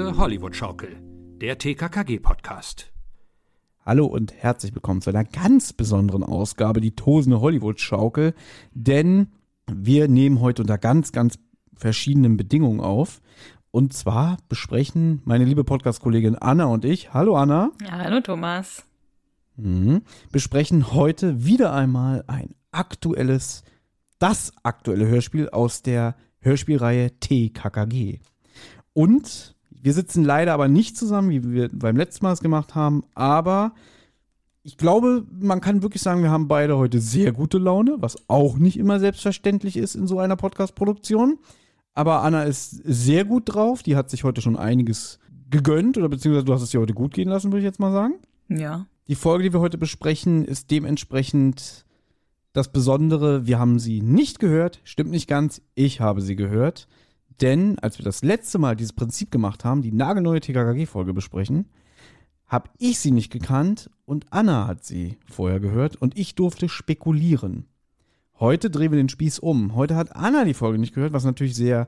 Tosende Hollywood-Schaukel, der TKKG-Podcast. Hallo und herzlich willkommen zu einer ganz besonderen Ausgabe, die Tosende Hollywood-Schaukel, denn wir nehmen heute unter ganz, ganz verschiedenen Bedingungen auf. Und zwar besprechen meine liebe Podcast-Kollegin Anna und ich, hallo Anna. Ja, hallo Thomas. Mhm, besprechen heute wieder einmal ein aktuelles, das aktuelle Hörspiel aus der Hörspielreihe TKKG. Und wir sitzen leider aber nicht zusammen, wie wir beim letzten Mal es gemacht haben, aber ich glaube, man kann wirklich sagen, wir haben beide heute sehr gute Laune, was auch nicht immer selbstverständlich ist in so einer Podcast-Produktion. Aber Anna ist sehr gut drauf, die hat sich heute schon einiges gegönnt oder beziehungsweise du hast es dir heute gut gehen lassen, würde ich jetzt mal sagen. Ja. Die Folge, die wir heute besprechen, ist dementsprechend das Besondere. Wir haben sie nicht gehört, stimmt nicht ganz, ich habe sie gehört. Denn als wir das letzte Mal dieses Prinzip gemacht haben, die nagelneue TKKG-Folge besprechen, habe ich sie nicht gekannt und Anna hat sie vorher gehört und ich durfte spekulieren. Heute drehen wir den Spieß um. Heute hat Anna die Folge nicht gehört, was natürlich sehr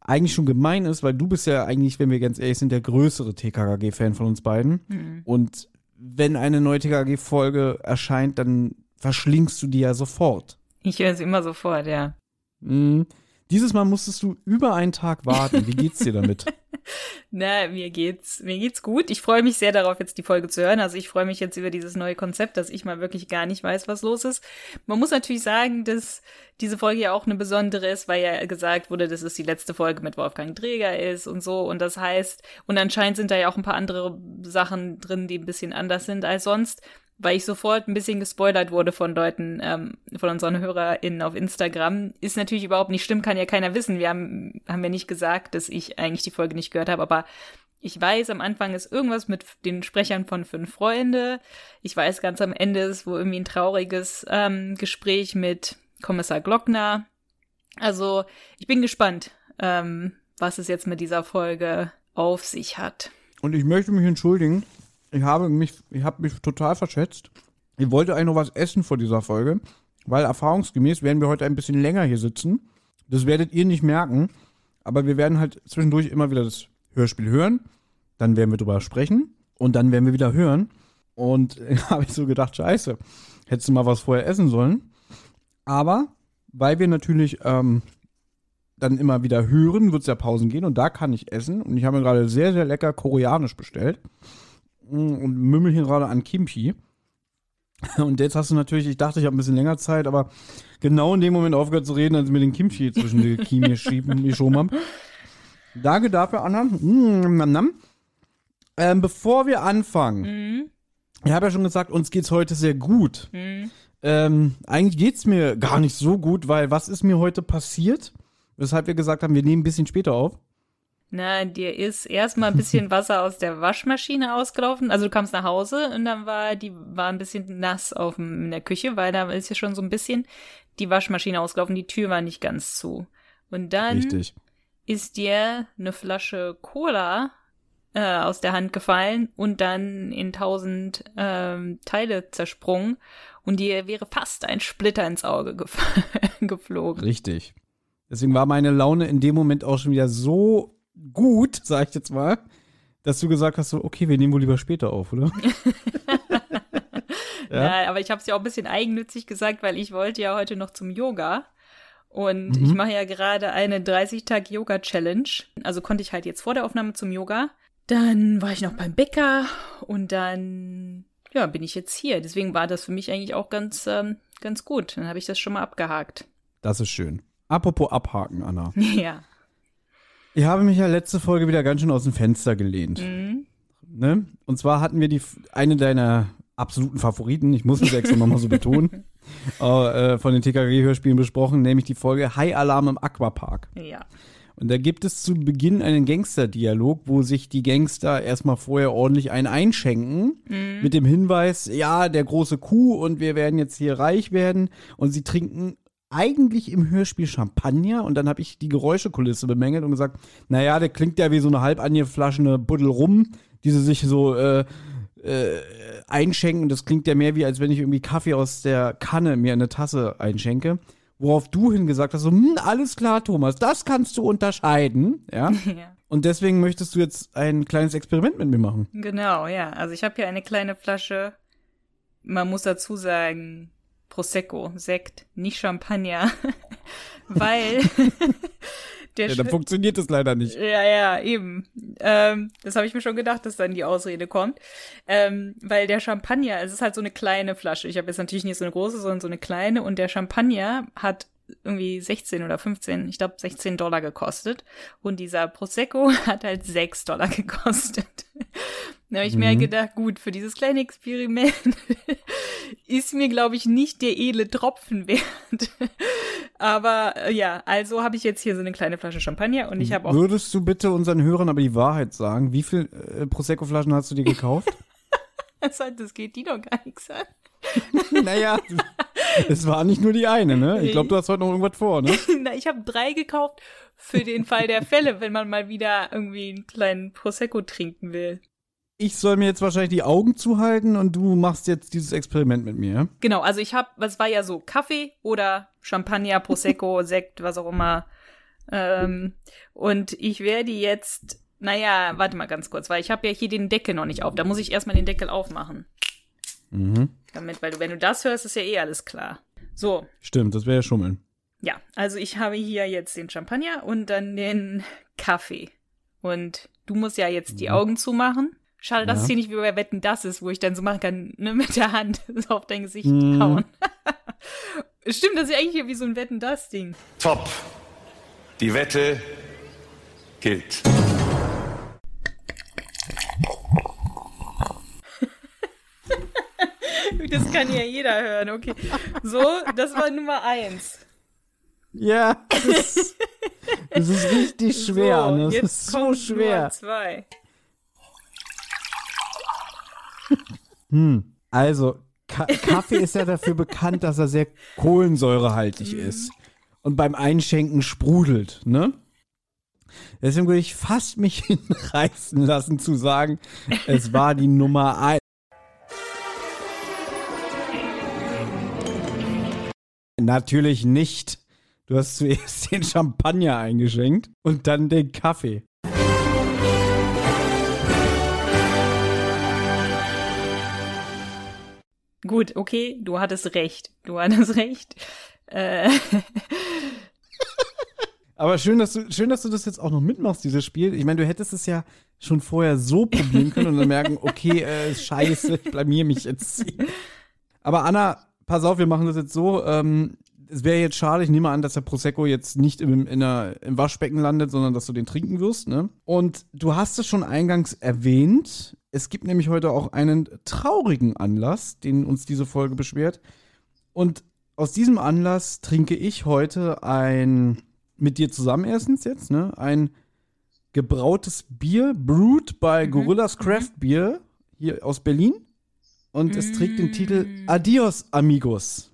eigentlich schon gemein ist, weil du bist ja eigentlich, wenn wir ganz ehrlich sind, der größere TKKG-Fan von uns beiden. Mhm. Und wenn eine neue TKKG-Folge erscheint, dann verschlingst du die ja sofort. Ich höre sie immer sofort, ja. Mhm. Dieses Mal musstest du über einen Tag warten. Wie geht's dir damit? Na, mir geht's, mir geht's gut. Ich freue mich sehr darauf, jetzt die Folge zu hören. Also ich freue mich jetzt über dieses neue Konzept, dass ich mal wirklich gar nicht weiß, was los ist. Man muss natürlich sagen, dass diese Folge ja auch eine besondere ist, weil ja gesagt wurde, dass es die letzte Folge mit Wolfgang Träger ist und so. Und das heißt, und anscheinend sind da ja auch ein paar andere Sachen drin, die ein bisschen anders sind als sonst weil ich sofort ein bisschen gespoilert wurde von Leuten, ähm, von unseren HörerInnen auf Instagram. Ist natürlich überhaupt nicht schlimm, kann ja keiner wissen. Wir haben, haben ja nicht gesagt, dass ich eigentlich die Folge nicht gehört habe, aber ich weiß, am Anfang ist irgendwas mit den Sprechern von Fünf Freunde. Ich weiß, ganz am Ende ist wo irgendwie ein trauriges ähm, Gespräch mit Kommissar Glockner. Also, ich bin gespannt, ähm, was es jetzt mit dieser Folge auf sich hat. Und ich möchte mich entschuldigen, ich habe mich, ich habe mich total verschätzt. Ich wollte eigentlich noch was essen vor dieser Folge, weil erfahrungsgemäß werden wir heute ein bisschen länger hier sitzen. Das werdet ihr nicht merken, aber wir werden halt zwischendurch immer wieder das Hörspiel hören. Dann werden wir drüber sprechen und dann werden wir wieder hören. Und habe ich so gedacht, scheiße, hättest du mal was vorher essen sollen. Aber weil wir natürlich ähm, dann immer wieder hören, wird es ja Pausen gehen und da kann ich essen. Und ich habe mir gerade sehr, sehr lecker koreanisch bestellt. Und mümmel hier gerade an Kimchi. Und jetzt hast du natürlich, ich dachte, ich habe ein bisschen länger Zeit, aber genau in dem Moment aufgehört zu reden, als ich mir den Kimchi zwischen die Kiemen geschoben habe. Danke dafür, Anna. Mm, ähm, bevor wir anfangen, mhm. ich habe ja schon gesagt, uns geht's heute sehr gut. Mhm. Ähm, eigentlich geht's mir gar nicht so gut, weil was ist mir heute passiert? Weshalb wir gesagt haben, wir nehmen ein bisschen später auf. Na, dir ist erstmal ein bisschen Wasser aus der Waschmaschine ausgelaufen. Also du kamst nach Hause und dann war die war ein bisschen nass auf in der Küche, weil da ist ja schon so ein bisschen die Waschmaschine ausgelaufen, die Tür war nicht ganz zu. Und dann Richtig. ist dir eine Flasche Cola äh, aus der Hand gefallen und dann in tausend ähm, Teile zersprungen und dir wäre fast ein Splitter ins Auge geflogen. Richtig. Deswegen war meine Laune in dem Moment auch schon wieder so gut, sag ich jetzt mal, dass du gesagt hast, so, okay, wir nehmen wohl lieber später auf, oder? ja? ja, aber ich habe es ja auch ein bisschen eigennützig gesagt, weil ich wollte ja heute noch zum Yoga. Und mhm. ich mache ja gerade eine 30-Tag-Yoga-Challenge. Also konnte ich halt jetzt vor der Aufnahme zum Yoga. Dann war ich noch beim Bäcker und dann, ja, bin ich jetzt hier. Deswegen war das für mich eigentlich auch ganz, ähm, ganz gut. Dann habe ich das schon mal abgehakt. Das ist schön. Apropos abhaken, Anna. Ja. Ich habe mich ja letzte Folge wieder ganz schön aus dem Fenster gelehnt. Mhm. Ne? Und zwar hatten wir die eine deiner absoluten Favoriten, ich muss es extra nochmal so betonen, äh, von den TKG-Hörspielen besprochen, nämlich die Folge High Alarm im Aquapark. Ja. Und da gibt es zu Beginn einen Gangster-Dialog, wo sich die Gangster erstmal vorher ordentlich einen einschenken, mhm. mit dem Hinweis, ja, der große Kuh und wir werden jetzt hier reich werden. Und sie trinken eigentlich im Hörspiel Champagner und dann habe ich die Geräuschekulisse bemängelt und gesagt, naja, der klingt ja wie so eine halb angeflaschene Buddel rum, die sie sich so äh, äh, einschenken. Das klingt ja mehr wie, als wenn ich irgendwie Kaffee aus der Kanne mir in eine Tasse einschenke. Worauf du hingesagt hast, so, hm, alles klar, Thomas, das kannst du unterscheiden, ja. ja. Und deswegen möchtest du jetzt ein kleines Experiment mit mir machen. Genau, ja. Also ich habe hier eine kleine Flasche. Man muss dazu sagen, Prosecco, Sekt, nicht Champagner. Weil der ja, dann funktioniert es leider nicht. Ja, ja, eben. Ähm, das habe ich mir schon gedacht, dass dann die Ausrede kommt. Ähm, weil der Champagner, es ist halt so eine kleine Flasche. Ich habe jetzt natürlich nicht so eine große, sondern so eine kleine. Und der Champagner hat irgendwie 16 oder 15, ich glaube 16 Dollar gekostet. Und dieser Prosecco hat halt 6 Dollar gekostet. da habe ich mhm. mir gedacht, gut, für dieses kleine Experiment ist mir, glaube ich, nicht der edle Tropfen wert. aber äh, ja, also habe ich jetzt hier so eine kleine Flasche Champagner und ich habe auch. Würdest du bitte unseren Hörern aber die Wahrheit sagen? Wie viel äh, Prosecco-Flaschen hast du dir gekauft? das geht die doch gar nichts an. naja, es war nicht nur die eine, ne? Ich glaube, du hast heute noch irgendwas vor, ne? Na, ich habe drei gekauft für den Fall der Fälle, wenn man mal wieder irgendwie einen kleinen Prosecco trinken will. Ich soll mir jetzt wahrscheinlich die Augen zuhalten und du machst jetzt dieses Experiment mit mir. Genau, also ich habe, was war ja so, Kaffee oder Champagner, Prosecco, Sekt, was auch immer. Ähm, und ich werde jetzt, naja, warte mal ganz kurz, weil ich habe ja hier den Deckel noch nicht auf. Da muss ich erstmal den Deckel aufmachen. Mhm. Damit, weil du, wenn du das hörst, ist ja eh alles klar. So. Stimmt, das wäre ja Schummeln. Ja, also ich habe hier jetzt den Champagner und dann den Kaffee. Und du musst ja jetzt die Augen zumachen. Schade, dass ja. es hier nicht wie bei Wetten das ist, wo ich dann so machen kann, ne, mit der Hand so auf dein Gesicht mm. hauen. Stimmt, das ist ja eigentlich hier wie so ein Wetten das Ding. Top. Die Wette gilt. Das kann ja jeder hören, okay. So, das war Nummer eins. Ja, das, das ist richtig schwer. So, das ist so schwer. Nummer zwei. Hm, also, Ka Kaffee ist ja dafür bekannt, dass er sehr kohlensäurehaltig mhm. ist und beim Einschenken sprudelt, ne? Deswegen würde ich fast mich hinreißen lassen zu sagen, es war die Nummer Natürlich nicht. Du hast zuerst den Champagner eingeschenkt und dann den Kaffee. Gut, okay, du hattest recht. Du hattest recht. Äh. Aber schön dass, du, schön, dass du das jetzt auch noch mitmachst, dieses Spiel. Ich meine, du hättest es ja schon vorher so probieren können und dann merken, okay, äh, scheiße, ich blamier mich jetzt. Aber Anna, pass auf, wir machen das jetzt so. Ähm, es wäre jetzt schade, ich nehme an, dass der Prosecco jetzt nicht im, der, im Waschbecken landet, sondern dass du den trinken wirst. Ne? Und du hast es schon eingangs erwähnt. Es gibt nämlich heute auch einen traurigen Anlass, den uns diese Folge beschwert. Und aus diesem Anlass trinke ich heute ein, mit dir zusammen erstens jetzt, ne, ein gebrautes Bier, brewed bei mhm. Gorillas Craft Beer, hier aus Berlin. Und es trägt den Titel mm. Adios, Amigos.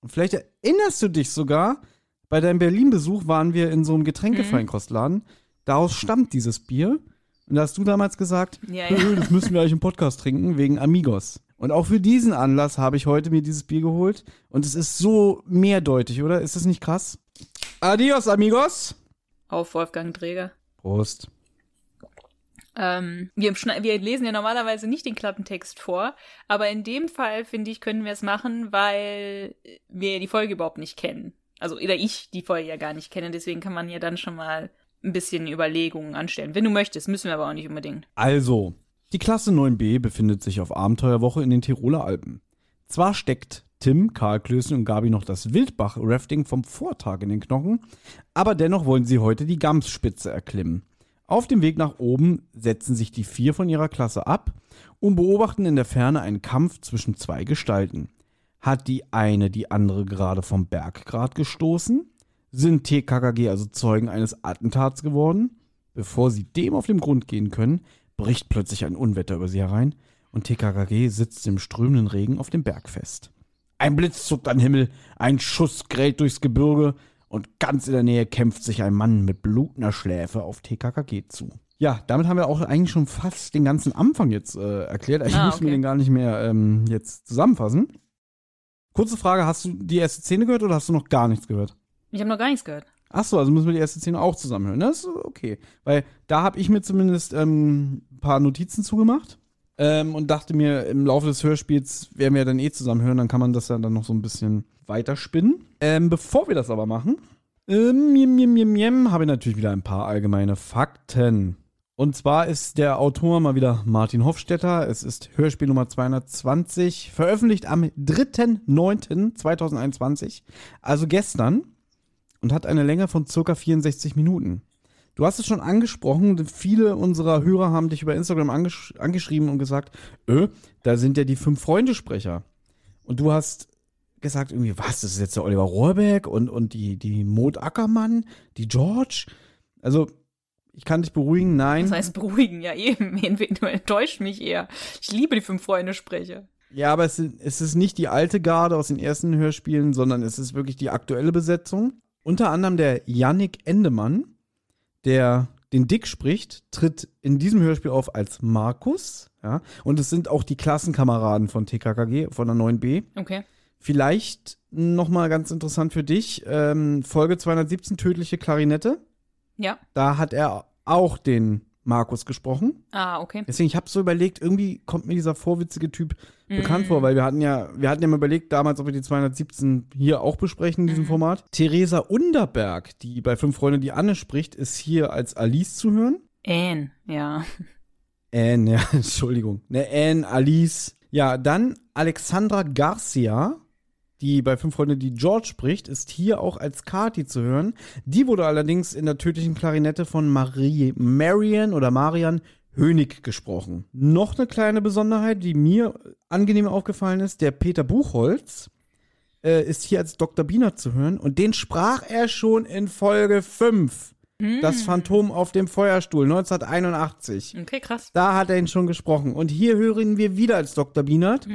Und vielleicht erinnerst du dich sogar, bei deinem Berlin-Besuch waren wir in so einem Getränkefeinkostladen. Daraus stammt dieses Bier. Und da hast du damals gesagt, ja, ja. das müssen wir eigentlich im Podcast trinken, wegen Amigos. Und auch für diesen Anlass habe ich heute mir dieses Bier geholt. Und es ist so mehrdeutig, oder? Ist das nicht krass? Adios, Amigos. Auf Wolfgang Träger. Prost. Ähm, wir, wir, lesen ja normalerweise nicht den Klappentext vor, aber in dem Fall, finde ich, können wir es machen, weil wir die Folge überhaupt nicht kennen. Also, oder ich die Folge ja gar nicht kenne, deswegen kann man ja dann schon mal ein bisschen Überlegungen anstellen. Wenn du möchtest, müssen wir aber auch nicht unbedingt. Also, die Klasse 9b befindet sich auf Abenteuerwoche in den Tiroler Alpen. Zwar steckt Tim, Karl Klößen und Gabi noch das Wildbach-Rafting vom Vortag in den Knochen, aber dennoch wollen sie heute die Gamsspitze erklimmen. Auf dem Weg nach oben setzen sich die vier von ihrer Klasse ab und beobachten in der Ferne einen Kampf zwischen zwei Gestalten. Hat die eine die andere gerade vom Berggrad gestoßen? Sind TKKG also Zeugen eines Attentats geworden? Bevor sie dem auf den Grund gehen können, bricht plötzlich ein Unwetter über sie herein und TKKG sitzt im strömenden Regen auf dem Berg fest. Ein Blitz zuckt am Himmel, ein Schuss grellt durchs Gebirge und ganz in der Nähe kämpft sich ein Mann mit blutender Schläfe auf TKKG zu. Ja, damit haben wir auch eigentlich schon fast den ganzen Anfang jetzt äh, erklärt. Eigentlich ah, müssen wir den gar nicht mehr ähm, jetzt zusammenfassen. Kurze Frage, hast du die erste Szene gehört oder hast du noch gar nichts gehört? Ich habe noch gar nichts gehört. Ach so, also müssen wir die erste Szene auch zusammenhören. Das ist okay. Weil da habe ich mir zumindest ähm, ein paar Notizen zugemacht ähm, und dachte mir, im Laufe des Hörspiels werden wir dann eh zusammen hören, dann kann man das ja dann noch so ein bisschen weiterspinnen. Ähm, bevor wir das aber machen, ähm, habe ich natürlich wieder ein paar allgemeine Fakten. Und zwar ist der Autor mal wieder Martin Hofstetter. Es ist Hörspiel Nummer 220, veröffentlicht am 3.9.2021, also gestern, und hat eine Länge von circa 64 Minuten. Du hast es schon angesprochen, viele unserer Hörer haben dich über Instagram angesch angeschrieben und gesagt, öh, da sind ja die fünf Freunde-Sprecher. Und du hast gesagt, irgendwie, was, das ist jetzt der Oliver Rohrbeck und, und die, die Maud Ackermann, die George. Also, ich kann dich beruhigen, nein. Das heißt beruhigen, ja eben. Du enttäuscht mich eher. Ich liebe die fünf Freunde Sprecher. Ja, aber es, es ist nicht die alte Garde aus den ersten Hörspielen, sondern es ist wirklich die aktuelle Besetzung. Unter anderem der Yannick Endemann, der den Dick spricht, tritt in diesem Hörspiel auf als Markus. Ja, und es sind auch die Klassenkameraden von TKKG, von der 9b. Okay. Vielleicht nochmal ganz interessant für dich, ähm, Folge 217, tödliche Klarinette. Ja. Da hat er auch den Markus gesprochen. Ah, okay. Deswegen, ich habe so überlegt, irgendwie kommt mir dieser vorwitzige Typ Mhm. bekannt vor, weil wir hatten ja, wir hatten ja mal überlegt damals, ob wir die 217 hier auch besprechen in diesem Mhm. Format. Theresa Underberg, die bei Fünf Freunde die Anne spricht, ist hier als Alice zu hören. Anne, ja. Anne, ja, Entschuldigung. Ne, Anne, Alice. Ja, dann Alexandra Garcia, die bei Fünf Freunde die George spricht, ist hier auch als Kati zu hören. Die wurde allerdings in der tödlichen Klarinette von Marie, Marian oder Marian Hönig gesprochen. Noch eine kleine Besonderheit, die mir angenehm aufgefallen ist, der Peter Buchholz äh, ist hier als Dr. Biener zu hören und den sprach er schon in Folge 5. Das Phantom auf dem Feuerstuhl 1981. Okay, krass. Da hat er ihn schon gesprochen. Und hier hören wir wieder als Dr. Bienert.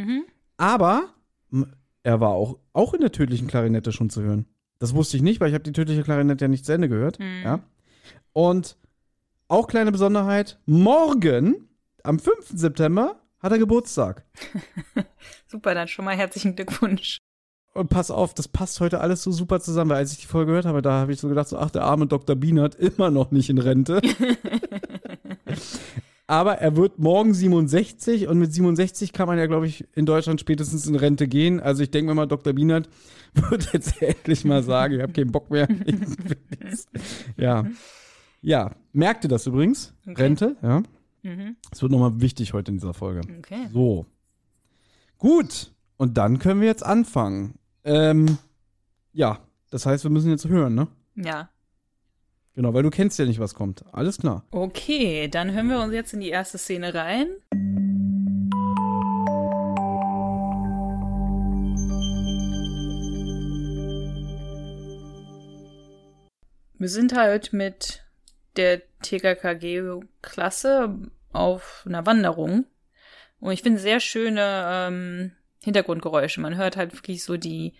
Aber m, er war auch, auch in der tödlichen Klarinette schon zu hören. Das wusste ich nicht, weil ich habe die tödliche Klarinette ja nicht zu Ende gehört. Ja. Und auch kleine Besonderheit, morgen, am 5. September, hat er Geburtstag. Super, dann schon mal herzlichen Glückwunsch. Und pass auf, das passt heute alles so super zusammen, weil als ich die Folge gehört habe, da habe ich so gedacht, so, ach, der arme Dr. Bienert immer noch nicht in Rente. Aber er wird morgen 67 und mit 67 kann man ja, glaube ich, in Deutschland spätestens in Rente gehen. Also ich denke mir mal, Dr. Bienert wird jetzt endlich mal sagen, ich habe keinen Bock mehr. Ja. Ja, merkt ihr das übrigens? Okay. Rente, ja. Mhm. Das wird nochmal wichtig heute in dieser Folge. Okay. So. Gut. Und dann können wir jetzt anfangen. Ähm, ja, das heißt, wir müssen jetzt hören, ne? Ja. Genau, weil du kennst ja nicht, was kommt. Alles klar. Okay, dann hören wir uns jetzt in die erste Szene rein. Wir sind halt mit der TKKG-Klasse auf einer Wanderung. Und ich finde sehr schöne ähm, Hintergrundgeräusche. Man hört halt wirklich so die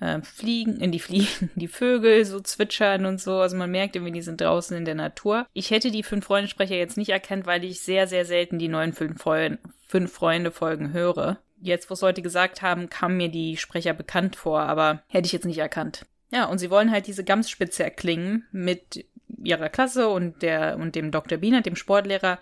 äh, Fliegen, in die Fliegen, die Vögel so zwitschern und so. Also man merkt irgendwie, die sind draußen in der Natur. Ich hätte die fünf Freunde-Sprecher jetzt nicht erkannt, weil ich sehr, sehr selten die neuen fünf Freunde-Folgen höre. Jetzt, wo es Leute gesagt haben, kamen mir die Sprecher bekannt vor, aber hätte ich jetzt nicht erkannt. Ja, und sie wollen halt diese Gamsspitze erklingen mit ihrer Klasse und der und dem Dr. Biener, dem Sportlehrer,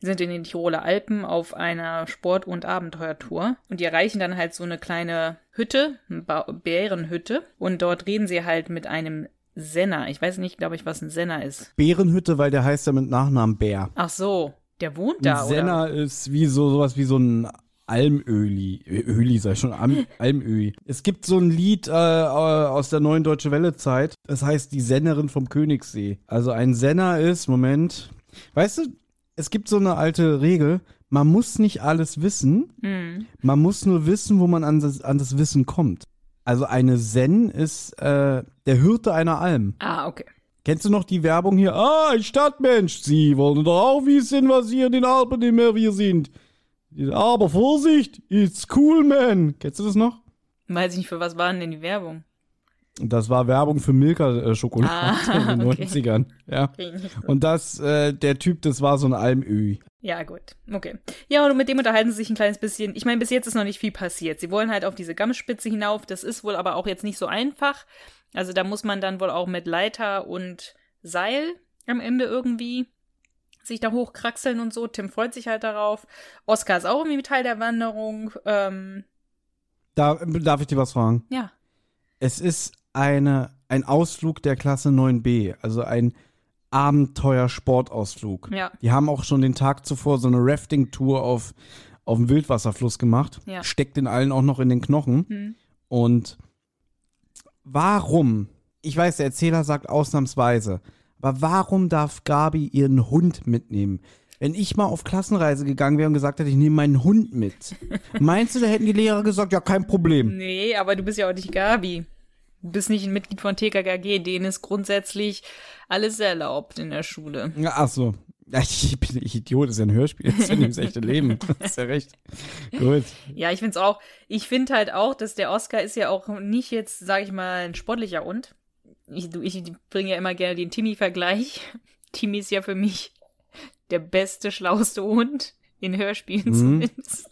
sind in den Tiroler Alpen auf einer Sport- und Abenteuertour und die erreichen dann halt so eine kleine Hütte, eine Ba- Bärenhütte und dort reden sie halt mit einem Senner. Ich weiß nicht, glaube ich, was ein Senner ist. Bärenhütte, weil der heißt ja mit Nachnamen Bär. Ach so, der wohnt da, oder? Senner ist wie so sowas wie so ein Almöli. Öli, ich schon, Am, Almöli. Es gibt so ein Lied äh, aus der neuen Deutsche Welle Zeit. Das heißt Die Sennerin vom Königssee. Also ein Senner ist, Moment. Weißt du, es gibt so eine alte Regel. Man muss nicht alles wissen. Hm. Man muss nur wissen, wo man an das, an das Wissen kommt. Also eine Sen ist äh, der Hirte einer Alm. Ah, okay. Kennst du noch die Werbung hier? Ah, ein Stadtmensch. Sie wollen doch auch wissen, was hier in den Alpen mehr wir sind. Aber Vorsicht, it's cool, man. Kennst du das noch? Weiß ich nicht, für was waren denn die Werbung? Das war Werbung für Milka-Schokolade Ah, in den okay. 90ern. Ja. Und das, äh, der Typ, das war so ein Almöhi. Ja, gut. Okay. Ja, und mit dem unterhalten sie sich ein kleines bisschen. Ich meine, bis jetzt ist noch nicht viel passiert. Sie wollen halt auf diese Gamsspitze hinauf. Das ist wohl aber auch jetzt nicht so einfach. Also da muss man dann wohl auch mit Leiter und Seil am Ende irgendwie sich da hochkraxeln und so. Tim freut sich halt darauf. Oscar ist auch irgendwie Teil der Wanderung. Ähm, Da, darf ich dir was fragen? ja. Es ist eine, ein Ausflug der Klasse 9b, also ein Abenteuer-Sportausflug. Ja. Die haben auch schon den Tag zuvor so eine Rafting-Tour auf, auf dem Wildwasserfluss gemacht. Ja. Steckt den allen auch noch in den Knochen. Hm. Und warum? Ich weiß, der Erzähler sagt ausnahmsweise, aber warum darf Gabi ihren Hund mitnehmen? Wenn ich mal auf Klassenreise gegangen wäre und gesagt hätte, ich nehme meinen Hund mit, meinst du, da hätten die Lehrer gesagt, ja, kein Problem. Nee, aber du bist ja auch nicht Gabi. Du bist nicht ein Mitglied von TKKG, denen ist grundsätzlich alles erlaubt in der Schule. Ja, ach so. Ich bin ich Idiot, das ist ja ein Hörspiel, das ist ja nicht das echte Leben. Das ist ja recht. Gut. Ja, ich find's auch, ich find halt auch, dass der Oscar ist ja auch nicht jetzt, sag ich mal, ein sportlicher Hund. Ich, ich bringe ja immer gerne den Timmy-Vergleich. Timmy ist ja für mich der beste, schlauste Hund. In Hörspielen Mhm. zumindest.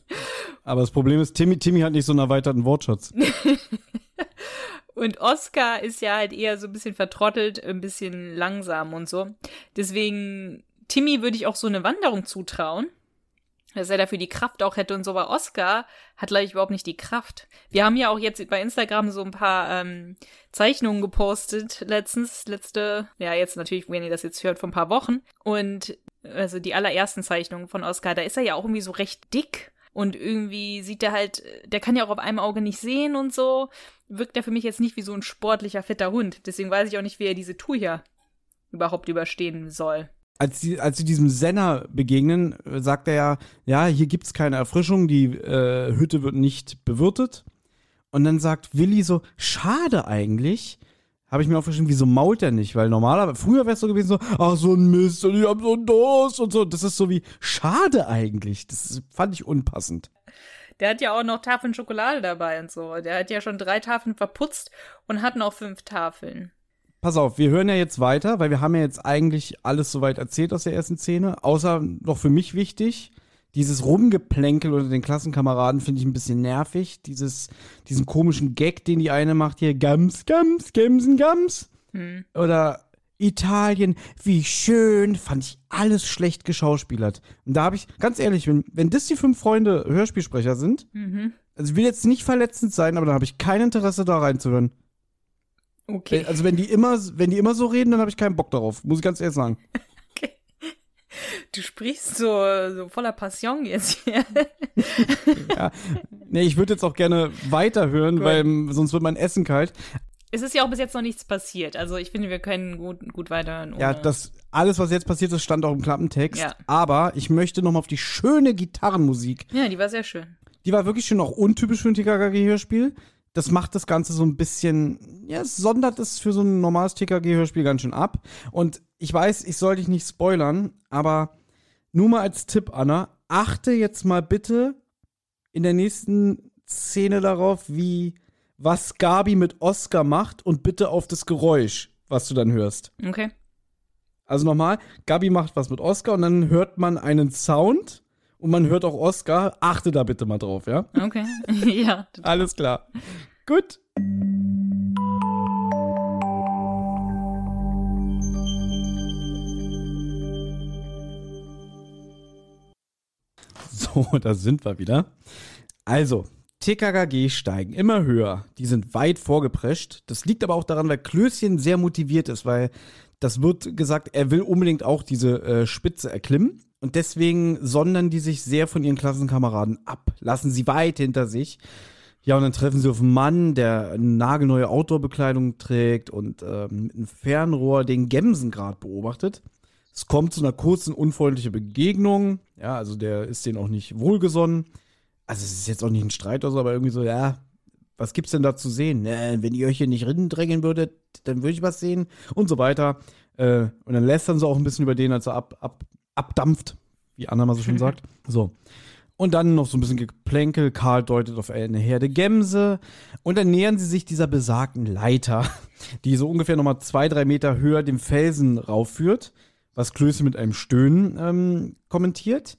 Aber das Problem ist, Timmy, Timmy hat nicht so einen erweiterten Wortschatz. Und Oscar ist ja halt eher so ein bisschen vertrottelt, ein bisschen langsam und so. Deswegen, Timmy würde ich auch so eine Wanderung zutrauen. Dass er dafür die Kraft auch hätte und so, aber Oscar hat gleich überhaupt nicht die Kraft. Wir haben ja auch jetzt bei Instagram so ein paar ähm, Zeichnungen gepostet, letztens, letzte, ja, jetzt natürlich, wenn ihr das jetzt hört, vor ein paar Wochen. Und also die allerersten Zeichnungen von Oscar, da ist er ja auch irgendwie so recht dick. Und irgendwie sieht er halt, der kann ja auch auf einem Auge nicht sehen und so. Wirkt er für mich jetzt nicht wie so ein sportlicher, fitter Hund. Deswegen weiß ich auch nicht, wie er diese Tour hier überhaupt überstehen soll. Als sie, als sie diesem Senner begegnen, sagt er ja, ja, hier gibt's keine Erfrischung, die äh, Hütte wird nicht bewirtet. Und dann sagt Willi so, schade eigentlich. Habe ich mir aufgeschrieben, wieso mault er nicht? Weil normalerweise, früher wäre es so gewesen, so, ach so ein Mist, und ich hab so einen Durst und so. Das ist so wie, schade eigentlich. Das fand ich unpassend. Der hat ja auch noch Tafeln Schokolade dabei und so. Der hat ja schon drei Tafeln verputzt und hat noch fünf Tafeln. Pass auf, wir hören ja jetzt weiter, weil wir haben ja jetzt eigentlich alles soweit erzählt aus der ersten Szene. Außer noch für mich wichtig, dieses Rumgeplänkel unter den Klassenkameraden finde ich ein bisschen nervig. Dieses, diesen komischen Gag, den die eine macht hier, Gams, Gams, Gemsen, Gams. Oder Italien, wie schön, fand ich alles schlecht geschauspielert. Und da habe ich, ganz ehrlich, wenn, wenn das die fünf Freunde Hörspielsprecher sind, also ich will jetzt nicht verletzend sein, aber da habe ich kein Interesse da reinzuhören. Okay. Also wenn die immer, wenn die immer so reden, dann habe ich keinen Bock darauf, muss ich ganz ehrlich sagen. Du sprichst so, so voller Passion jetzt hier. Nee, ich würde jetzt auch gerne weiterhören, Gut. weil sonst wird mein Essen kalt. Es ist ja auch bis jetzt noch nichts passiert. Also ich finde, wir können gut, gut weiterhören. Ja, das alles, was jetzt passiert ist, stand auch im Klappentext. Ja. Aber ich möchte noch mal auf die schöne Gitarrenmusik. Ja, die war sehr schön. Die war wirklich schon auch untypisch für ein TKKG-Hörspiel. Das macht das Ganze so ein bisschen, ja, es sondert es für so ein normales TKG-Hörspiel ganz schön ab. Und ich weiß, ich soll dich nicht spoilern, aber nur mal als Tipp, Anna, achte jetzt mal bitte in der nächsten Szene darauf, wie, was Gabi mit Oscar macht und bitte auf das Geräusch, was du dann hörst. Okay. Also nochmal, Gabi macht was mit Oscar und dann hört man einen Sound und man hört auch Oscar. Achte da bitte mal drauf, ja? Okay. ja. Alles klar. Gut. So, da sind wir wieder. Also, TKKG steigen immer höher. Die sind weit vorgeprescht. Das liegt aber auch daran, weil Klößchen sehr motiviert ist, weil das wird gesagt, er will unbedingt auch diese äh, Spitze erklimmen. Und deswegen sondern die sich sehr von ihren Klassenkameraden ab, lassen sie weit hinter sich. Ja, und dann treffen sie auf einen Mann, der eine nagelneue Outdoor-Bekleidung trägt und ähm, mit einem Fernrohr den Gemsengrad beobachtet. Es kommt zu einer kurzen, unfreundlichen Begegnung. Ja, also der ist denen auch nicht wohlgesonnen. Also es ist jetzt auch nicht ein Streit oder so, aber irgendwie so, ja, was gibt's denn da zu sehen? Äh, wenn ihr euch hier nicht drängen würdet, dann würde ich was sehen und so weiter. Äh, und dann lästern sie auch ein bisschen über den, als er ab, ab, abdampft, wie Anna mal so schön sagt. So. Und dann noch so ein bisschen Geplänkel. Karl deutet auf eine Herde Gämse. Und dann nähern sie sich dieser besagten Leiter, die so ungefähr nochmal zwei, drei Meter höher dem Felsen raufführt, was Klöße mit einem Stöhnen ähm, kommentiert.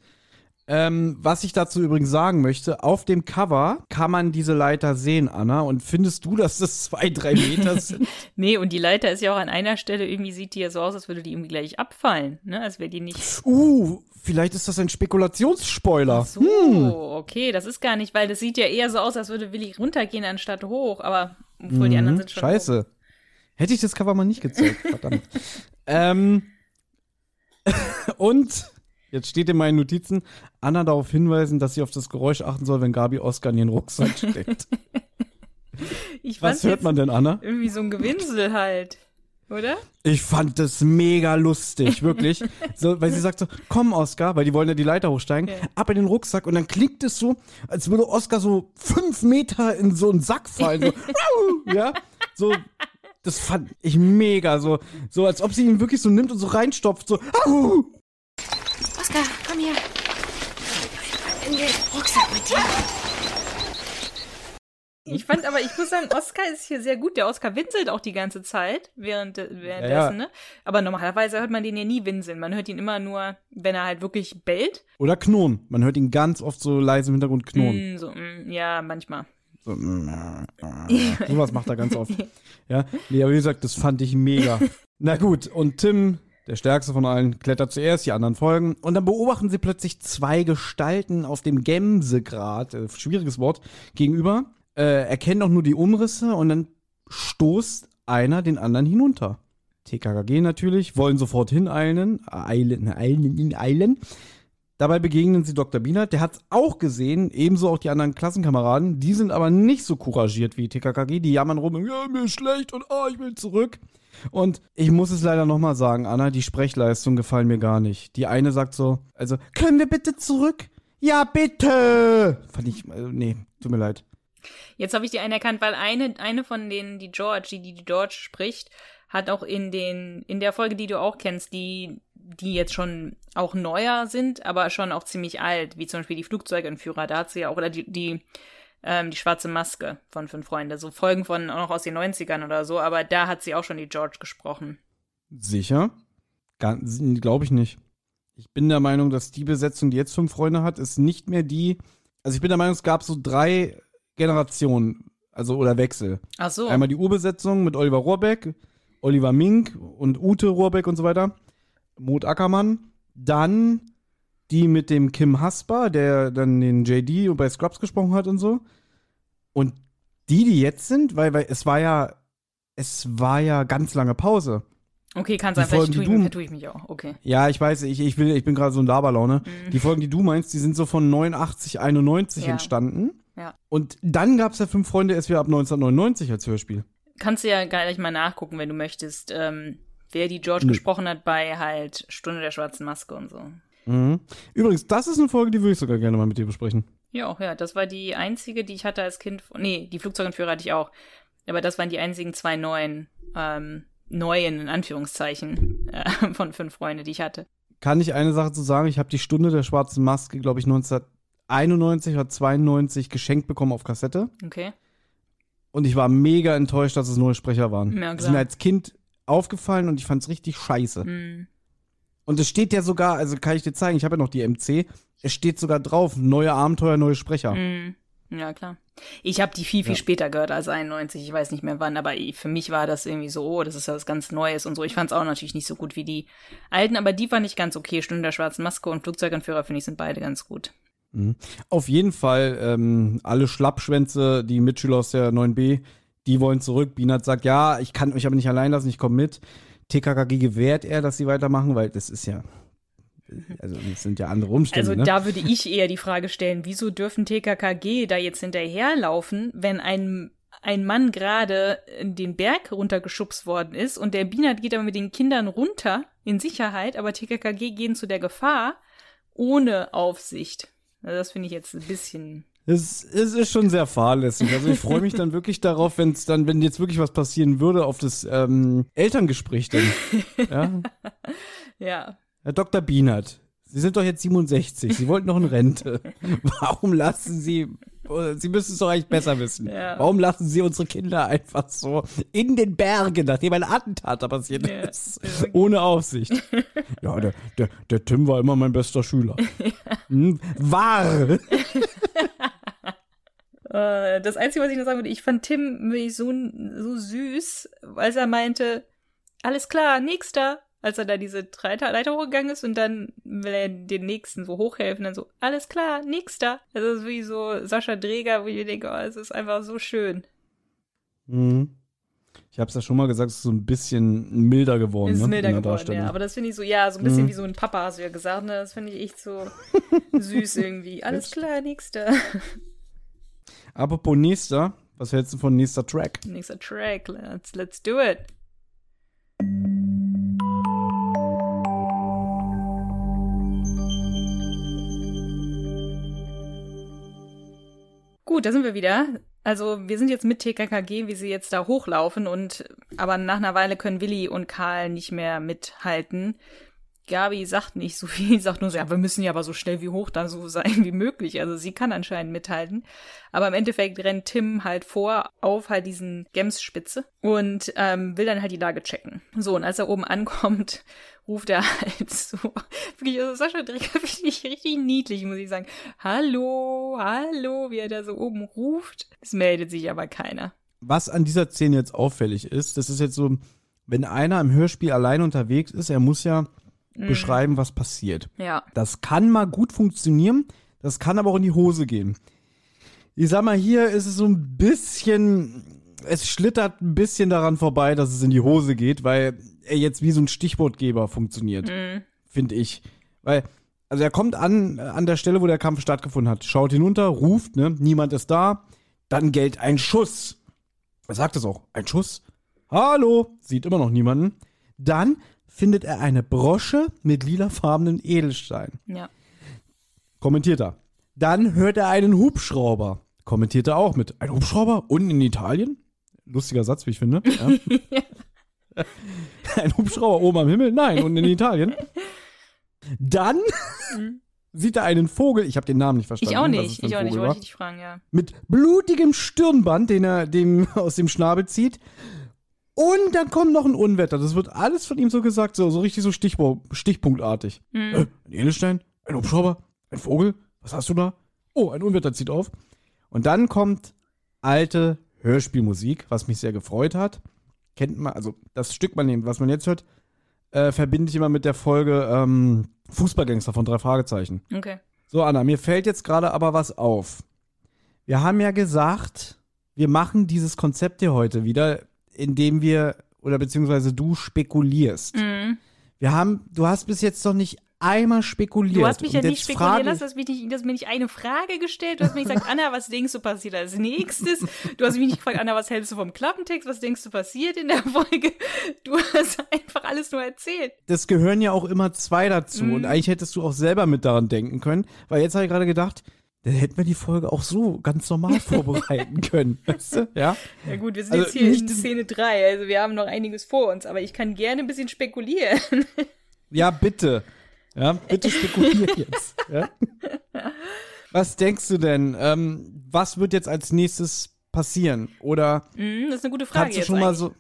Ähm, was ich dazu übrigens sagen möchte, auf dem Cover kann man diese Leiter sehen, Anna. Und findest du, dass das zwei, drei Meter sind? Nee, und die Leiter ist ja auch an einer Stelle, irgendwie sieht die ja so aus, als würde die irgendwie gleich abfallen, ne? Als wäre die nicht. uh, vielleicht ist das ein Spekulationsspoiler. So, okay, das ist gar nicht, weil das sieht ja eher so aus, als würde Willi runtergehen anstatt hoch, aber obwohl die anderen sind schon. Mhm. Scheiße. Hätte ich das Cover mal nicht gezeigt, verdammt. ähm, und jetzt steht in meinen Notizen, Anna darauf hinweisen, dass sie auf das Geräusch achten soll, wenn Gabi Oscar in ihren Rucksack steckt. Ich Was hört man denn, Anna? Irgendwie so ein Gewinsel halt, oder? Ich fand das mega lustig, wirklich. So, weil sie sagt so, komm Oscar, weil die wollen ja die Leiter hochsteigen, Ja. ab in den Rucksack und dann klingt es so, als würde Oscar so fünf Meter in so einen Sack fallen. So, ja, so, das fand ich mega, so, so als ob sie ihn wirklich so nimmt und so reinstopft, so, Au! Oskar, komm her. In den Rucksack mit dir. Ich fand aber, ich muss sagen, Oscar ist hier sehr gut. Der Oscar winselt auch die ganze Zeit während, währenddessen, Ja, ja. ne? Aber normalerweise hört man den ja nie winseln. Man hört ihn immer nur, wenn er halt wirklich bellt. Oder Knurren. Man hört ihn ganz oft so leise im Hintergrund knurren. Mm, so, mm, ja, manchmal. So, mm, sowas macht er ganz oft. Ja, nee, aber wie gesagt, das fand ich mega. Na gut, und Tim, der stärkste von allen, klettert zuerst, die anderen folgen. Und dann beobachten sie plötzlich zwei Gestalten auf dem Gemsegrat, äh, schwieriges Wort, gegenüber, äh, erkennen auch nur die Umrisse und dann stoßt einer den anderen hinunter. TKKG natürlich, wollen sofort hineilen, eilen, eilen, eilen. Dabei begegnen sie Dr. Bienert, der hat es auch gesehen, ebenso auch die anderen Klassenkameraden. Die sind aber nicht so couragiert wie TKKG, die jammern rum, ja, mir ist schlecht und ah, ich will zurück. Und ich muss es leider nochmal sagen, Anna, die Sprechleistungen gefallen mir gar nicht. Die eine sagt so, also, können wir bitte zurück? Ja, bitte! Fand ich, äh, nee, tut mir leid. Jetzt habe ich die eine erkannt, weil eine, eine von denen, die George, die, die George spricht, hat auch in den, in der Folge, die du auch kennst, die, die jetzt schon auch neuer sind, aber schon auch ziemlich alt, wie zum Beispiel die Flugzeugentführer, da hat sie ja auch, oder die, die, ähm, die schwarze Maske von Fünf Freunde, so Folgen von auch noch aus den 90ern oder so, aber da hat sie auch schon die George gesprochen. Sicher? Glaube ich nicht. Ich bin der Meinung, dass die Besetzung, die jetzt fünf Freunde hat, ist nicht mehr die. Also ich bin der Meinung, es gab so drei Generationen, also oder Wechsel. Ach so. Einmal die Urbesetzung mit Oliver Rohrbeck, Oliver Mink und Ute Rohrbeck und so weiter. Mut Ackermann. Dann die mit dem Kim Hasper, der dann den JD und bei Scrubs gesprochen hat und so. Und die, die jetzt sind, weil, weil es war ja, es war ja ganz lange Pause. okay, kann sein, vielleicht tue ich, tue ich mich auch. Okay. Ja, ich weiß, ich, ich, will, ich bin gerade so in Laberlaune. Die Folgen, die du meinst, die sind so von 89, 91 Ja. entstanden. Ja. Und dann gab es ja fünf Freunde erst wieder ab 1999 als Hörspiel. Kannst du ja gleich mal nachgucken, wenn du möchtest, ähm, wer die George Nö. gesprochen hat bei halt Stunde der schwarzen Maske und so. Mhm. Übrigens, das ist eine Folge, die würde ich sogar gerne mal mit dir besprechen. Ja, auch, ja. Das war die einzige, die ich hatte als Kind. Nee, die Flugzeugentführer hatte ich auch. Aber das waren die einzigen zwei neuen, ähm, neuen, in Anführungszeichen, äh, von fünf Freunde, die ich hatte. Kann ich eine Sache zu sagen? Ich habe die Stunde der schwarzen Maske, glaube ich, 1991 oder 92 geschenkt bekommen auf Kassette. Okay. Und ich war mega enttäuscht, dass es neue Sprecher waren. Ja, die klar. sind mir als Kind aufgefallen und ich fand es richtig scheiße. Hm. Und es steht ja sogar, also kann ich dir zeigen, ich habe ja noch die MC, es steht sogar drauf, neue Abenteuer, neue Sprecher. Hm. Ja, klar. Ich habe die viel, viel Ja. später gehört als 91. Ich weiß nicht mehr wann, aber für mich war das irgendwie so, oh, das ist ja was ganz Neues und so. Ich fand es auch natürlich nicht so gut wie die alten, aber die fand ich ganz okay. Stunde der schwarzen Maske und Flugzeugentführer, finde ich, sind beide ganz gut. Mhm. Auf jeden Fall, ähm, alle Schlappschwänze, die Mitschüler aus der 9b, die wollen zurück. Bienat sagt, ja, ich kann euch aber nicht allein lassen, ich komme mit. TKKG gewährt er, dass sie weitermachen, weil das ist ja, also das sind ja andere Umstände. Also ne? da würde ich eher die Frage stellen, wieso dürfen TKKG da jetzt hinterherlaufen, wenn ein, ein Mann gerade den Berg runtergeschubst worden ist und der Bienert geht aber mit den Kindern runter in Sicherheit, aber TKKG gehen zu der Gefahr ohne Aufsicht. Also das finde ich jetzt ein bisschen. Es, es ist schon sehr fahrlässig. Also ich freue mich dann wirklich darauf, wenn es dann, wenn jetzt wirklich was passieren würde, auf das ähm, Elterngespräch dann. ja? Ja. Herr Dr. Bienert, Sie sind doch jetzt 67, Sie wollten noch in Rente. Warum lassen Sie, Sie müssen es doch eigentlich besser wissen. Ja. Warum lassen Sie unsere Kinder einfach so in den Bergen, nachdem ein Attentat da passiert Ja. ist, ohne Aufsicht? Ja, der, der, der Tim war immer mein bester Schüler. Hm, wahr. Äh, das Einzige, was ich noch sagen würde, ich fand Tim wirklich so, so süß, als er meinte, alles klar, nächster. Als er da diese drei Leiter hochgegangen ist und dann will er den nächsten so hochhelfen, dann so, alles klar, nächster. Also das ist wie so Sascha Dreger, wo ich mir denke, oh, es ist einfach so schön. Mhm. Ich habe es ja schon mal gesagt, es ist so ein bisschen milder geworden. Es ist ne, milder in der geworden, ja. Aber das finde ich so, ja, so ein bisschen Mhm. wie so ein Papa, hast du ja gesagt, ne? Das finde ich echt so süß irgendwie. Alles klar, nächster. Apropos nächster, was hältst du von nächster Track? Nächster Track, let's, let's do it. Gut, da sind wir wieder. Also wir sind jetzt mit TKKG, wie sie jetzt da hochlaufen und aber nach einer Weile können Willi und Karl nicht mehr mithalten. Gabi sagt nicht so viel, sagt nur so, ja, wir müssen ja aber so schnell wie hoch dann so sein wie möglich. Also sie kann anscheinend mithalten. Aber im Endeffekt rennt Tim halt vor auf halt diesen Gemsspitze und ähm, will dann halt die Lage checken. So, und als er oben ankommt, ruft er halt so, wirklich, also Sascha Dreger finde ich richtig niedlich, muss ich sagen. Hallo, hallo, wie er da so oben ruft. Es meldet sich aber keiner. Was an dieser Szene jetzt auffällig ist, das ist jetzt so, wenn einer im Hörspiel allein unterwegs ist, er muss ja Mhm. beschreiben, was passiert. Ja. Das kann mal gut funktionieren, das kann aber auch in die Hose gehen. Ich sag mal, hier ist es so ein bisschen, es schlittert ein bisschen daran vorbei, dass es in die Hose geht, weil er jetzt wie so ein Stichwortgeber funktioniert, finde ich. Weil, also er kommt an, an der Stelle, wo der Kampf stattgefunden hat, schaut hinunter, ruft, ne, niemand ist da, dann gilt ein Schuss. Er sagt es auch, ein Schuss. Hallo, sieht immer noch niemanden. Dann findet er eine Brosche mit lilafarbenen Edelstein. Ja. Kommentiert er. Dann hört er einen Hubschrauber. Kommentiert er auch mit. Ein Hubschrauber? Unten in Italien? Lustiger Satz, wie ich finde. Ja. ein Hubschrauber oben am Himmel? Nein, unten in Italien. Dann sieht er einen Vogel. Ich habe den Namen nicht verstanden. Ich auch nicht, ich auch nicht, wollte ich dich fragen, ja. Mit blutigem Stirnband, den er dem aus dem Schnabel zieht. Und dann kommt noch ein Unwetter. Das wird alles von ihm so gesagt, so, so richtig so Stichwort, stichpunktartig. Mhm. Äh, ein Edelstein, ein Hubschrauber, ein Vogel. Was hast du da? Oh, ein Unwetter zieht auf. Und dann kommt alte Hörspielmusik, was mich sehr gefreut hat. Kennt man, also das Stück, was man jetzt hört, äh, verbinde ich immer mit der Folge ähm, Fußballgangster von drei Fragezeichen. Okay. So, Anna, mir fällt jetzt gerade aber was auf. Wir haben ja gesagt, wir machen dieses Konzept hier heute wieder, indem wir, oder beziehungsweise du spekulierst. Mhm. Wir haben, du hast bis jetzt noch nicht einmal spekuliert. Du hast mich ja nicht spekulieren frage- lassen, du hast, mich nicht, du hast mir nicht eine Frage gestellt. Du hast mir gesagt, Anna, was denkst du passiert als nächstes? Du hast mich nicht gefragt, Anna, was hältst du vom Klappentext? Was denkst du passiert in der Folge? Du hast einfach alles nur erzählt. Das gehören ja auch immer zwei dazu. Mhm. Und eigentlich hättest du auch selber mit daran denken können, weil jetzt habe ich gerade gedacht, dann hätten wir die Folge auch so ganz normal vorbereiten können. Weißt du? Ja? Ja gut, wir sind Also jetzt hier in Szene 3, also wir haben noch einiges vor uns, aber ich kann gerne ein bisschen spekulieren. Ja, bitte. Ja, bitte spekulier jetzt. Ja? Was denkst du denn? Ähm, was wird jetzt als nächstes passieren? Oder Mhm, das ist eine gute Frage kannst du schon mal so.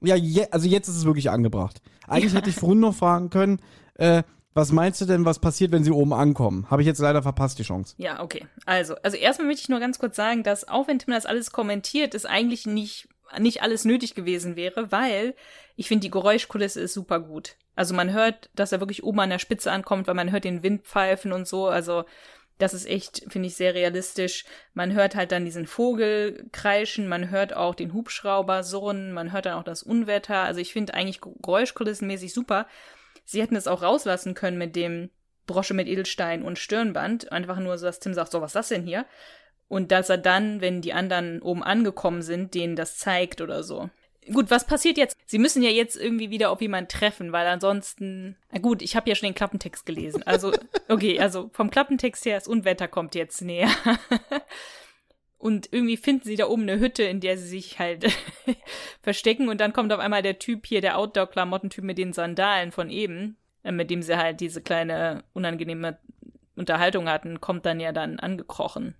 Ja, je, also jetzt ist es wirklich angebracht. Eigentlich hätte ich vorhin noch fragen können, äh, was meinst du denn, was passiert, wenn sie oben ankommen? Habe ich jetzt leider verpasst, die Chance. Ja, okay. Also, also erstmal möchte ich nur ganz kurz sagen, dass auch wenn Tim das alles kommentiert, es eigentlich nicht, nicht alles nötig gewesen wäre, weil ich finde, die Geräuschkulisse ist super gut. Also man hört, dass er wirklich oben an der Spitze ankommt, weil man hört den Wind pfeifen und so. Also das ist echt, finde ich, sehr realistisch. Man hört halt dann diesen Vogel kreischen, man hört auch den Hubschrauber surren, man hört dann auch das Unwetter. Also ich finde eigentlich geräuschkulissenmäßig super. Sie hätten es auch rauslassen können mit dem Brosche mit Edelstein und Stirnband. Einfach nur so, dass Tim sagt, so, was ist das denn hier? Und dass er dann, wenn die anderen oben angekommen sind, denen das zeigt oder so. Gut, was passiert jetzt? Sie müssen ja jetzt irgendwie wieder auf jemanden treffen, weil ansonsten. Na gut, ich habe ja schon den Klappentext gelesen. Also, okay, also vom Klappentext her, das Unwetter kommt jetzt näher. Und irgendwie finden sie da oben eine Hütte, in der sie sich halt verstecken. Und dann kommt auf einmal der Typ hier, der Outdoor-Klamottentyp mit den Sandalen von eben, äh, mit dem sie halt diese kleine unangenehme Unterhaltung hatten, kommt dann ja dann angekrochen.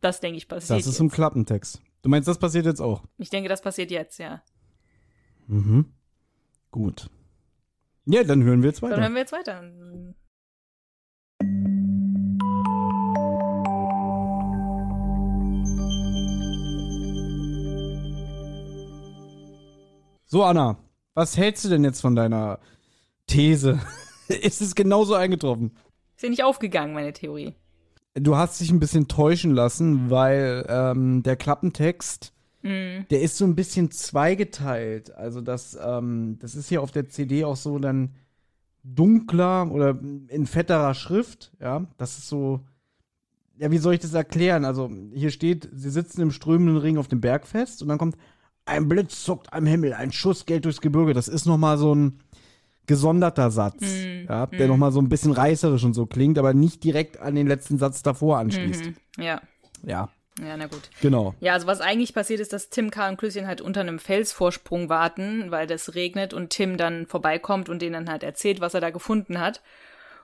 Das denke ich passiert. Das ist jetzt. im Klappentext. Du meinst, das passiert jetzt auch? Ich denke, das passiert jetzt, ja. Mhm. Gut. Ja, dann hören wir jetzt Dann weiter. hören wir jetzt weiter. So, Anna, was hältst du denn jetzt von deiner These? Ist es genauso eingetroffen? Ist ja nicht aufgegangen, meine Theorie. Du hast dich ein bisschen täuschen lassen, weil ähm, der Klappentext, der ist so ein bisschen zweigeteilt. Also das, ähm, das ist hier auf der CD auch so dann dunkler oder in fetterer Schrift. Ja, das ist so. Ja, wie soll ich das erklären? Also hier steht, sie sitzen im strömenden Ring auf dem Berg fest und dann kommt ein Blitz zuckt am Himmel, ein Schuss geht durchs Gebirge. Das ist noch mal so ein gesonderter Satz, ja, der noch mal so ein bisschen reißerisch und so klingt, aber nicht direkt an den letzten Satz davor anschließt. Mhm. Ja. Ja, Ja, na gut. genau. Ja, also was eigentlich passiert ist, dass Tim, Karl und Klößchen halt unter einem Felsvorsprung warten, weil das regnet und Tim dann vorbeikommt und denen dann halt erzählt, was er da gefunden hat.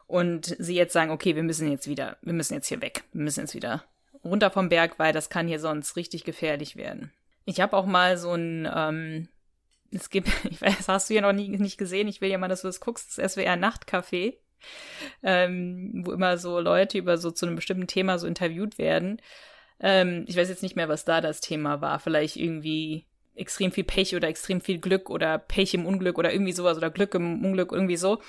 Und sie jetzt sagen, okay, wir müssen jetzt wieder, wir müssen jetzt hier weg. Wir müssen jetzt wieder runter vom Berg, weil das kann hier sonst richtig gefährlich werden. Ich habe auch mal so ein, ähm, es gibt, ich weiß, das hast du ja noch nie, nicht gesehen, ich will ja mal, dass du das guckst, das SWR Nachtcafé, ähm, wo immer so Leute über so zu einem bestimmten Thema so interviewt werden. Ähm, ich weiß jetzt nicht mehr, was da das Thema war. Vielleicht irgendwie extrem viel Pech oder extrem viel Glück oder Pech im Unglück oder irgendwie sowas oder Glück im Unglück, irgendwie so.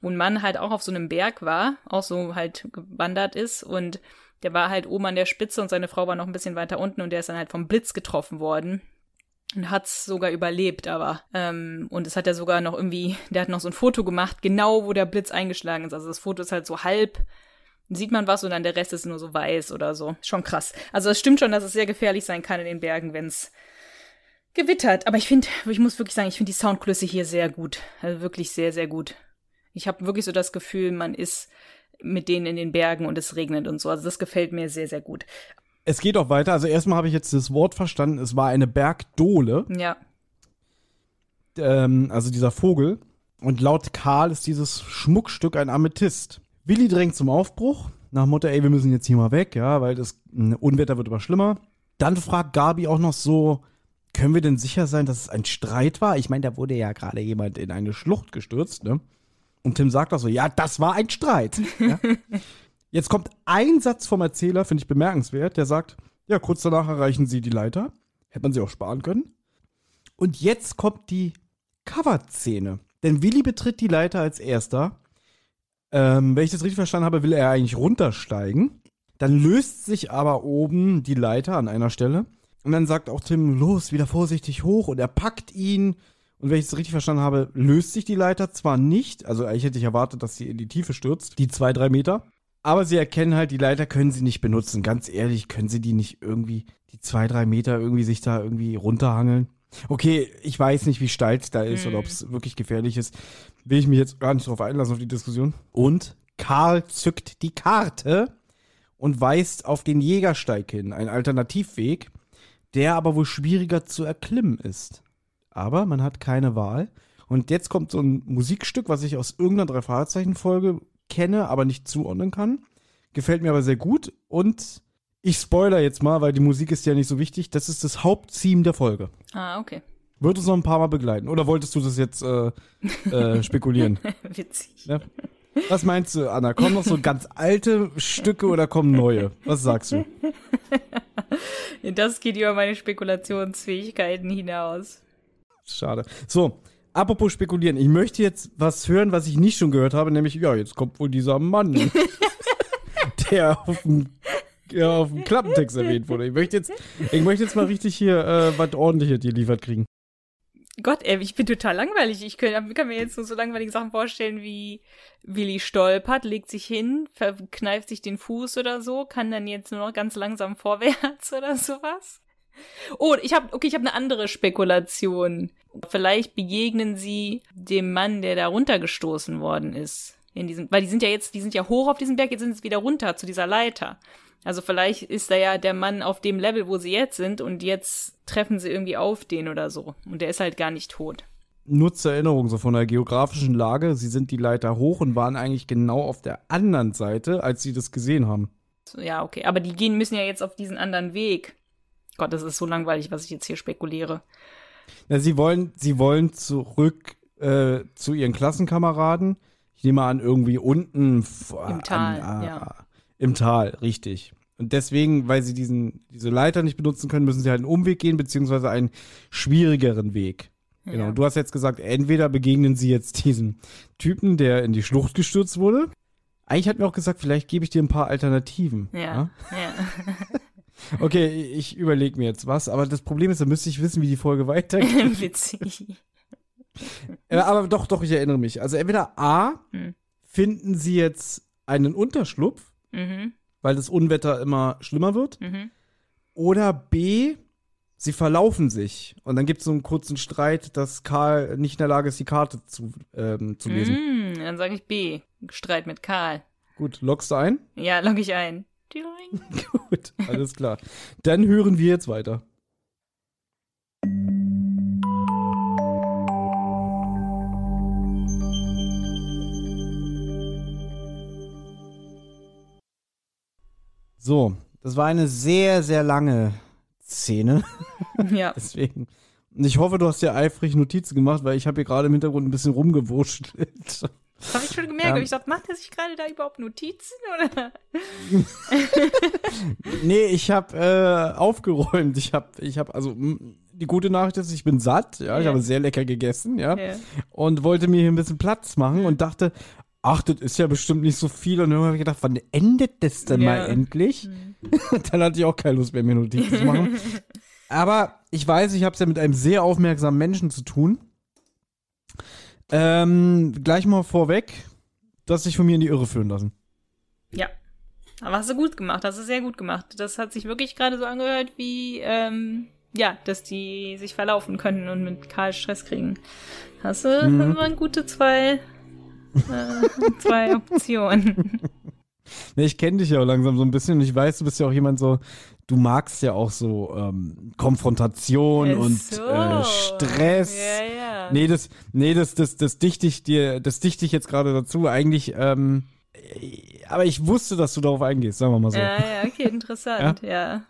Wo ein Mann halt auch auf so einem Berg war, auch so halt gewandert ist und der war halt oben an der Spitze und seine Frau war noch ein bisschen weiter unten und der ist dann halt vom Blitz getroffen worden und hat's sogar überlebt, aber ähm, und es hat er sogar noch irgendwie, der hat noch so ein Foto gemacht, genau wo der Blitz eingeschlagen ist. Also das Foto ist halt so halb, sieht man was und dann der Rest ist nur so weiß oder so. Schon krass. Also es stimmt schon, dass es sehr gefährlich sein kann in den Bergen, wenn's gewittert. Aber ich finde, ich muss wirklich sagen, ich finde die Soundkulisse hier sehr gut, also wirklich sehr sehr gut. Ich habe wirklich so das Gefühl, man ist mit denen in den Bergen und es regnet und so. Also das gefällt mir sehr sehr gut. Es geht auch weiter. Also erstmal habe ich jetzt das Wort verstanden. Es war eine Bergdole, Ja, ähm, also dieser Vogel. Und laut Karl ist dieses Schmuckstück ein Amethyst. Willi drängt zum Aufbruch. Nach Motto, ey, wir müssen jetzt hier mal weg, ja, weil das Unwetter wird immer schlimmer. Dann fragt Gabi auch noch so, können wir denn sicher sein, dass es ein Streit war? Ich meine, da wurde ja gerade jemand in eine Schlucht gestürzt, ne? Und Tim sagt auch so, ja, das war ein Streit. Ja? Jetzt kommt ein Satz vom Erzähler, finde ich bemerkenswert, der sagt, ja, kurz danach erreichen sie die Leiter. Hätte man sie auch sparen können. Und jetzt kommt die Cover-Szene. Denn Willi betritt die Leiter als erster. Ähm, wenn ich das richtig verstanden habe, will er eigentlich runtersteigen. Dann löst sich aber oben die Leiter an einer Stelle. Und dann sagt auch Tim, los, wieder vorsichtig hoch. Und er packt ihn. Und wenn ich es richtig verstanden habe, löst sich die Leiter zwar nicht. Also eigentlich hätte ich erwartet, dass sie in die Tiefe stürzt. Die zwei, drei Meter. Aber sie erkennen halt, die Leiter können sie nicht benutzen. Ganz ehrlich, können sie die nicht irgendwie, die zwei, drei Meter irgendwie sich da irgendwie runterhangeln? Okay, ich weiß nicht, wie steil es da ist oder ob es wirklich gefährlich ist. Will ich mich jetzt gar nicht drauf einlassen, auf die Diskussion. Und Karl zückt die Karte und weist auf den Jägersteig hin, ein Alternativweg, der aber wohl schwieriger zu erklimmen ist. Aber man hat keine Wahl. Und jetzt kommt so ein Musikstück, was ich aus irgendeiner Drei-Fragezeichen-Folge kenne, aber nicht zuordnen kann. Gefällt mir aber sehr gut. Und ich spoiler jetzt mal, weil die Musik ist ja nicht so wichtig. Das ist das Haupttheme der Folge. ah, okay. Wird uns noch ein paar Mal begleiten. Oder wolltest du das jetzt äh, äh, spekulieren? Witzig. Ne? Was meinst du, Anna? Kommen noch so ganz alte Stücke oder kommen neue? Was sagst du? Das geht über meine Spekulationsfähigkeiten hinaus. Schade. So, apropos spekulieren. Ich möchte jetzt was hören, was ich nicht schon gehört habe, nämlich, ja, jetzt kommt wohl dieser Mann, der auf dem, ja, auf dem Klappentext erwähnt wurde. Ich möchte jetzt, ich möchte jetzt mal richtig hier äh, was ordentliches geliefert kriegen. Gott, ey, ich bin total langweilig. Ich kann, kann mir jetzt nur so langweilige Sachen vorstellen, wie Willi stolpert, legt sich hin, verkneift sich den Fuß oder so, kann dann jetzt nur noch ganz langsam vorwärts oder sowas. Oh, ich habe, okay, ich habe eine andere Spekulation. Vielleicht begegnen sie dem Mann, der da runtergestoßen worden ist. In diesem, weil die sind ja jetzt, die sind ja hoch auf diesem Berg, jetzt sind sie wieder runter zu dieser Leiter. Also vielleicht ist da ja der Mann auf dem Level, wo sie jetzt sind und jetzt treffen sie irgendwie auf den oder so. Und der ist halt gar nicht tot. Nur zur Erinnerung, so von der geografischen Lage, sie sind die Leiter hoch und waren eigentlich genau auf der anderen Seite, als sie das gesehen haben. Ja, okay. Aber die gehen müssen ja jetzt auf diesen anderen Weg. Gott, das ist so langweilig, was ich jetzt hier spekuliere. Na, sie wollen, sie wollen zurück äh, zu ihren Klassenkameraden. Ich nehme an, irgendwie unten Im Tal, an, ja. Im Tal, richtig. Und deswegen, weil sie diesen, diese Leiter nicht benutzen können, müssen sie halt einen Umweg gehen, beziehungsweise einen schwierigeren Weg. Genau. Ja. Du hast jetzt gesagt, entweder begegnen sie jetzt diesem Typen, der in die Schlucht gestürzt wurde. Eigentlich hat mir auch gesagt, vielleicht gebe ich dir ein paar Alternativen. Ja, ja. Okay, ich überlege mir jetzt was, aber das Problem ist, da müsste ich wissen, wie die Folge weitergeht. Witzig. Äh, aber doch, doch, ich erinnere mich. Also entweder A, Hm. finden sie jetzt einen Unterschlupf, Mhm, weil das Unwetter immer schlimmer wird. mhm. Oder B, sie verlaufen sich. Und dann gibt es so einen kurzen Streit, dass Karl nicht in der Lage ist, die Karte zu, ähm, zu lesen. Mm, dann sage ich B. Streit mit Karl. Gut, loggst du ein? Ja, logge ich ein. Türing. Gut, alles klar. Dann hören wir jetzt weiter. So, das war eine sehr, sehr lange Szene. Ja. Deswegen. Und ich hoffe, du hast dir eifrig Notizen gemacht, weil ich habe hier gerade im Hintergrund ein bisschen rumgewurschtelt. Das habe ich schon gemerkt. Ähm. ich dachte, macht er sich gerade da überhaupt Notizen? Oder? Nee, ich habe äh, aufgeräumt. Ich habe, ich habe, also die gute Nachricht ist, ich bin satt. Ja, ich Ja. habe sehr lecker gegessen, ja, Ja. und wollte mir hier ein bisschen Platz machen und dachte, ach, das ist ja bestimmt nicht so viel. Und dann habe ich gedacht, wann endet das denn Ja. mal endlich? Und dann hatte ich auch keine Lust mehr, mir Notizen zu machen. Aber ich weiß, ich habe es ja mit einem sehr aufmerksamen Menschen zu tun. Ähm, gleich mal vorweg, dass sich von mir in die Irre führen lassen. Ja. Aber hast du gut gemacht, hast du sehr gut gemacht. Das hat sich wirklich gerade so angehört wie, ähm, ja, dass die sich verlaufen können und mit Karl Stress kriegen. Hast du Mhm. das waren gute zwei, äh, zwei Optionen. Ja, ich kenne dich ja auch langsam so ein bisschen und ich weiß, du bist ja auch jemand so, du magst ja auch so ähm, Konfrontation Ach und so. äh, Stress. Ja, ja. Nee, das, nee, das, das, das dichte ich dir, das dichte ich jetzt gerade dazu. Eigentlich, ähm, äh, aber ich wusste, dass du darauf eingehst, sagen wir mal so. Ja, ja, okay, interessant, ja.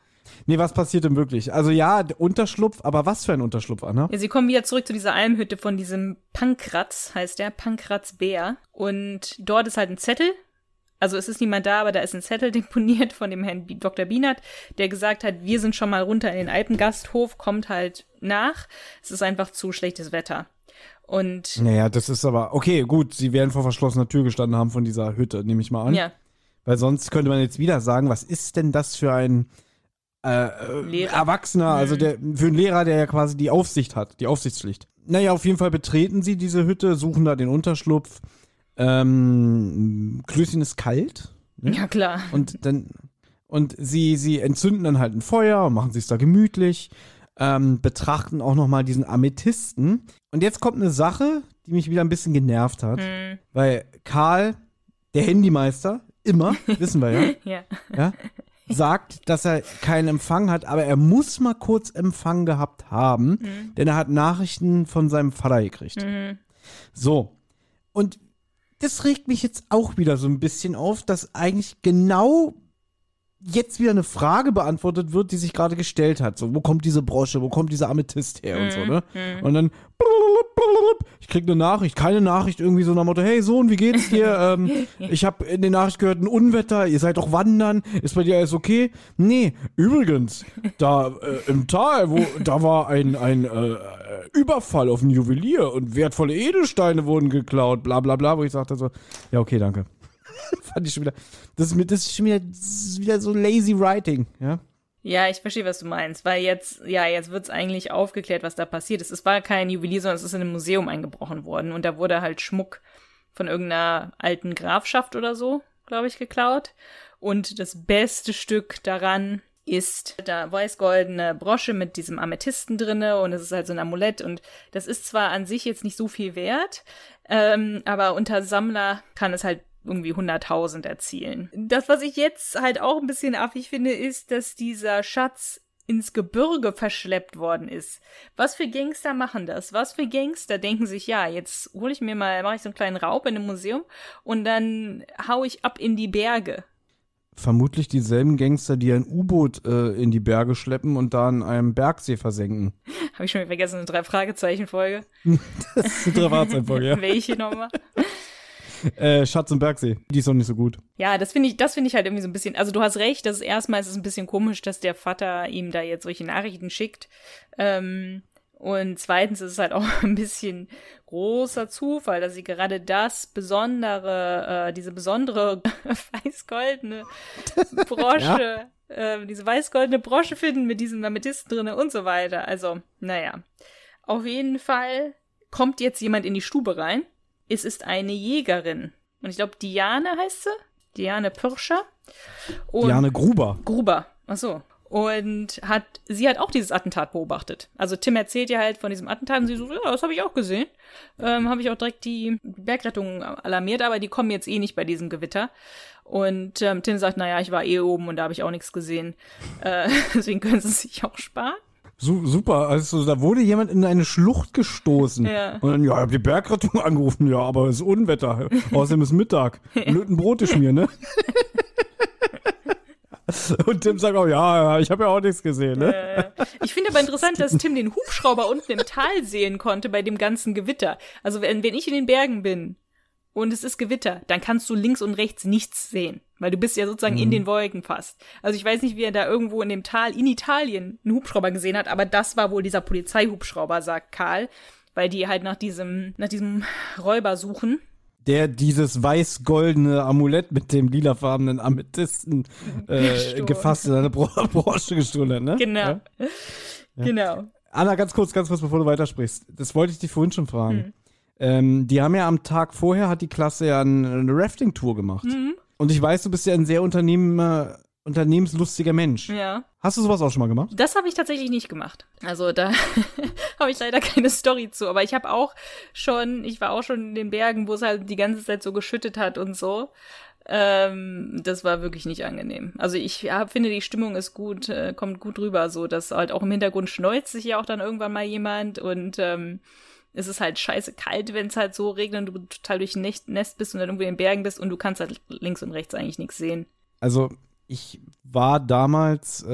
Nee, was passiert denn wirklich? Also ja, Unterschlupf, aber was für ein Unterschlupf, Anna? Ja, sie kommen wieder zurück zu dieser Almhütte von diesem Pankratz, heißt der, Pankratz Bär. Und dort ist halt ein Zettel. Also es ist niemand da, aber da ist ein Zettel deponiert von dem Herrn Dr. Bienert, der gesagt hat, wir sind schon mal runter in den Alpengasthof, kommt halt nach. Es ist einfach zu schlechtes Wetter. Und Naja, das ist aber, okay, gut, sie werden vor verschlossener Tür gestanden haben von dieser Hütte, nehme ich mal an. ja, Weil sonst könnte man jetzt wieder sagen, was ist denn das für ein äh, äh. Erwachsener, also der für einen Lehrer, der ja quasi die Aufsicht hat, die Aufsichtspflicht. Naja, auf jeden Fall betreten sie diese Hütte, suchen da den Unterschlupf. Ähm, Klößchen ist kalt. Ne? ja klar. Und dann und sie sie entzünden dann halt ein Feuer und machen sich da gemütlich, ähm, betrachten auch noch mal diesen Amethysten. Und jetzt kommt eine Sache, die mich wieder ein bisschen genervt hat, Hm, weil Karl, der Handymeister, immer, wissen wir ja, ja. ja, sagt, dass er keinen Empfang hat, aber er muss mal kurz Empfang gehabt haben, denn er hat Nachrichten von seinem Vater gekriegt. Mhm. So. Und das regt mich jetzt auch wieder so ein bisschen auf, dass eigentlich genau jetzt wieder eine Frage beantwortet wird, die sich gerade gestellt hat. So, wo kommt diese Brosche, wo kommt dieser Amethyst her und so, ne? Und dann ich krieg eine Nachricht, keine Nachricht irgendwie so nach dem Motto, hey Sohn, wie geht's dir? ähm, ich habe in der Nachricht gehört, ein Unwetter, ihr seid doch wandern, ist bei dir alles okay? Nee, übrigens, da äh, im Tal, wo da war ein, ein äh, Überfall auf einen Juwelier und wertvolle Edelsteine wurden geklaut, bla bla bla, wo ich sagte so, ja okay, danke. Fand ich schon wieder, das ist, das ist schon wieder, ist wieder so lazy writing, ja? Ja, ich verstehe, was du meinst, weil jetzt, ja, jetzt wird's eigentlich aufgeklärt, was da passiert ist. Es war kein Juwelier, sondern es ist in einem Museum eingebrochen worden und da wurde halt Schmuck von irgendeiner alten Grafschaft oder so, glaube ich, geklaut. Und das beste Stück daran ist da weiß-goldene Brosche mit diesem Amethysten drinne und es ist halt so ein Amulett und das ist zwar an sich jetzt nicht so viel wert, ähm, aber unter Sammler kann es halt irgendwie 100.000 erzielen. Das, was ich jetzt halt auch ein bisschen affig finde, ist, dass dieser Schatz ins Gebirge verschleppt worden ist. Was für Gangster machen das? Was für Gangster denken sich, ja, jetzt hole ich mir mal, mache ich so einen kleinen Raub in einem Museum und dann hau ich ab in die Berge. Vermutlich dieselben Gangster, die ein U-Boot äh, in die Berge schleppen und da in einem Bergsee versenken. Habe ich schon wieder vergessen, eine drei Fragezeichen Folge. Das ist eine Dravatseinfolge, ja. Welche nochmal? Äh, Schatz im Bergsee. Die ist doch nicht so gut. Ja, das finde ich, das finde ich halt irgendwie so ein bisschen. Also du hast recht, dass erstmal ist es ein bisschen komisch, dass der Vater ihm da jetzt solche Nachrichten schickt. Ähm, Und zweitens ist es halt auch ein bisschen großer Zufall, dass sie gerade das besondere, äh, diese besondere weiß-goldene Brosche, ja? äh, diese weiß-goldene Brosche finden mit diesem Amethysten drinne und so weiter. Also, naja. Auf jeden Fall kommt jetzt jemand in die Stube rein. Es ist eine Jägerin. Und ich glaube, Diane heißt sie. Diane Pirscher. Und Diane Gruber. Gruber. Ach so und hat sie hat auch dieses Attentat beobachtet. Also Tim erzählt ja halt von diesem Attentat und sie so, ja, das habe ich auch gesehen. Ähm, habe ich auch direkt die Bergrettung alarmiert, aber die kommen jetzt eh nicht bei diesem Gewitter. Und ähm, Tim sagt, naja, ich war eh oben und da habe ich auch nichts gesehen. Äh, deswegen können sie sich auch sparen. Su super, also da wurde jemand in eine Schlucht gestoßen. Ja. Und dann, ja, ich habe die Bergrettung angerufen, ja, aber es ist Unwetter. Außerdem ist Mittag. Blöd ein Brot ist mir, ne? Und Tim sagt auch, ja, ich habe ja auch nichts gesehen. Ne? Äh, ich finde aber interessant, dass Tim den Hubschrauber unten im Tal sehen konnte bei dem ganzen Gewitter. Also wenn, wenn ich in den Bergen bin und es ist Gewitter, dann kannst du links und rechts nichts sehen, weil du bist ja sozusagen mhm. in den Wolken fast. Also ich weiß nicht, wie er da irgendwo in dem Tal in Italien einen Hubschrauber gesehen hat, aber das war wohl dieser Polizeihubschrauber, sagt Karl, weil die halt nach diesem nach diesem Räuber suchen der dieses weiß-goldene Amulett mit dem lilafarbenen Amethysten äh, gefasst in eine Branche gestohlen hat, ne? Genau. Ja? Genau. Anna, ganz kurz, ganz kurz, bevor du weitersprichst. Das wollte ich dich vorhin schon fragen. Hm. Ähm, die haben ja am Tag vorher, hat die Klasse ja eine, eine Rafting-Tour gemacht. Mhm. Und ich weiß, du bist ja ein sehr Unternehmer, unternehmenslustiger Mensch. Ja. Hast du sowas auch schon mal gemacht? Das habe ich tatsächlich nicht gemacht. Also da habe ich leider keine Story zu. Aber ich habe auch schon, ich war auch schon in den Bergen, wo es halt die ganze Zeit so geschüttet hat und so. Ähm, das war wirklich nicht angenehm. Also ich ja, finde, die Stimmung ist gut, äh, kommt gut rüber, so dass halt auch im Hintergrund schneuzt sich ja auch dann irgendwann mal jemand und ähm, es ist halt scheiße kalt, wenn es halt so regnet und du total durch ein Nest bist und dann irgendwo in den Bergen bist und du kannst halt links und rechts eigentlich nichts sehen. Also ich war damals, äh,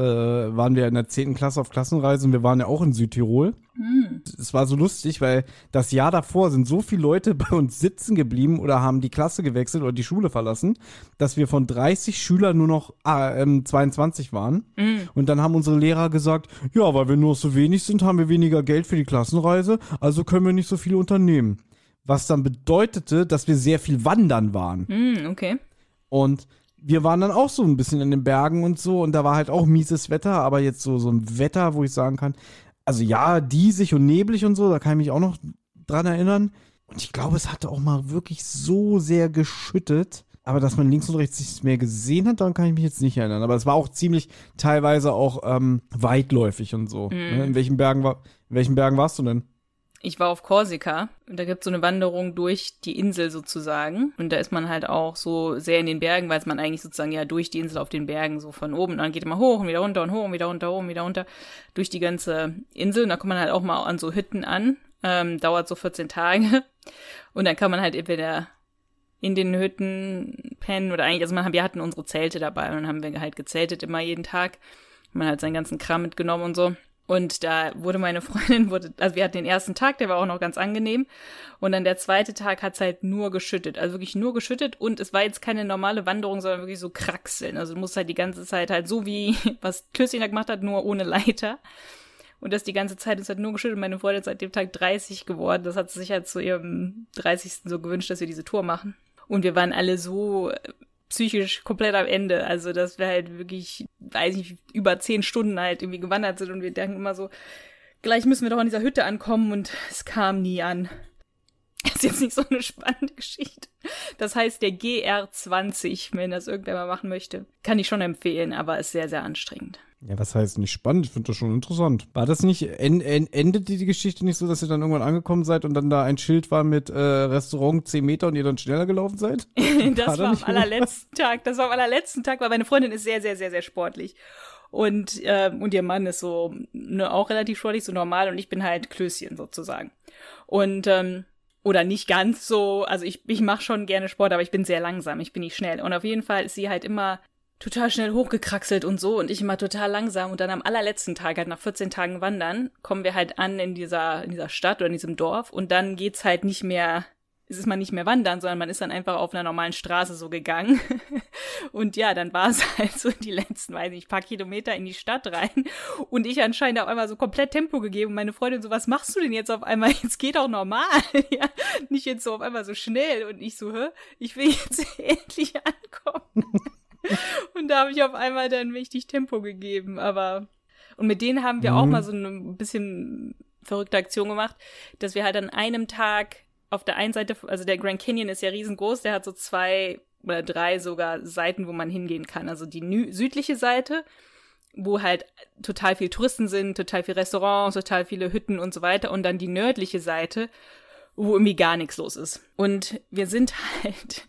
waren wir in der 10. Klasse auf Klassenreise und wir waren ja auch in Südtirol. Mhm. Es war so lustig, weil das Jahr davor sind so viele Leute bei uns sitzen geblieben oder haben die Klasse gewechselt oder die Schule verlassen, dass wir von 30 Schülern nur noch ah, ähm, 22 waren. Mhm. Und dann haben unsere Lehrer gesagt, ja, weil wir nur so wenig sind, haben wir weniger Geld für die Klassenreise, also können wir nicht so viel unternehmen. Was dann bedeutete, dass wir sehr viel wandern waren. Mhm, okay. Und wir waren dann auch so ein bisschen in den Bergen und so und da war halt auch mieses Wetter, aber jetzt so, so ein Wetter, wo ich sagen kann, also ja, diesig und neblig und so, da kann ich mich auch noch dran erinnern. Und ich glaube, es hatte auch mal wirklich so sehr geschüttet. Aber dass man links und rechts nichts mehr gesehen hat, daran kann ich mich jetzt nicht erinnern. Aber es war auch ziemlich teilweise auch ähm, weitläufig und so. Ne? In welchen Bergen war, in welchen Bergen warst du denn? Ich war auf Korsika und da gibt's so eine Wanderung durch die Insel sozusagen. Und da ist man halt auch so sehr in den Bergen, weil man eigentlich sozusagen ja durch die Insel auf den Bergen so von oben und dann geht immer hoch und wieder runter und hoch und wieder runter, hoch und wieder runter durch die ganze Insel. Und da kommt man halt auch mal an so Hütten an. Ähm, dauert so 14 Tage. Und dann kann man halt entweder in den Hütten pennen oder eigentlich, also man, wir hatten unsere Zelte dabei und dann haben wir halt gezeltet immer jeden Tag. Man hat seinen ganzen Kram mitgenommen und so. Und da wurde meine Freundin, wurde, also wir hatten den ersten Tag, der war auch noch ganz angenehm. Und dann der zweite Tag hat's halt nur geschüttet. Also wirklich nur geschüttet. Und es war jetzt keine normale Wanderung, sondern wirklich so Kraxeln. Also du musst halt die ganze Zeit halt so wie, was Klößchen da gemacht hat, nur ohne Leiter. Und das die ganze Zeit ist halt nur geschüttet. Meine Freundin ist seit dem Tag 30 geworden. Das hat sie sich halt zu ihrem 30. so gewünscht, dass wir diese Tour machen. Und wir waren alle so psychisch komplett am Ende. Also, dass wir halt wirklich, weiß ich, über zehn Stunden halt irgendwie gewandert sind und wir denken immer so, gleich müssen wir doch an dieser Hütte ankommen und es kam nie an. Das ist jetzt nicht so eine spannende Geschichte. Das heißt, der GR20, wenn das irgendwer mal machen möchte, kann ich schon empfehlen, aber ist sehr, sehr anstrengend. Ja, was heißt nicht spannend? Ich finde das schon interessant. War das nicht, en, en, endet die Geschichte nicht so, dass ihr dann irgendwann angekommen seid und dann da ein Schild war mit äh, Restaurant 10 Meter und ihr dann schneller gelaufen seid? das war, war am allerletzten Tag. Das war am allerletzten Tag, weil meine Freundin ist sehr, sehr, sehr, sehr sportlich. Und, äh, und ihr Mann ist so ne, auch relativ sportlich, so normal und ich bin halt Klößchen sozusagen. Und ähm, oder nicht ganz so, also ich, ich mache schon gerne Sport, aber ich bin sehr langsam, ich bin nicht schnell. Und auf jeden Fall ist sie halt immer total schnell hochgekraxelt und so und ich immer total langsam und dann am allerletzten Tag, halt nach 14 Tagen Wandern, kommen wir halt an in dieser, in dieser Stadt oder in diesem Dorf und dann geht's halt nicht mehr ist man nicht mehr wandern, sondern man ist dann einfach auf einer normalen Straße so gegangen. Und ja, dann war es halt so die letzten, weiß ich, paar Kilometer in die Stadt rein. Und ich anscheinend auf einmal so komplett Tempo gegeben. Und meine Freundin so, was machst du denn jetzt auf einmal? Jetzt geht auch normal. ja, nicht jetzt so auf einmal so schnell. Und ich so, hä? Ich will jetzt endlich ankommen. und da habe ich auf einmal dann richtig Tempo gegeben. Aber, und mit denen haben wir mhm. auch mal so ein bisschen verrückte Aktion gemacht, dass wir halt an einem Tag auf der einen Seite, also der Grand Canyon ist ja riesengroß, der hat so zwei oder drei sogar Seiten, wo man hingehen kann. Also die südliche Seite, wo halt total viel Touristen sind, total viel Restaurants, total viele Hütten und so weiter. Und dann die nördliche Seite, wo irgendwie gar nichts los ist. Und wir sind halt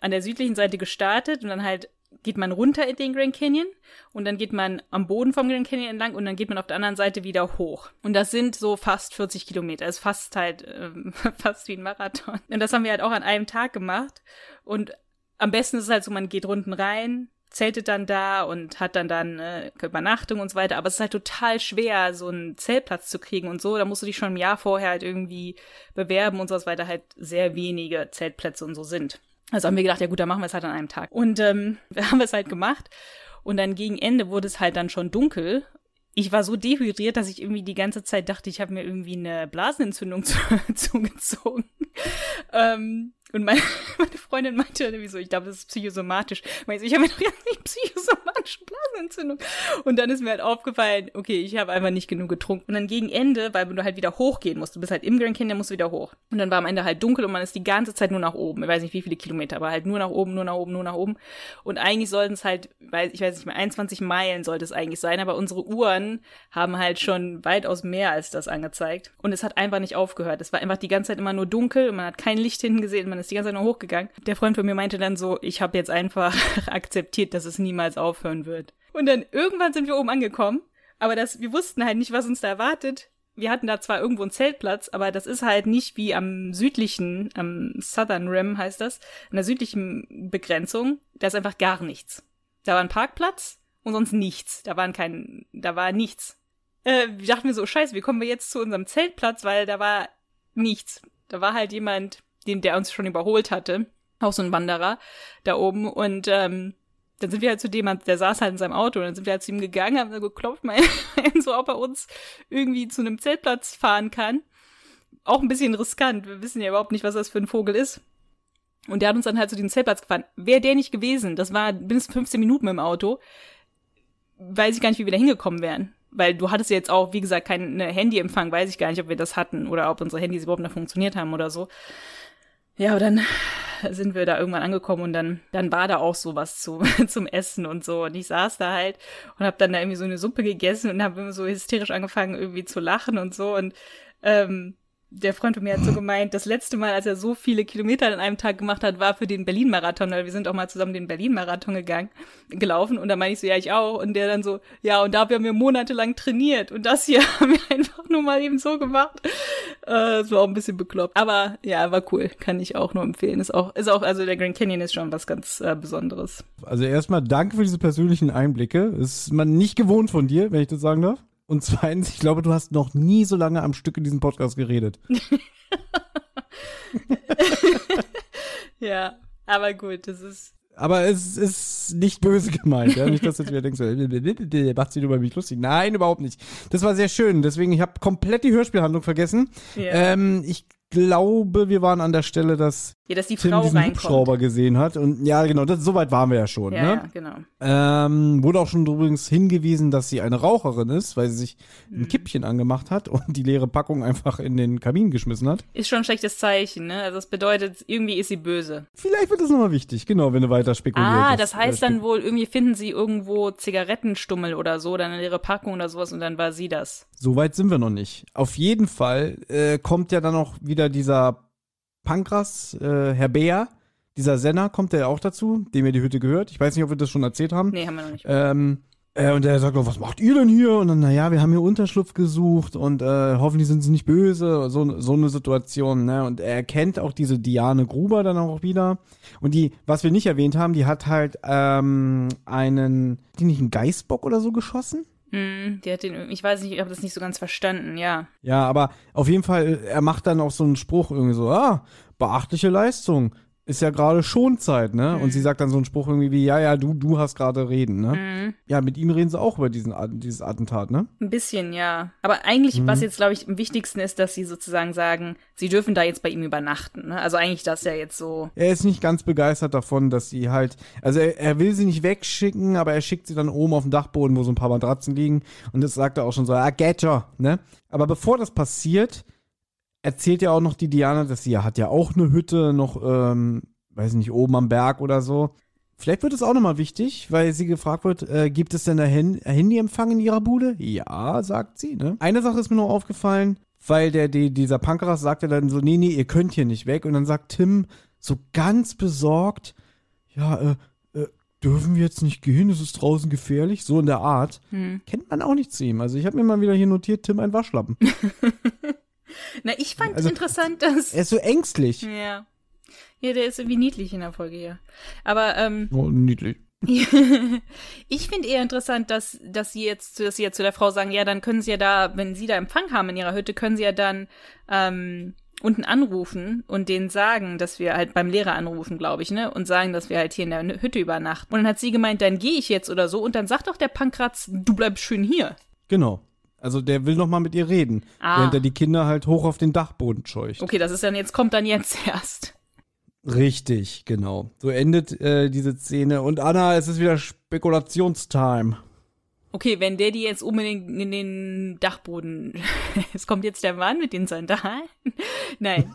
an der südlichen Seite gestartet und dann halt geht man runter in den Grand Canyon und dann geht man am Boden vom Grand Canyon entlang und dann geht man auf der anderen Seite wieder hoch. Und das sind so fast 40 Kilometer. Das ist fast halt, ähm, fast wie ein Marathon. Und das haben wir halt auch an einem Tag gemacht. Und am besten ist es halt so, man geht unten rein, zeltet dann da und hat dann dann äh, Übernachtung und so weiter. Aber es ist halt total schwer, so einen Zeltplatz zu kriegen und so. Da musst du dich schon ein Jahr vorher halt irgendwie bewerben und so, weil da halt sehr wenige Zeltplätze und so sind. Also haben wir gedacht, ja gut, dann machen wir es halt an einem Tag. Und ähm, wir haben es halt gemacht. Und dann gegen Ende wurde es halt dann schon dunkel. Ich war so dehydriert, dass ich irgendwie die ganze Zeit dachte, ich habe mir irgendwie eine Blasenentzündung zu, zugezogen. ähm, und meine, meine Freundin meinte irgendwie so, ich glaube, das ist psychosomatisch. Meinte, ich habe mir doch jetzt nicht psychosomatische Blasenentzündung. Und dann ist mir halt aufgefallen, okay, ich habe einfach nicht genug getrunken. Und dann gegen Ende, weil du halt wieder hochgehen musst, du bist halt im Grand Canyon, musst du wieder hoch. Und dann war am Ende halt dunkel und man ist die ganze Zeit nur nach oben. Ich weiß nicht, wie viele Kilometer, aber halt nur nach oben, nur nach oben, nur nach oben. Und eigentlich sollten es halt, ich weiß nicht mehr, 21 Meilen sollte es eigentlich sein, aber unsere Uhren haben halt schon weitaus mehr als das angezeigt. Und es hat einfach nicht aufgehört. Es war einfach die ganze Zeit immer nur dunkel und man hat kein Licht hinten gesehen, man ist die ganze Zeit nur hochgegangen. Der Freund von mir meinte dann so, ich habe jetzt einfach akzeptiert, dass es niemals aufhören wird. Und dann irgendwann sind wir oben angekommen, aber das, wir wussten halt nicht, was uns da erwartet. Wir hatten da zwar irgendwo einen Zeltplatz, aber das ist halt nicht wie am südlichen, am Southern Rim heißt das, an der südlichen Begrenzung. Da ist einfach gar nichts. Da war ein Parkplatz und sonst nichts. Da waren kein, da war nichts. Äh, wir dachten mir so, scheiße, wie kommen wir jetzt zu unserem Zeltplatz, weil da war nichts. Da war halt jemand, den, der uns schon überholt hatte. Auch so ein Wanderer da oben. Und ähm, dann sind wir halt zu dem, der saß halt in seinem Auto und dann sind wir halt zu ihm gegangen, haben so geklopft, mal so, ob er uns irgendwie zu einem Zeltplatz fahren kann. Auch ein bisschen riskant. Wir wissen ja überhaupt nicht, was das für ein Vogel ist. Und der hat uns dann halt zu diesem Zeltplatz gefahren. Wäre der nicht gewesen, das war mindestens 15 Minuten mit dem Auto, weiß ich gar nicht, wie wir da hingekommen wären. Weil du hattest ja jetzt auch, wie gesagt, keinen Handyempfang, weiß ich gar nicht, ob wir das hatten oder ob unsere Handys überhaupt noch funktioniert haben oder so. Ja, aber dann sind wir da irgendwann angekommen und dann, dann war da auch sowas zu, zum Essen und so. Und ich saß da halt und habe dann da irgendwie so eine Suppe gegessen und habe immer so hysterisch angefangen irgendwie zu lachen und so. Und ähm, der Freund von mir hat so gemeint, das letzte Mal, als er so viele Kilometer an einem Tag gemacht hat, war für den Berlin-Marathon, weil wir sind auch mal zusammen den Berlin-Marathon gegangen, gelaufen und da meine ich so, ja, ich auch. Und der dann so, ja, und da haben wir monatelang trainiert und das hier haben wir einfach nur mal eben so gemacht. Äh, das war auch ein bisschen bekloppt. Aber ja, war cool. Kann ich auch nur empfehlen. Ist auch, ist auch, also der Grand Canyon ist schon was ganz äh, Besonderes. Also erstmal danke für diese persönlichen Einblicke. Ist man nicht gewohnt von dir, wenn ich das sagen darf. Und zweitens, ich glaube, du hast noch nie so lange am Stück in diesem Podcast geredet. ja, aber gut, das ist. Aber es ist nicht böse gemeint, ja. Nicht, dass du jetzt wieder denkst, der macht sich über mich lustig. Nein, überhaupt nicht. Das war sehr schön. Deswegen, ich habe komplett die Hörspielhandlung vergessen. Yeah. Ähm, ich glaube, wir waren an der Stelle, dass, ja, dass die Tim Frau diesen reinkommt. Hubschrauber gesehen hat. Und ja, genau, das, so weit waren wir ja schon. Ja, ne? ja genau. Ähm, wurde auch schon übrigens hingewiesen, dass sie eine Raucherin ist, weil sie sich ein Mhm. Kippchen angemacht hat und die leere Packung einfach in den Kamin geschmissen hat. Ist schon ein schlechtes Zeichen, ne? Also das bedeutet, irgendwie ist sie böse. Vielleicht wird das nochmal wichtig, genau, wenn du weiter spekulierst. Ah, das heißt dann wohl, irgendwie finden sie irgendwo Zigarettenstummel oder so, dann eine leere Packung oder sowas und dann war sie das. So weit sind wir noch nicht. Auf jeden Fall äh, kommt ja dann auch wieder dieser Pankras, äh, Herr Beer, dieser Senner, kommt der ja auch dazu, dem ja die Hütte gehört. Ich weiß nicht, ob wir das schon erzählt haben. Nee, haben wir noch nicht. Ähm, äh, und er sagt auch, was macht ihr denn hier? Und dann, naja, wir haben hier Unterschlupf gesucht und äh, hoffentlich sind sie nicht böse. So, so eine Situation, ne? Und er kennt auch diese Diane Gruber dann auch wieder. Und die, was wir nicht erwähnt haben, die hat halt ähm, einen, hat die nicht einen Geißbock oder so geschossen? Hm, die hat den, ich weiß nicht, ich habe das nicht so ganz verstanden, ja. Ja, aber auf jeden Fall, er macht dann auch so einen Spruch irgendwie so, ah, beachtliche Leistung. Ist ja gerade Schonzeit, ne? Und sie sagt dann so einen Spruch irgendwie wie, ja, ja, du, du hast gerade reden, ne? Ja, mit ihm reden sie auch über diesen, dieses Attentat, ne? Ein bisschen, ja. Aber eigentlich, was jetzt, glaube ich, am wichtigsten ist, dass sie sozusagen sagen, sie dürfen da jetzt bei ihm übernachten. Ne? Also eigentlich das ja jetzt so. Er ist nicht ganz begeistert davon, dass sie halt, also er, er will sie nicht wegschicken, aber er schickt sie dann oben auf den Dachboden, wo so ein paar Matratzen liegen. Und das sagt er auch schon so, ah, get her, ne? Aber bevor das passiert, erzählt ja auch noch die Diana, dass sie ja hat ja auch eine Hütte noch, ähm, weiß nicht, oben am Berg oder so. Vielleicht wird es auch nochmal wichtig, weil sie gefragt wird, äh, gibt es denn da Handyempfang in ihrer Bude? Ja, sagt sie, ne? Eine Sache ist mir noch aufgefallen, weil der, die, dieser Pankeras sagte dann so, nee, nee, ihr könnt hier nicht weg. Und dann sagt Tim so ganz besorgt, ja, äh, äh, dürfen wir jetzt nicht gehen? Es ist draußen gefährlich. So in der Art. Kennt man auch nicht zu ihm. Also ich habe mir mal wieder hier notiert, Tim ein Waschlappen. Na, ich fand Also- interessant, dass. er ist so ängstlich. Ja. Ja, der ist irgendwie niedlich in der Folge hier. Aber ähm, Oh, niedlich. ich finde eher interessant, dass, dass sie jetzt, dass sie jetzt zu der Frau sagen, ja, dann können sie ja da, wenn sie da Empfang haben in ihrer Hütte, können sie ja dann ähm, unten anrufen und denen sagen, dass wir halt beim Lehrer anrufen, glaube ich, ne? Und sagen, dass wir halt hier in der Hütte übernachten. Und dann hat sie gemeint, dann gehe ich jetzt oder so. Und dann sagt doch der Pankratz, du bleibst schön hier. Genau. Also der will noch mal mit ihr reden, Ah. während er die Kinder halt hoch auf den Dachboden scheucht. Okay, das ist dann jetzt, kommt dann jetzt erst. Richtig, genau. So endet äh, diese Szene. Und Anna, es ist wieder Spekulationstime. Okay, wenn der die jetzt unbedingt in den Dachboden. Es kommt jetzt der Mann mit den Sandalen. Nein.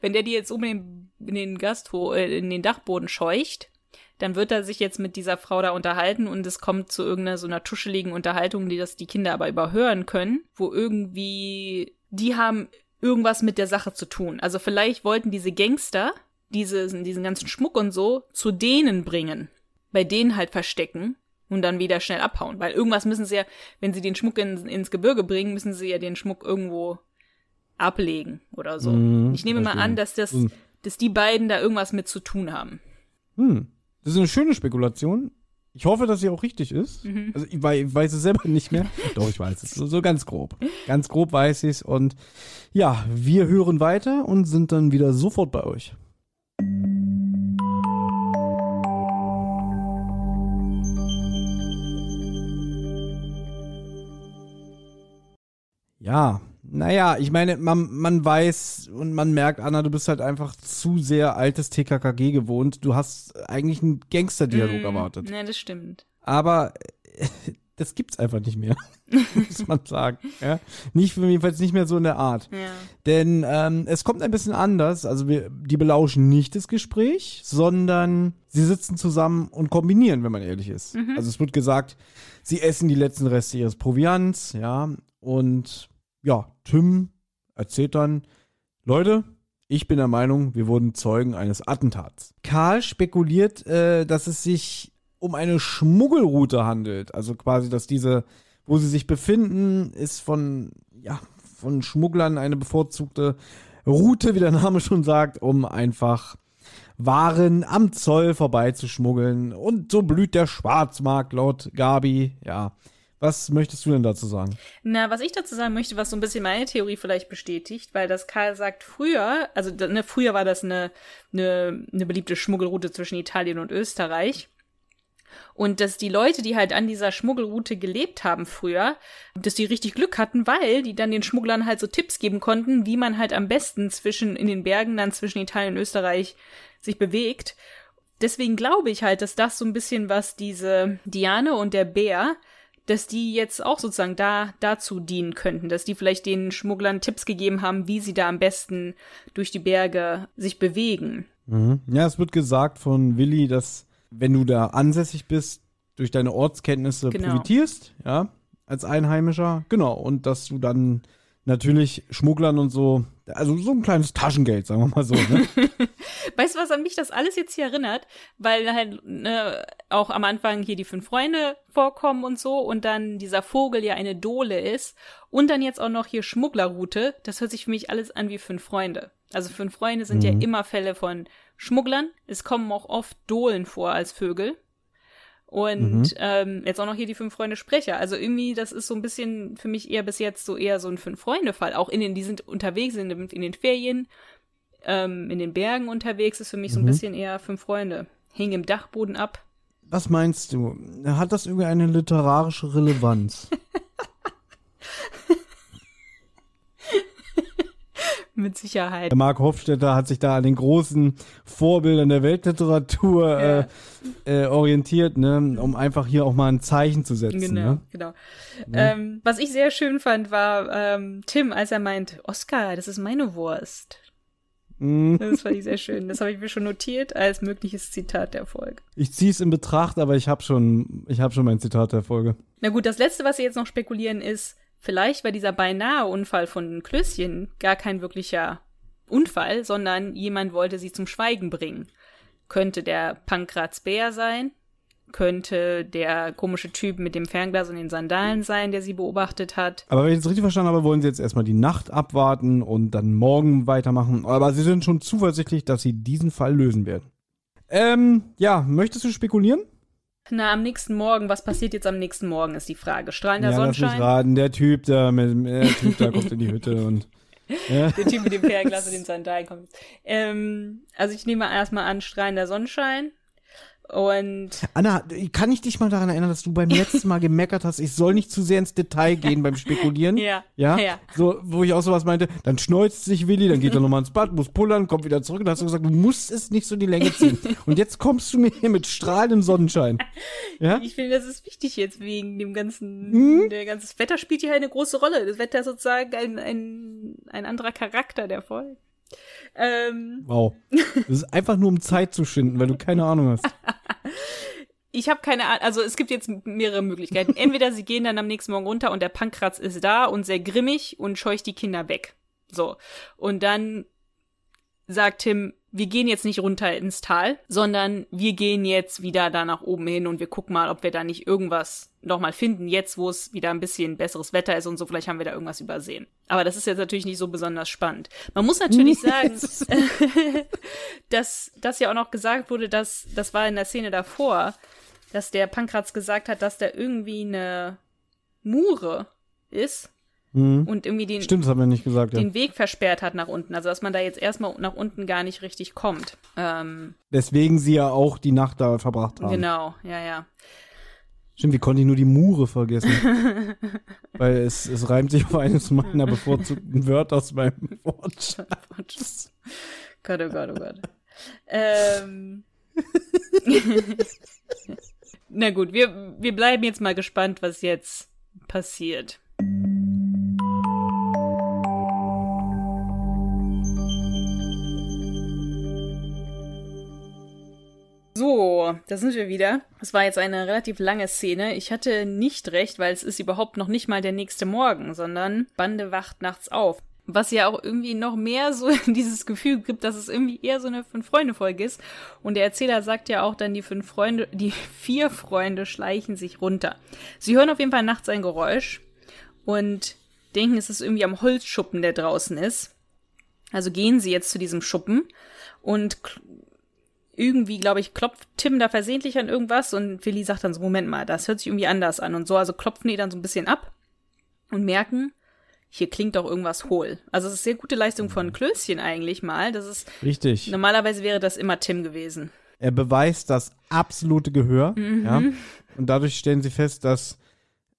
wenn der die jetzt unbedingt in den Gastho äh, in den Dachboden scheucht, dann wird er sich jetzt mit dieser Frau da unterhalten und es kommt zu irgendeiner so einer tuscheligen Unterhaltung, die das die Kinder aber überhören können, wo irgendwie die haben irgendwas mit der Sache zu tun. Also vielleicht wollten diese Gangster diese, diesen ganzen Schmuck und so zu denen bringen, bei denen halt verstecken und dann wieder schnell abhauen. Weil irgendwas müssen sie ja, wenn sie den Schmuck in, ins Gebirge bringen, müssen sie ja den Schmuck irgendwo ablegen oder so. Mhm, ich nehme mal verstehe. an, dass das, dass die beiden da irgendwas mit zu tun haben. Hm. Das ist eine schöne Spekulation. Ich hoffe, dass sie auch richtig ist. Mhm. Also ich weiß, ich weiß es selber nicht mehr. Doch, ich weiß es. So, so ganz grob. Ganz grob weiß ich es. Und ja, wir hören weiter und sind dann wieder sofort bei euch. Ja, naja, ich meine, man, man weiß und man merkt, Anna, du bist halt einfach zu sehr altes TKKG gewohnt. Du hast eigentlich einen Gangsterdialog Mm, erwartet. Ne, das stimmt. Aber das gibt's einfach nicht mehr, muss man sagen. Ja? Nicht, jedenfalls nicht mehr so in der Art. Ja. Denn ähm, es kommt ein bisschen anders. Also wir, die belauschen nicht das Gespräch, sondern sie sitzen zusammen und kombinieren, wenn man ehrlich ist. Also es wird gesagt, sie essen die letzten Reste ihres Proviants, ja. Und ja, Tim erzählt dann, Leute, ich bin der Meinung, wir wurden Zeugen eines Attentats. Karl spekuliert, äh, dass es sich um eine Schmuggelroute handelt. Also quasi, dass diese, wo sie sich befinden, ist von, ja, von Schmugglern eine bevorzugte Route, wie der Name schon sagt, um einfach Waren am Zoll vorbeizuschmuggeln. Und so blüht der Schwarzmarkt laut Gabi. Ja. Was möchtest du denn dazu sagen? Na, was ich dazu sagen möchte, was so ein bisschen meine Theorie vielleicht bestätigt, weil das Karl sagt, früher, also ne, früher war das eine, eine, eine beliebte Schmuggelroute zwischen Italien und Österreich. Und dass die Leute, die halt an dieser Schmuggelroute gelebt haben früher, dass die richtig Glück hatten, weil die dann den Schmugglern halt so Tipps geben konnten, wie man halt am besten zwischen, in den Bergen dann zwischen Italien und Österreich sich bewegt. Deswegen glaube ich halt, dass das so ein bisschen was diese Diane und der Bär, dass die jetzt auch sozusagen da dazu dienen könnten, dass die vielleicht den Schmugglern Tipps gegeben haben, wie sie da am besten durch die Berge sich bewegen. Ja, es wird gesagt von Willi, dass wenn du da ansässig bist, durch deine Ortskenntnisse Genau. profitierst, ja, als Einheimischer, genau, und dass du dann natürlich Schmugglern und so, also so ein kleines Taschengeld, sagen wir mal so, ne? Weißt du, was an mich das alles jetzt hier erinnert? Weil halt ne, auch am Anfang hier die fünf Freunde vorkommen und so und dann dieser Vogel ja eine Dole ist und dann jetzt auch noch hier Schmugglerroute. Das hört sich für mich alles an wie fünf Freunde. Also fünf Freunde sind ja immer Fälle von Schmugglern. Es kommen auch oft Dohlen vor als Vögel. Und ähm, jetzt auch noch hier die fünf Freunde Sprecher. Also irgendwie, das ist so ein bisschen für mich eher bis jetzt so eher so ein Fünf-Freunde-Fall. Auch in den, die sind unterwegs in, den- in den Ferien, ähm, in den Bergen unterwegs, ist für mich so ein bisschen eher fünf Freunde. Hing im Dachboden ab. Was meinst du? Hat das irgendwie eine literarische Relevanz? Mit Sicherheit. Der Mark Hofstetter hat sich da an den großen Vorbildern der Weltliteratur Ja. äh, äh, orientiert, ne, um einfach hier auch mal ein Zeichen zu setzen. Genau, Ne? genau. Ähm, was ich sehr schön fand, war ähm, Tim, als er meint, Oscar, das ist meine Wurst. Mm, Das fand ich sehr schön. Das habe ich mir schon notiert als mögliches Zitat der Folge. Ich ziehe es in Betracht, aber ich habe schon, ich habe schon mein Zitat der Folge. Na gut, das Letzte, was wir jetzt noch spekulieren, ist, vielleicht war dieser beinahe Unfall von Klößchen gar kein wirklicher Unfall, sondern jemand wollte sie zum Schweigen bringen. Könnte der Pankratz Bär sein? Könnte der komische Typ mit dem Fernglas und den Sandalen sein, der sie beobachtet hat? Aber wenn ich es richtig verstanden habe, wollen sie jetzt erstmal die Nacht abwarten und dann morgen weitermachen. Aber sie sind schon zuversichtlich, dass sie diesen Fall lösen werden. Ähm, ja, möchtest du spekulieren? Na, am nächsten Morgen, was passiert jetzt am nächsten Morgen, ist die Frage. Strahlender ja, lass mich Sonnenschein? raten. Der Typ da, mit, der Typ da kommt in die Hütte und Der Typ mit dem Fernglas und den Sandalen kommt. Ähm, also ich nehme erstmal an, strahlender Sonnenschein. Und Anna, kann ich dich mal daran erinnern, dass du beim letzten Mal gemeckert hast, ich soll nicht zu sehr ins Detail gehen beim Spekulieren? Ja, Ja? ja. So, wo ich auch sowas meinte, dann schneuzt sich Willi, dann geht er nochmal ins Bad, muss pullern, kommt wieder zurück und hast du gesagt, du musst es nicht so die Länge ziehen. Und jetzt kommst du mir hier mit strahlendem Sonnenschein. Ja? ich finde, das ist wichtig jetzt wegen dem ganzen, Hm? der ganze Wetter spielt hier eine große Rolle. Das Wetter ist sozusagen ein, ein, ein anderer Charakter der Folge. Ähm, Wow. Das ist einfach nur um Zeit zu schinden, weil du keine Ahnung hast. ich habe keine Ahnung, also es gibt jetzt mehrere Möglichkeiten. Entweder sie gehen dann am nächsten Morgen runter und der Pankratz ist da und sehr grimmig und scheucht die Kinder weg. So. Und dann sagt Tim, wir gehen jetzt nicht runter ins Tal, sondern wir gehen jetzt wieder da nach oben hin und wir gucken mal, ob wir da nicht irgendwas nochmal finden, jetzt wo es wieder ein bisschen besseres Wetter ist und so, vielleicht haben wir da irgendwas übersehen. Aber das ist jetzt natürlich nicht so besonders spannend. Man muss natürlich sagen, dass das ja auch noch gesagt wurde, dass, das war in der Szene davor, dass der Pankratz gesagt hat, dass da irgendwie eine Mure ist Mhm. und irgendwie den, Stimmt, das haben wir nicht gesagt, ja. den Weg versperrt hat nach unten. Also dass man da jetzt erstmal nach unten gar nicht richtig kommt. Ähm, Deswegen sie ja auch die Nacht da verbracht haben. genau, ja, ja. Stimmt, wie konnte ich nur die Mure vergessen? Weil es, es reimt sich auf eines meiner bevorzugten Wörter aus meinem Wortschatz. Gott, oh Gott, oh Gott. ähm. Na gut, wir, wir bleiben jetzt mal gespannt, was jetzt passiert. So, da sind wir wieder. Das war jetzt eine relativ lange Szene. Ich hatte nicht recht, weil es ist überhaupt noch nicht mal der nächste Morgen, sondern Bande wacht nachts auf. Was ja auch irgendwie noch mehr so dieses Gefühl gibt, dass es irgendwie eher so eine Fünf-Freunde-Folge ist. Und der Erzähler sagt ja auch dann, die fünf Freunde, die vier Freunde schleichen sich runter. Sie hören auf jeden Fall nachts ein Geräusch und denken, es ist irgendwie am Holzschuppen, der draußen ist. Also gehen sie jetzt zu diesem Schuppen und irgendwie, glaube ich, klopft Tim da versehentlich an irgendwas und Willi sagt dann so, Moment mal, das hört sich irgendwie anders an und so, also klopfen die dann so ein bisschen ab und merken, hier klingt doch irgendwas hohl. Also es ist sehr gute Leistung von Klößchen eigentlich mal. Das ist, Richtig. normalerweise wäre das immer Tim gewesen. Er beweist das absolute Gehör. Mhm. Ja? Und dadurch stellen sie fest, dass,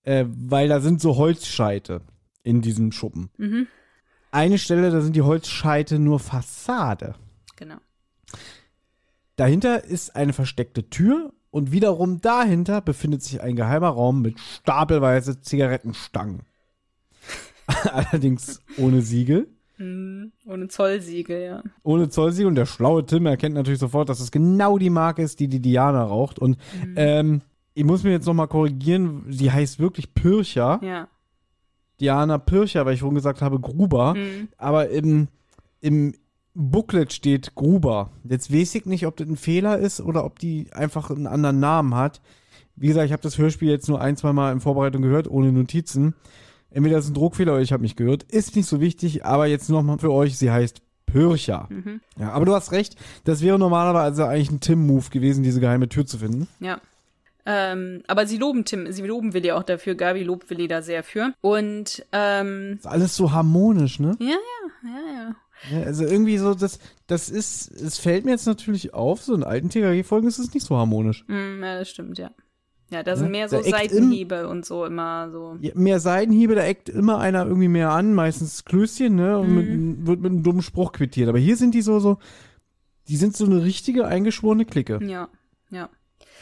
äh, weil da sind so Holzscheite in diesem Schuppen. Mhm. Eine Stelle, da sind die Holzscheite nur Fassade. Genau. Dahinter ist eine versteckte Tür und wiederum dahinter befindet sich ein geheimer Raum mit stapelweise Zigarettenstangen. Allerdings ohne Siegel. Mhm. Ohne Zollsiegel, ja. Ohne Zollsiegel und der schlaue Tim erkennt natürlich sofort, dass es genau die Marke ist, die die Diana raucht. Und ähm, ich muss mir jetzt nochmal korrigieren, sie heißt wirklich Pircher. Ja. Diana Pircher, weil ich vorhin gesagt habe Gruber. Mhm. Aber im, im Booklet steht Gruber. Jetzt weiß ich nicht, ob das ein Fehler ist oder ob die einfach einen anderen Namen hat. Wie gesagt, ich habe das Hörspiel jetzt nur ein, zwei Mal in Vorbereitung gehört, ohne Notizen. Entweder ist es ein Druckfehler oder ich habe mich gehört. Ist nicht so wichtig, aber jetzt nochmal für euch, sie heißt Pircher. Mhm. Ja, aber du hast recht, das wäre normalerweise eigentlich ein Tim-Move gewesen, diese geheime Tür zu finden. Ja. Ähm, aber sie loben Tim, sie loben Willi auch dafür. Gabi lobt Willi da sehr für. Und ähm, Ist alles so harmonisch, ne? ja, ja, ja, ja. Also irgendwie so, das, das ist, es fällt mir jetzt natürlich auf, so in alten TKG-Folgen ist es nicht so harmonisch. Mm, ja, das stimmt, ja. Ja, da sind mehr so Seitenhiebe und so immer so. Ja, mehr Seitenhiebe, da eckt immer einer irgendwie mehr an, meistens Klößchen, ne? Und Mhm. mit, wird mit einem dummen Spruch quittiert. Aber hier sind die so, so, die sind so eine richtige eingeschworene Clique. Ja, ja.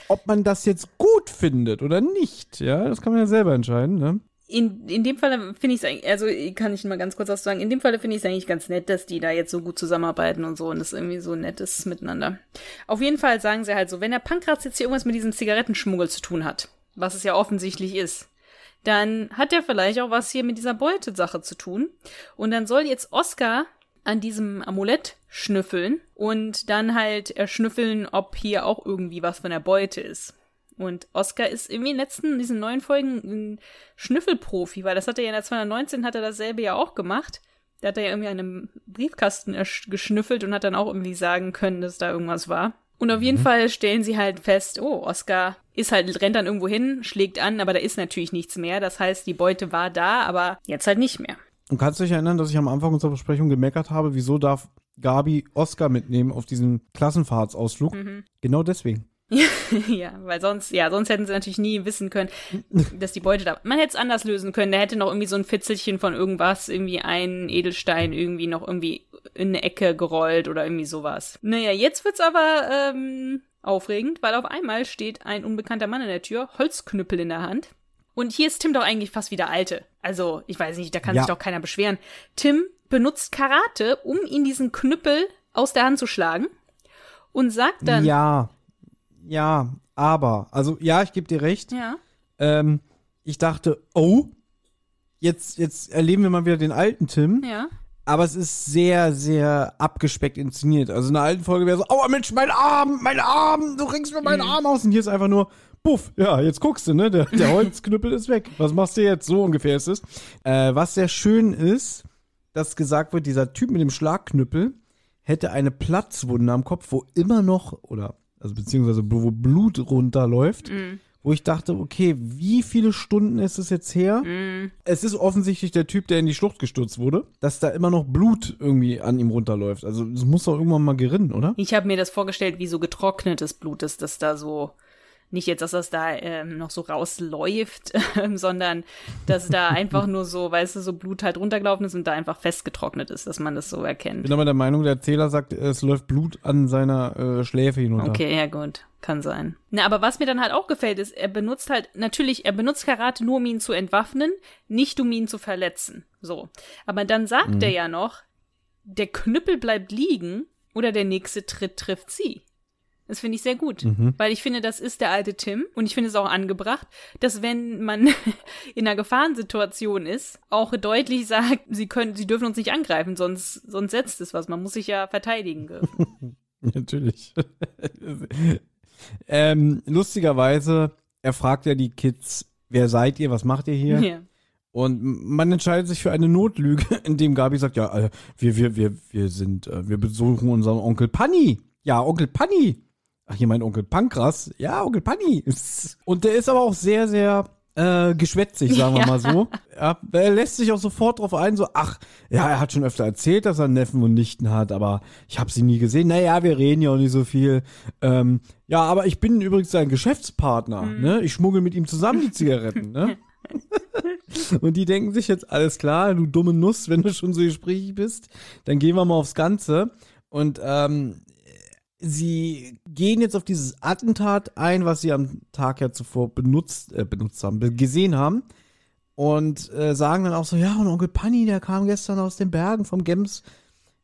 Ob man das jetzt gut findet oder nicht, ja, das kann man ja selber entscheiden, ne? In, in dem Fall finde ich es eigentlich, also kann ich mal ganz kurz was sagen, in dem Fall finde ich es eigentlich ganz nett, dass die da jetzt so gut zusammenarbeiten und so und das irgendwie so nett ist miteinander. Auf jeden Fall sagen sie halt so, wenn der Pankratz jetzt hier irgendwas mit diesem Zigarettenschmuggel zu tun hat, was es ja offensichtlich ist, dann hat er vielleicht auch was hier mit dieser Beutesache zu tun. Und dann soll jetzt Oscar an diesem Amulett schnüffeln und dann halt erschnüffeln, ob hier auch irgendwie was von der Beute ist. Und Oscar ist irgendwie in den letzten, in diesen neuen Folgen ein Schnüffelprofi, weil das hat er ja in der 219 hat er dasselbe ja auch gemacht. Da hat er ja irgendwie an einem Briefkasten geschnüffelt und hat dann auch irgendwie sagen können, dass da irgendwas war. Und auf jeden Fall stellen sie halt fest, oh, Oscar ist halt, rennt dann irgendwo hin, schlägt an, aber da ist natürlich nichts mehr. Das heißt, die Beute war da, aber jetzt halt nicht mehr. Und kannst du dich erinnern, dass ich am Anfang unserer Besprechung gemeckert habe, wieso darf Gabi Oscar mitnehmen auf diesen Klassenfahrtsausflug? Mhm. Genau deswegen. ja, weil sonst, ja, sonst hätten sie natürlich nie wissen können, dass die Beute da. Man hätte es anders lösen können. Da hätte noch irgendwie so ein Fitzelchen von irgendwas, irgendwie ein Edelstein irgendwie noch irgendwie in eine Ecke gerollt oder irgendwie sowas. Naja, jetzt wird's aber ähm, aufregend, weil auf einmal steht ein unbekannter Mann in der Tür, Holzknüppel in der Hand. Und hier ist Tim doch eigentlich fast wie der Alte. Also, ich weiß nicht, da kann Ja. sich doch keiner beschweren. Tim benutzt Karate, um ihn diesen Knüppel aus der Hand zu schlagen und sagt dann. Ja, ja, aber, also ja, ich gebe dir recht. Ja. Ähm, ich dachte, oh, jetzt, jetzt erleben wir mal wieder den alten Tim. Ja. Aber es ist sehr, sehr abgespeckt inszeniert. Also in der alten Folge wäre so, aua Mensch, mein Arm, mein Arm, du ringst mir meinen Arm aus. Und hier ist einfach nur, puff, ja, jetzt guckst du, ne, der, der Holzknüppel ist weg. Was machst du jetzt? So ungefähr ist es. Äh, was sehr schön ist, dass gesagt wird, dieser Typ mit dem Schlagknüppel hätte eine Platzwunde am Kopf, wo immer noch, oder, also beziehungsweise wo Blut runterläuft. Wo ich dachte, okay, wie viele Stunden ist es jetzt her? Es ist offensichtlich der Typ, der in die Schlucht gestürzt wurde, dass da immer noch Blut irgendwie an ihm runterläuft. Also es muss doch irgendwann mal gerinnen, oder? Ich habe mir das vorgestellt wie so getrocknetes Blut ist, das da so nicht jetzt, dass das da ähm, noch so rausläuft, ähm, sondern dass da einfach nur so, weißt du, so Blut halt runtergelaufen ist und da einfach festgetrocknet ist, dass man das so Ich erkennt. bin aber der Meinung, der Erzähler sagt, es läuft Blut an seiner äh, Schläfe hinunter. Okay, ja gut, kann sein. Na, aber was mir dann halt auch gefällt, ist, er benutzt halt, natürlich, er benutzt Karate nur, um ihn zu entwaffnen, nicht um ihn zu verletzen. So. Aber dann sagt er ja noch, der Knüppel bleibt liegen oder der nächste Tritt trifft sie. Das finde ich sehr gut, weil ich finde, das ist der alte Tim und ich finde es auch angebracht, dass wenn man in einer Gefahrensituation ist, auch deutlich sagt, sie können, sie dürfen uns nicht angreifen, sonst, sonst setzt es was. Man muss sich ja verteidigen dürfen. Natürlich. ähm, lustigerweise, er fragt ja die Kids, wer seid ihr, was macht ihr hier? ja. Und man entscheidet sich für eine Notlüge, indem Gabi sagt, ja, äh, wir, wir, wir, wir sind, äh, wir besuchen unseren Onkel Panni. Ja, Onkel Panni. Ach, hier mein Onkel Pankras. Ja, Onkel Panni. Und der ist aber auch sehr, sehr äh, geschwätzig, sagen wir Ja. mal so. Ja, er lässt sich auch sofort drauf ein, so, ach, ja, er hat schon öfter erzählt, dass er Neffen und Nichten hat, aber ich habe sie nie gesehen. Naja, wir reden ja auch nicht so viel. Ähm, ja, aber ich bin übrigens sein Geschäftspartner, ne? Ich schmuggel mit ihm zusammen die Zigaretten, ne? Und die denken sich jetzt, alles klar, du dumme Nuss, wenn du schon so gesprächig bist, dann gehen wir mal aufs Ganze. Und ähm, sie gehen jetzt auf dieses Attentat ein, was sie am Tag ja zuvor benutzt, äh, benutzt haben, be- gesehen haben. Und äh, sagen dann auch so, ja, und Onkel Panni, der kam gestern aus den Bergen vom Gems,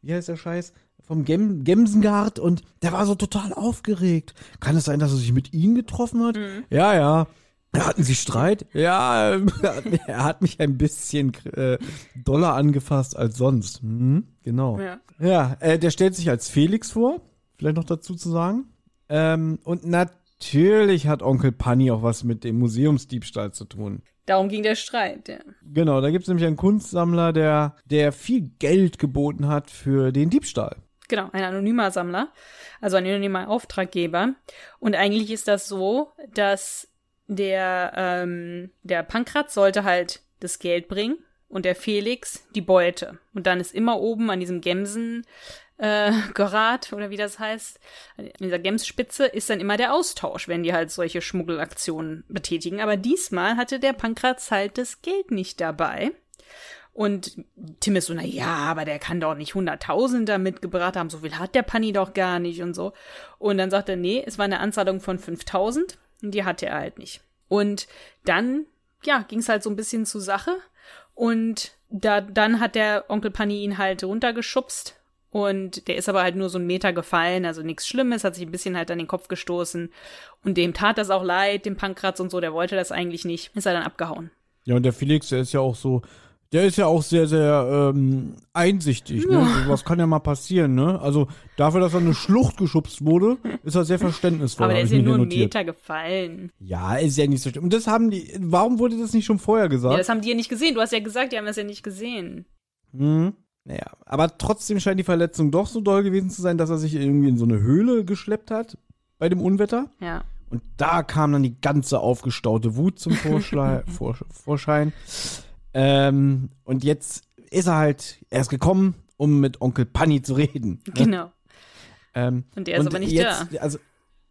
wie heißt der Scheiß? Vom Gem Gemsengard und der war so total aufgeregt. Kann es sein, dass er sich mit ihnen getroffen hat? Ja, ja. Hatten Sie Streit? Ja, er hat mich ein bisschen äh, doller angefasst als sonst. Mhm, genau. Ja. Ja, äh, der stellt sich als Felix vor, vielleicht noch dazu zu sagen. Ähm, und natürlich hat Onkel Panni auch was mit dem Museumsdiebstahl zu tun. Darum ging der Streit, ja. Genau, da gibt es nämlich einen Kunstsammler, der, der viel Geld geboten hat für den Diebstahl. Genau, ein anonymer Sammler, also ein anonymer Auftraggeber. Und eigentlich ist das so, dass der, ähm, der Pankratz sollte halt das Geld bringen und der Felix die Beute. Und dann ist immer oben an diesem Gemsen äh, Gerat oder wie das heißt, an dieser Gemsspitze ist dann immer der Austausch, wenn die halt solche Schmuggelaktionen betätigen. Aber diesmal hatte der Pankratz halt das Geld nicht dabei. Und Tim ist so, na ja, aber der kann doch nicht Hunderttausender mitgebracht haben, so viel hat der Panni doch gar nicht und so. Und dann sagt er, nee, es war eine Anzahlung von 5000 und die hatte er halt nicht. Und dann, ja, ging es halt so ein bisschen zur Sache und da, dann hat der Onkel Panni ihn halt runtergeschubst und der ist aber halt nur so einen Meter gefallen, also nichts Schlimmes, hat sich ein bisschen halt an den Kopf gestoßen. Und dem tat das auch leid, dem Pankratz und so, der wollte das eigentlich nicht. Ist er dann abgehauen. Ja, und der Felix, der ist ja auch so, der ist ja auch sehr, sehr ähm, einsichtig. Ne? Ja. Was kann ja mal passieren, ne? Also dafür, dass er eine Schlucht geschubst wurde, ist er sehr verständnisvoll. aber der ist ja nur einen. Meter gefallen. Ja, ist ja nicht so schlimm. Und das haben die, warum wurde das nicht schon vorher Ja, gesagt? das haben die ja nicht gesehen. Du hast ja gesagt, die haben das ja nicht gesehen. Hm. Naja, aber trotzdem scheint die Verletzung doch so doll gewesen zu sein, dass er sich irgendwie in so eine Höhle geschleppt hat bei dem Unwetter. Ja. Und da kam dann die ganze aufgestaute Wut zum Vor Vorschein. Ähm, und jetzt ist er halt, er ist gekommen, um mit Onkel Panni zu reden. ne? Genau. Ähm, Und der ist aber nicht jetzt, da. Also,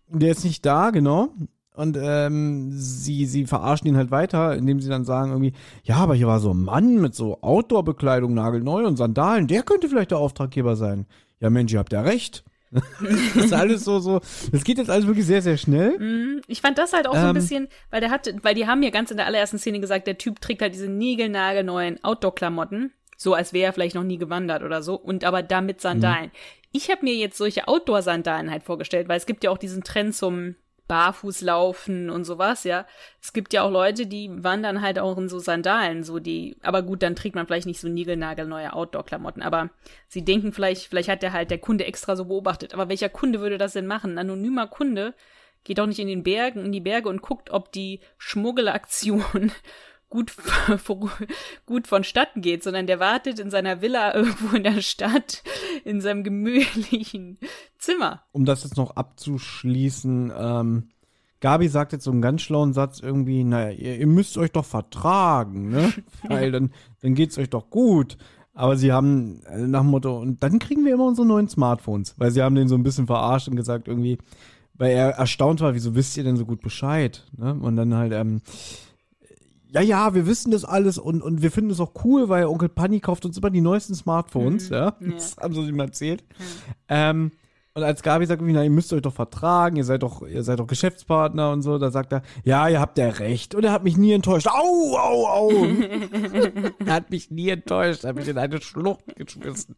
der ist nicht da, genau. Und ähm, sie, sie verarschen ihn halt weiter, indem sie dann sagen irgendwie, ja, aber hier war so ein Mann mit so Outdoor-Bekleidung nagelneu und Sandalen, der könnte vielleicht der Auftraggeber sein. Ja, Mensch, ihr habt ja recht. das ist alles so, so, das geht jetzt alles wirklich sehr, sehr schnell. Mhm. Ich fand das halt auch so ein Ähm. bisschen, weil der hatte, weil die haben ja ganz in der allerersten Szene gesagt, der Typ trägt halt diese niegelnagelneuen Outdoor-Klamotten, so als wäre er vielleicht noch nie gewandert oder so, und aber da mit Sandalen. Ich habe mir jetzt solche Outdoor-Sandalen halt vorgestellt, weil es gibt ja auch diesen Trend zum Barfußlaufen und sowas, ja. Es gibt ja auch Leute, die wandern halt auch in so Sandalen, so die, aber gut, dann trägt man vielleicht nicht so niegelnagelneue Outdoor-Klamotten, aber sie denken vielleicht, vielleicht hat der halt der Kunde extra so beobachtet, aber welcher Kunde würde das denn machen? Ein anonymer Kunde geht doch nicht in den Bergen, in die Berge und guckt, ob die Schmuggelaktion gut, gut vonstatten geht, sondern der wartet in seiner Villa irgendwo in der Stadt, in seinem gemütlichen Zimmer. um das jetzt noch abzuschließen, ähm, Gabi sagt jetzt so einen ganz schlauen Satz irgendwie, naja, ihr, ihr müsst euch doch vertragen, ne? Weil dann, dann geht's euch doch gut. Aber sie haben äh, nach dem Motto, und dann kriegen wir immer unsere neuen Smartphones, weil sie haben den so ein bisschen verarscht und gesagt irgendwie, weil er erstaunt war, wieso wisst ihr denn so gut Bescheid? Ne? Und dann halt, ähm, ja, ja, wir wissen das alles und, und wir finden es auch cool, weil Onkel Panni kauft uns immer die neuesten Smartphones, Mhm, ja. ja. Das haben sie ihm erzählt. Ähm, und als Gabi sagt, na, ihr müsst euch doch vertragen, ihr seid doch, ihr seid doch Geschäftspartner und so, da sagt er, ja, ihr habt ja recht. Und er hat mich nie enttäuscht. Au, au, au. er hat mich nie enttäuscht, er hat mich in eine Schlucht geschmissen.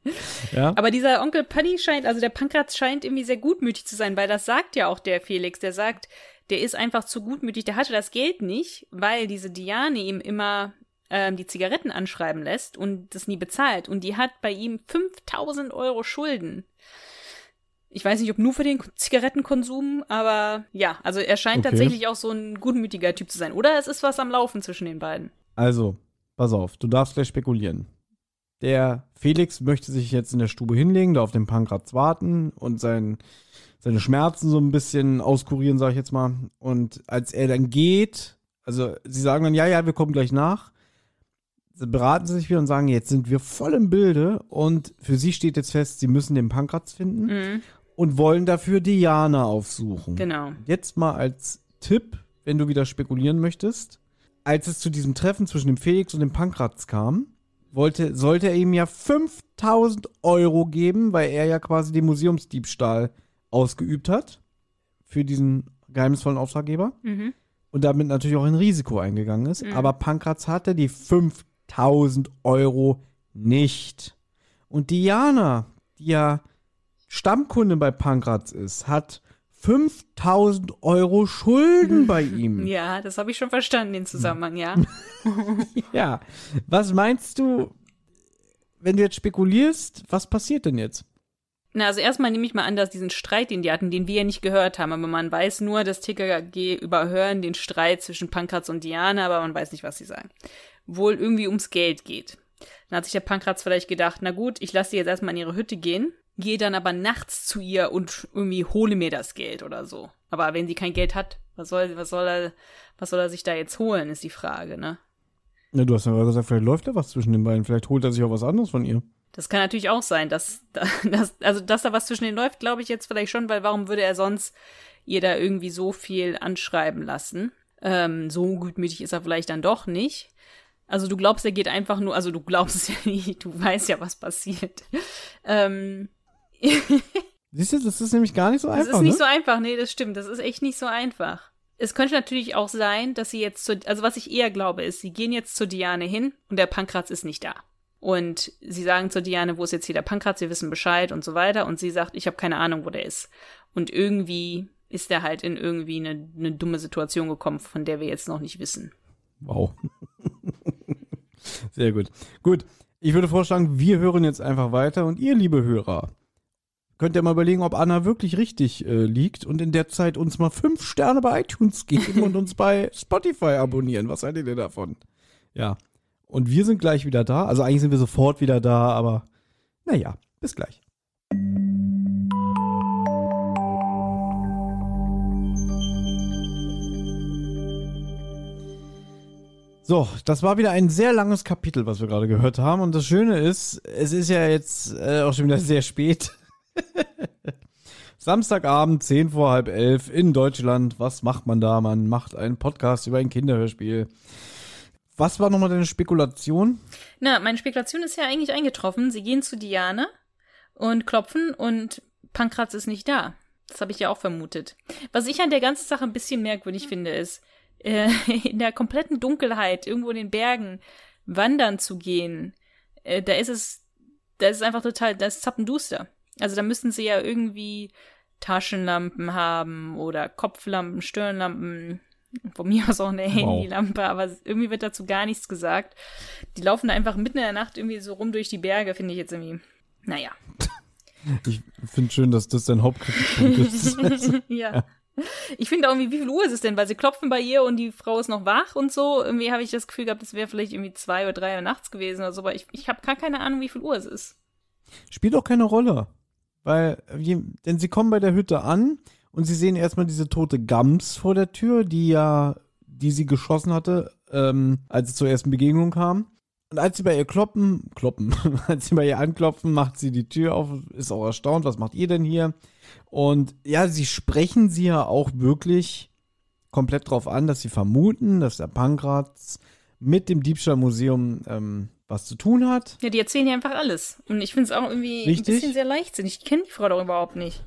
Ja. Aber dieser Onkel Paddy scheint, also der Pankratz scheint irgendwie sehr gutmütig zu sein, weil das sagt ja auch der Felix. Der sagt, der ist einfach zu gutmütig, der hatte das Geld nicht, weil diese Diane ihm immer ähm, die Zigaretten anschreiben lässt und das nie bezahlt. Und die hat bei ihm 5000 Euro Schulden. Ich weiß nicht, ob nur für den Zigarettenkonsum, aber ja, also er scheint Okay. tatsächlich auch so ein gutmütiger Typ zu sein. Oder es ist was am Laufen zwischen den beiden. Also, pass auf, du darfst gleich spekulieren. Der Felix möchte sich jetzt in der Stube hinlegen, da auf den Pankratz warten und sein, seine Schmerzen so ein bisschen auskurieren, sag ich jetzt mal. Und als er dann geht, also sie sagen dann, ja, ja, wir kommen gleich nach, sie beraten sie sich wieder und sagen, jetzt sind wir voll im Bilde und für sie steht jetzt fest, sie müssen den Pankratz finden Mhm, und wollen dafür Diana aufsuchen. genau. Jetzt mal als Tipp, wenn du wieder spekulieren möchtest. Als es zu diesem Treffen zwischen dem Felix und dem Pankratz kam, wollte, sollte er ihm ja 5000 Euro geben, weil er ja quasi den Museumsdiebstahl ausgeübt hat. Für diesen geheimnisvollen Auftraggeber. Mhm. Und damit natürlich auch ein Risiko eingegangen ist. Mhm. Aber Pankratz hatte die 5000 Euro nicht. Und Diana, die ja Stammkunde bei Pankratz ist, hat 5000 Euro Schulden bei ihm. Ja, das habe ich schon verstanden, den Zusammenhang, ja. Ja. Was meinst du, wenn du jetzt spekulierst, was passiert denn jetzt? Na, also erstmal nehme ich mal an, dass diesen Streit, den die hatten, den wir ja nicht gehört haben, aber man weiß nur, dass TKG überhören den Streit zwischen Pankratz und Diana, aber man weiß nicht, was sie sagen. Wohl irgendwie ums Geld geht. Dann hat sich der Pankratz vielleicht gedacht, na gut, ich lasse sie jetzt erstmal in ihre Hütte gehen gehe dann aber nachts zu ihr und irgendwie hole mir das Geld oder so. Aber wenn sie kein Geld hat, was soll, was soll er, was soll er sich da jetzt holen, ist die Frage, ne? Ja, du hast ja gerade gesagt, vielleicht läuft da was zwischen den beiden. Vielleicht holt er sich auch was anderes von ihr. Das kann natürlich auch sein, dass, dass also dass da was zwischen denen läuft, glaube ich jetzt vielleicht schon, weil warum würde er sonst ihr da irgendwie so viel anschreiben lassen? Ähm, so gutmütig ist er vielleicht dann doch nicht. Also du glaubst, er geht einfach nur, also du glaubst es ja nicht, du weißt ja, was passiert. Ähm, Siehst du, das ist nämlich gar nicht so einfach. das ist nicht ne? so einfach, nee, das stimmt, das ist echt nicht so einfach. Es könnte natürlich auch sein, dass sie jetzt zu, also was ich eher glaube, ist, sie gehen jetzt zu Diane hin und der Pankratz ist nicht da. Und sie sagen zu Diane, wo ist jetzt hier der Pankratz, wir wissen Bescheid und so weiter. Und sie sagt, ich habe keine Ahnung, wo der ist. Und irgendwie ist er halt in irgendwie eine, eine dumme Situation gekommen, von der wir jetzt noch nicht wissen. Wow. Sehr gut. Gut, ich würde vorschlagen, wir hören jetzt einfach weiter und ihr, liebe Hörer, könnt ihr mal überlegen, ob Anna wirklich richtig äh, liegt und in der Zeit uns mal fünf Sterne bei iTunes geben und uns bei Spotify abonnieren. Was haltet ihr davon? Ja. Und wir sind gleich wieder da. Also eigentlich sind wir sofort wieder da, aber naja, bis gleich. So, das war wieder ein sehr langes Kapitel, was wir gerade gehört haben. Und das Schöne ist, es ist ja jetzt äh, auch schon wieder sehr spät. Samstagabend, 10 vor halb elf in Deutschland. Was macht man da? Man macht einen Podcast über ein Kinderhörspiel. Was war nochmal deine Spekulation? Na, meine Spekulation ist ja eigentlich eingetroffen. Sie gehen zu Diane und klopfen und Pankratz ist nicht da. Das habe ich ja auch vermutet. Was ich an der ganzen Sache ein bisschen merkwürdig finde, ist, äh, in der kompletten Dunkelheit irgendwo in den Bergen wandern zu gehen. Äh, da ist es, da ist es einfach total, da ist zappenduster. Also da müssten sie ja irgendwie Taschenlampen haben oder Kopflampen, Stirnlampen, von mir aus auch eine Handylampe, aber irgendwie wird dazu gar nichts gesagt. Die laufen da einfach mitten in der Nacht irgendwie so rum durch die Berge, finde ich jetzt irgendwie, naja. Ich finde schön, dass das dein Hauptkritikpunkt ist. ja. Ich finde auch irgendwie, wie viel Uhr ist es denn? Weil sie klopfen bei ihr und die Frau ist noch wach und so. Irgendwie habe ich das Gefühl gehabt, es wäre vielleicht irgendwie zwei oder drei Uhr nachts gewesen oder so, aber ich, ich habe gar keine Ahnung, wie viel Uhr es ist. Spielt auch keine Rolle. Weil, denn sie kommen bei der Hütte an und sie sehen erstmal diese tote Gams vor der Tür, die ja, die sie geschossen hatte, ähm, als es zur ersten Begegnung kam. Und als sie bei ihr kloppen, kloppen, als sie bei ihr anklopfen, macht sie die Tür auf, ist auch erstaunt, was macht ihr denn hier? Und ja, sie sprechen sie ja auch wirklich komplett drauf an, dass sie vermuten, dass der Pankratz mit dem Diebstahlmuseum ähm, was zu tun hat. Ja, die erzählen ja einfach alles. Und ich finde es auch irgendwie Richtig. ein bisschen sehr leichtsinnig. Ich kenne die Frau doch überhaupt nicht.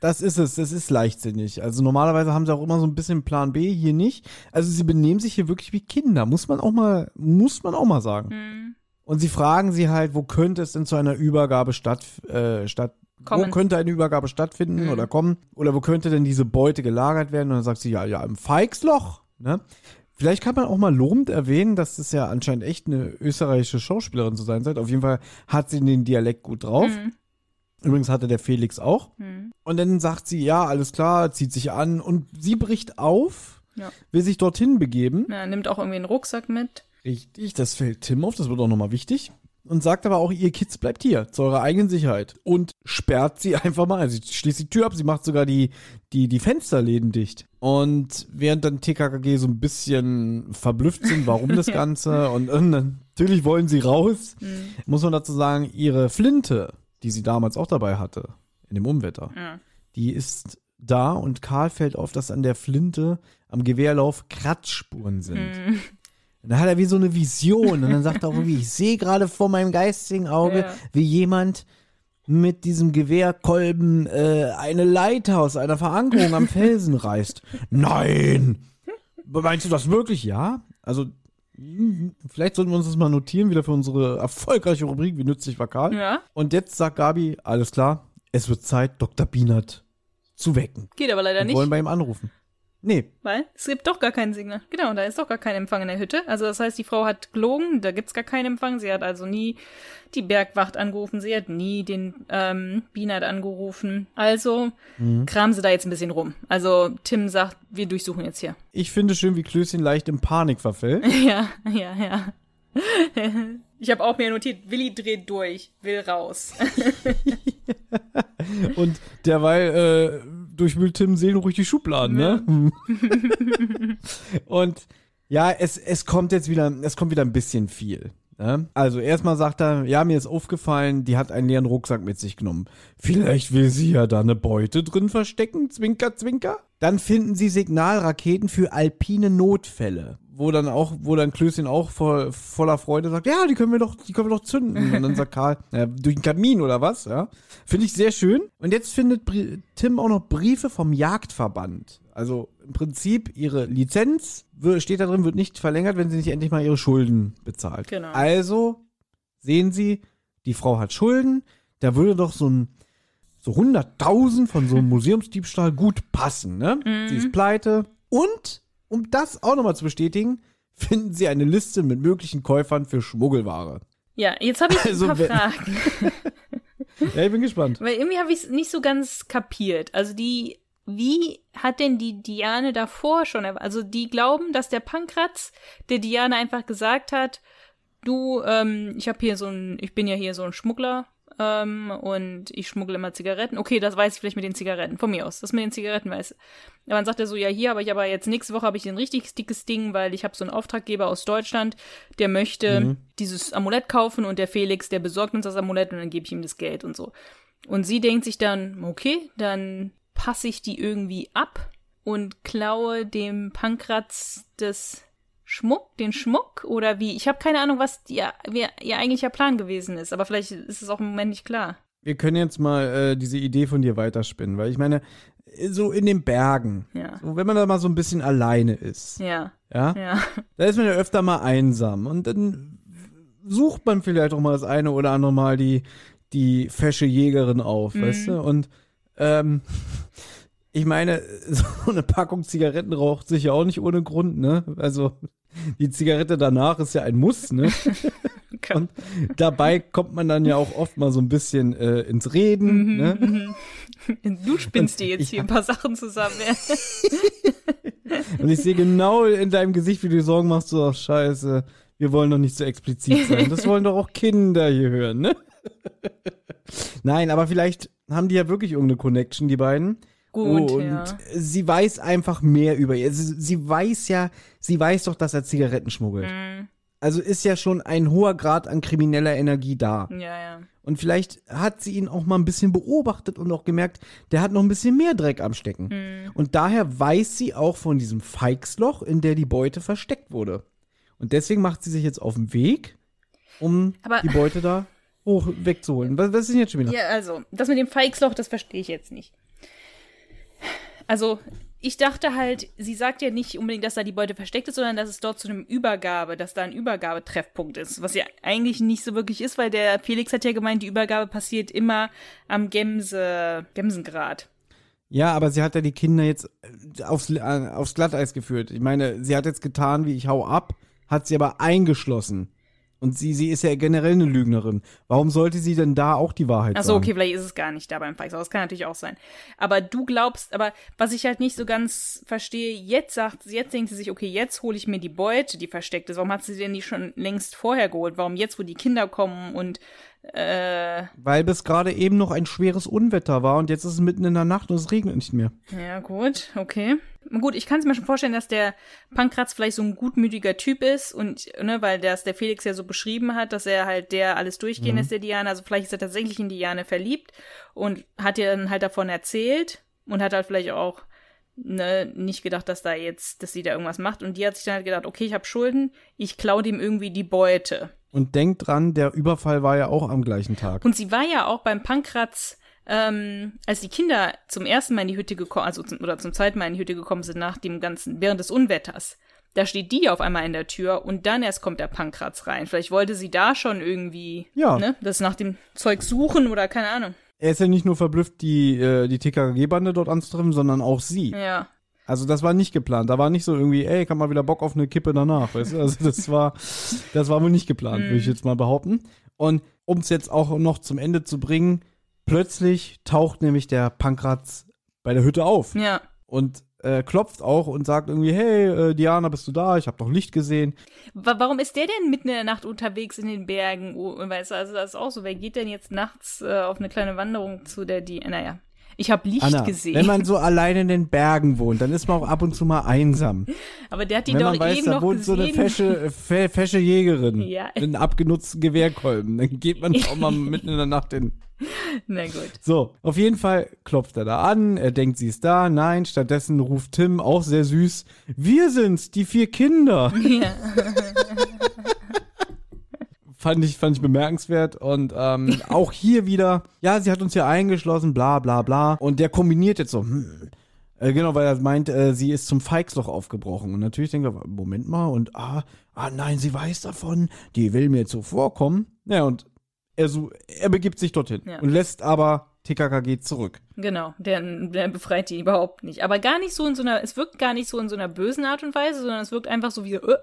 Das ist es, das ist leichtsinnig. Also normalerweise haben sie auch immer so ein bisschen Plan B, hier nicht. Also sie benehmen sich hier wirklich wie Kinder, muss man auch mal, muss man auch mal sagen. Hm. Und sie fragen sie halt, wo könnte es denn zu einer Übergabe statt, äh, statt wo könnte eine Übergabe stattfinden Mhm. oder kommen? Oder wo könnte denn diese Beute gelagert werden? Und dann sagt sie, ja, ja, im Feixloch. Ne? Vielleicht kann man auch mal lobend erwähnen, dass es ja anscheinend echt eine österreichische Schauspielerin zu sein soll. Auf jeden Fall hat sie den Dialekt gut drauf. Mhm. Übrigens hatte der Felix auch. Hm. Und dann sagt sie, ja, alles klar, zieht sich an und sie bricht auf, Ja. will sich dorthin begeben. Ja, nimmt auch irgendwie einen Rucksack mit. Richtig, das fällt Tim auf, das wird auch nochmal wichtig. Und sagt aber auch, ihr Kids bleibt hier, zu eurer eigenen Sicherheit. Und sperrt sie einfach mal. Sie schließt die Tür ab, sie macht sogar die, die, die Fensterläden dicht. Und während dann TKKG so ein bisschen verblüfft sind, warum das Ganze, und, und natürlich wollen sie raus, Hm. muss man dazu sagen, ihre Flinte, die sie damals auch dabei hatte, in dem Unwetter, Ja. die ist da und Karl fällt auf, dass an der Flinte am Gewehrlauf Kratzspuren sind. Hm. Und dann hat er wie so eine Vision und dann sagt er auch irgendwie, ich sehe gerade vor meinem geistigen Auge, Ja. wie jemand mit diesem Gewehrkolben äh, eine Leiter aus einer Verankerung am Felsen reißt. Nein! Meinst du das wirklich? Ja? Also, vielleicht sollten wir uns das mal notieren, wieder für unsere erfolgreiche Rubrik, wie nützlich war Karl. ja. Und jetzt sagt Gabi, alles klar, es wird Zeit, Dr. Bienert zu wecken. Geht aber leider Wir nicht. wollen bei ihm anrufen. Nee, Weil es gibt doch gar keinen Signal. Genau, da ist doch gar kein Empfang in der Hütte. Also das heißt, die Frau hat gelogen, da gibt's gar keinen Empfang. Sie hat also nie die Bergwacht angerufen, sie hat nie den ähm, Bienert angerufen. Also kramen sie da jetzt ein bisschen rum. Also Tim sagt, wir durchsuchen jetzt hier. ich finde schön, wie Klößchen leicht in Panik verfällt. ja, ja, ja. ich habe auch mir notiert, Willi dreht durch, will raus. Und derweil äh, durchwühlt Tim seelenruhig die Schubladen, ne? Und ja, es, es kommt jetzt wieder, es kommt wieder ein bisschen viel. Ne? Also erstmal sagt er, ja, mir ist aufgefallen, die hat einen leeren Rucksack mit sich genommen. Vielleicht will sie ja da eine Beute drin verstecken, zwinker, zwinker. Dann finden sie Signalraketen für alpine Notfälle. Wo dann auch, wo dann Klößchen auch voll, voller Freude sagt, ja, die können wir doch, die können wir doch zünden. Und dann sagt Karl, ja, durch den Kamin oder was, ja. Finde ich sehr schön. Und jetzt findet Bri Tim auch noch Briefe vom Jagdverband. Also im Prinzip ihre Lizenz steht da drin, wird nicht verlängert, wenn sie nicht endlich mal ihre Schulden bezahlt. Genau. Also sehen Sie, die Frau hat Schulden. Da würde doch so ein so 100.000 von so einem Museumsdiebstahl gut passen, ne? Sie ist pleite. Und, um das auch nochmal zu bestätigen, finden Sie eine Liste mit möglichen Käufern für Schmuggelware. Ja, jetzt habe ich Also, ein paar Fragen. Ja, ich bin gespannt. Weil irgendwie habe ich es nicht so ganz kapiert. Also die, wie hat denn die Diane davor schon, also die glauben, dass der Pankratz der Diane einfach gesagt hat, du, ähm, ich habe hier so ein, ich bin ja hier so ein Schmuggler, ähm, und ich schmuggle immer Zigaretten. Okay, das weiß ich vielleicht mit den Zigaretten, von mir aus. Das mit den Zigaretten weiß. Aber dann sagt er so, ja, hier habe ich aber jetzt nächste Woche habe ich ein richtig dickes Ding, weil ich habe so einen Auftraggeber aus Deutschland, der möchte dieses Amulett kaufen und der Felix, der besorgt uns das Amulett und dann gebe ich ihm das Geld und so. Und sie denkt sich dann, okay, dann passe ich die irgendwie ab und klaue dem Pankratz das Schmuck, den Schmuck oder wie? Ich habe keine Ahnung, was die, wie ihr eigentlicher Plan gewesen ist, aber vielleicht ist es auch im Moment nicht klar. Wir können jetzt mal äh, diese Idee von dir weiterspinnen, weil ich meine, so in den Bergen, Ja. so, wenn man da mal so ein bisschen alleine ist, Ja, ja, ja. da ist man ja öfter mal einsam und dann sucht man vielleicht auch mal das eine oder andere Mal die, die fesche Jägerin auf, weißt du? Und ähm, ich meine, so eine Packung Zigaretten raucht sich ja auch nicht ohne Grund, ne? Also die Zigarette danach ist ja ein Muss, ne? Und dabei kommt man dann ja auch oft mal so ein bisschen äh, ins Reden, ne? Du spinnst dir jetzt hier ein paar Sachen zusammen. Ja. Und ich sehe genau in deinem Gesicht, wie du Sorgen machst, so, ach, scheiße, wir wollen doch nicht so explizit sein. Das wollen doch auch Kinder hier hören, ne? Nein, aber vielleicht haben die ja wirklich irgendeine Connection, die beiden. Gut, und ja. sie weiß einfach mehr über ihr. Sie, sie weiß ja, sie weiß doch, dass er Zigaretten schmuggelt. Mhm. Also ist ja schon ein hoher Grad an krimineller Energie da. Ja, ja. Und vielleicht hat sie ihn auch mal ein bisschen beobachtet und auch gemerkt, der hat noch ein bisschen mehr Dreck am Stecken. Mhm. Und daher weiß sie auch von diesem Feigsloch, in der die Beute versteckt wurde. Und deswegen macht sie sich jetzt auf den Weg, um Aber- die Beute da hoch wegzuholen. Was, was ist denn jetzt schon wieder? Ja, also, das mit dem Feigsloch, das verstehe ich jetzt nicht. Also, ich dachte halt, sie sagt ja nicht unbedingt, dass da die Beute versteckt ist, sondern dass es dort zu einem Übergabe, dass da ein Übergabetreffpunkt ist, was ja eigentlich nicht so wirklich ist, weil der Felix hat ja gemeint, die Übergabe passiert immer am Gemse, Gemsengrad. Ja, aber sie hat ja die Kinder jetzt äh, aufs, äh, aufs Glatteis geführt. Ich meine, sie hat jetzt getan, wie ich hau ab, hat sie aber eingeschlossen. Und sie, sie ist ja generell eine Lügnerin. Warum sollte sie denn da auch die Wahrheit Ach so, sagen? okay, vielleicht ist es gar nicht da beim Feigsloch. Das kann natürlich auch sein. Aber du glaubst, aber was ich halt nicht so ganz verstehe, jetzt sagt, jetzt denkt sie sich, okay, jetzt hole ich mir die Beute, die versteckt ist. Warum hat sie denn die schon längst vorher geholt? Warum jetzt, wo die Kinder kommen und äh, Weil bis gerade eben noch ein schweres Unwetter war und jetzt ist es mitten in der Nacht und es regnet nicht mehr. Ja, gut, okay. Gut, ich kann es mir schon vorstellen, dass der Pankratz vielleicht so ein gutmütiger Typ ist und, ne, weil das der Felix ja so beschrieben hat, dass er halt der alles durchgehen ist, der Diane. Also vielleicht ist er tatsächlich in Diane verliebt und hat ihr dann halt davon erzählt und hat halt vielleicht auch ne, nicht gedacht, dass da jetzt, dass sie da irgendwas macht. Und die hat sich dann halt gedacht, okay, ich habe Schulden, ich klau dem irgendwie die Beute. Und denkt dran, der Überfall war ja auch am gleichen Tag. Und sie war ja auch beim Pankratz, ähm, als die Kinder zum ersten Mal in die Hütte gekommen, also zum, oder zum zweiten Mal in die Hütte gekommen sind nach dem ganzen, während des Unwetters. Da steht die auf einmal in der Tür und dann erst kommt der Pankratz rein. Vielleicht wollte sie da schon irgendwie, Ja. ne, das nach dem Zeug suchen oder keine Ahnung. Er ist ja nicht nur verblüfft, die, äh, die TKG-Bande dort anzutreffen, sondern auch sie. Ja. Also das war nicht geplant. Da war nicht so irgendwie, ey, kann mal wieder Bock auf eine Kippe danach. Weißt du? Also das war, das war wohl nicht geplant, würde ich jetzt mal behaupten. Und um es jetzt auch noch zum Ende zu bringen, plötzlich taucht nämlich der Pankratz bei der Hütte auf. Ja. Und äh, klopft auch und sagt irgendwie, hey, äh, Diana, bist du da? Ich habe doch Licht gesehen. Wa warum ist der denn mitten in der Nacht unterwegs in den Bergen? Oh, weißt du, also das ist auch so. Wer geht denn jetzt nachts äh, auf eine kleine Wanderung zu der die? Naja, ich habe Licht Anna, gesehen. wenn man so allein in den Bergen wohnt, dann ist man auch ab und zu mal einsam. aber der hat die wenn doch man weiß, eben da noch wohnt so gesehen. eine fesche, fe, fesche Jägerin Ja. mit einem abgenutzten Gewehrkolben, dann geht man auch mal mitten in der Nacht hin. Na gut. So, auf jeden Fall klopft er da an, er denkt, sie ist da. Nein, stattdessen ruft Tim, auch sehr süß, wir sind's, die vier Kinder. Ja. fand ich, fand ich bemerkenswert. Und ähm, auch hier wieder, ja, sie hat uns hier eingeschlossen, bla bla bla. Und der kombiniert jetzt so, hm, äh, genau, weil er meint, äh, sie ist zum Feixloch aufgebrochen. Und natürlich denkt er, Moment mal, und ah, ah nein, sie weiß davon, die will mir zuvorkommen. Ja, und er, so, er begibt sich dorthin Ja. und lässt aber TKKG zurück. Genau, der, der befreit die überhaupt nicht. Aber gar nicht so in so einer, es wirkt gar nicht so in so einer bösen Art und Weise, sondern es wirkt einfach so wie, äh,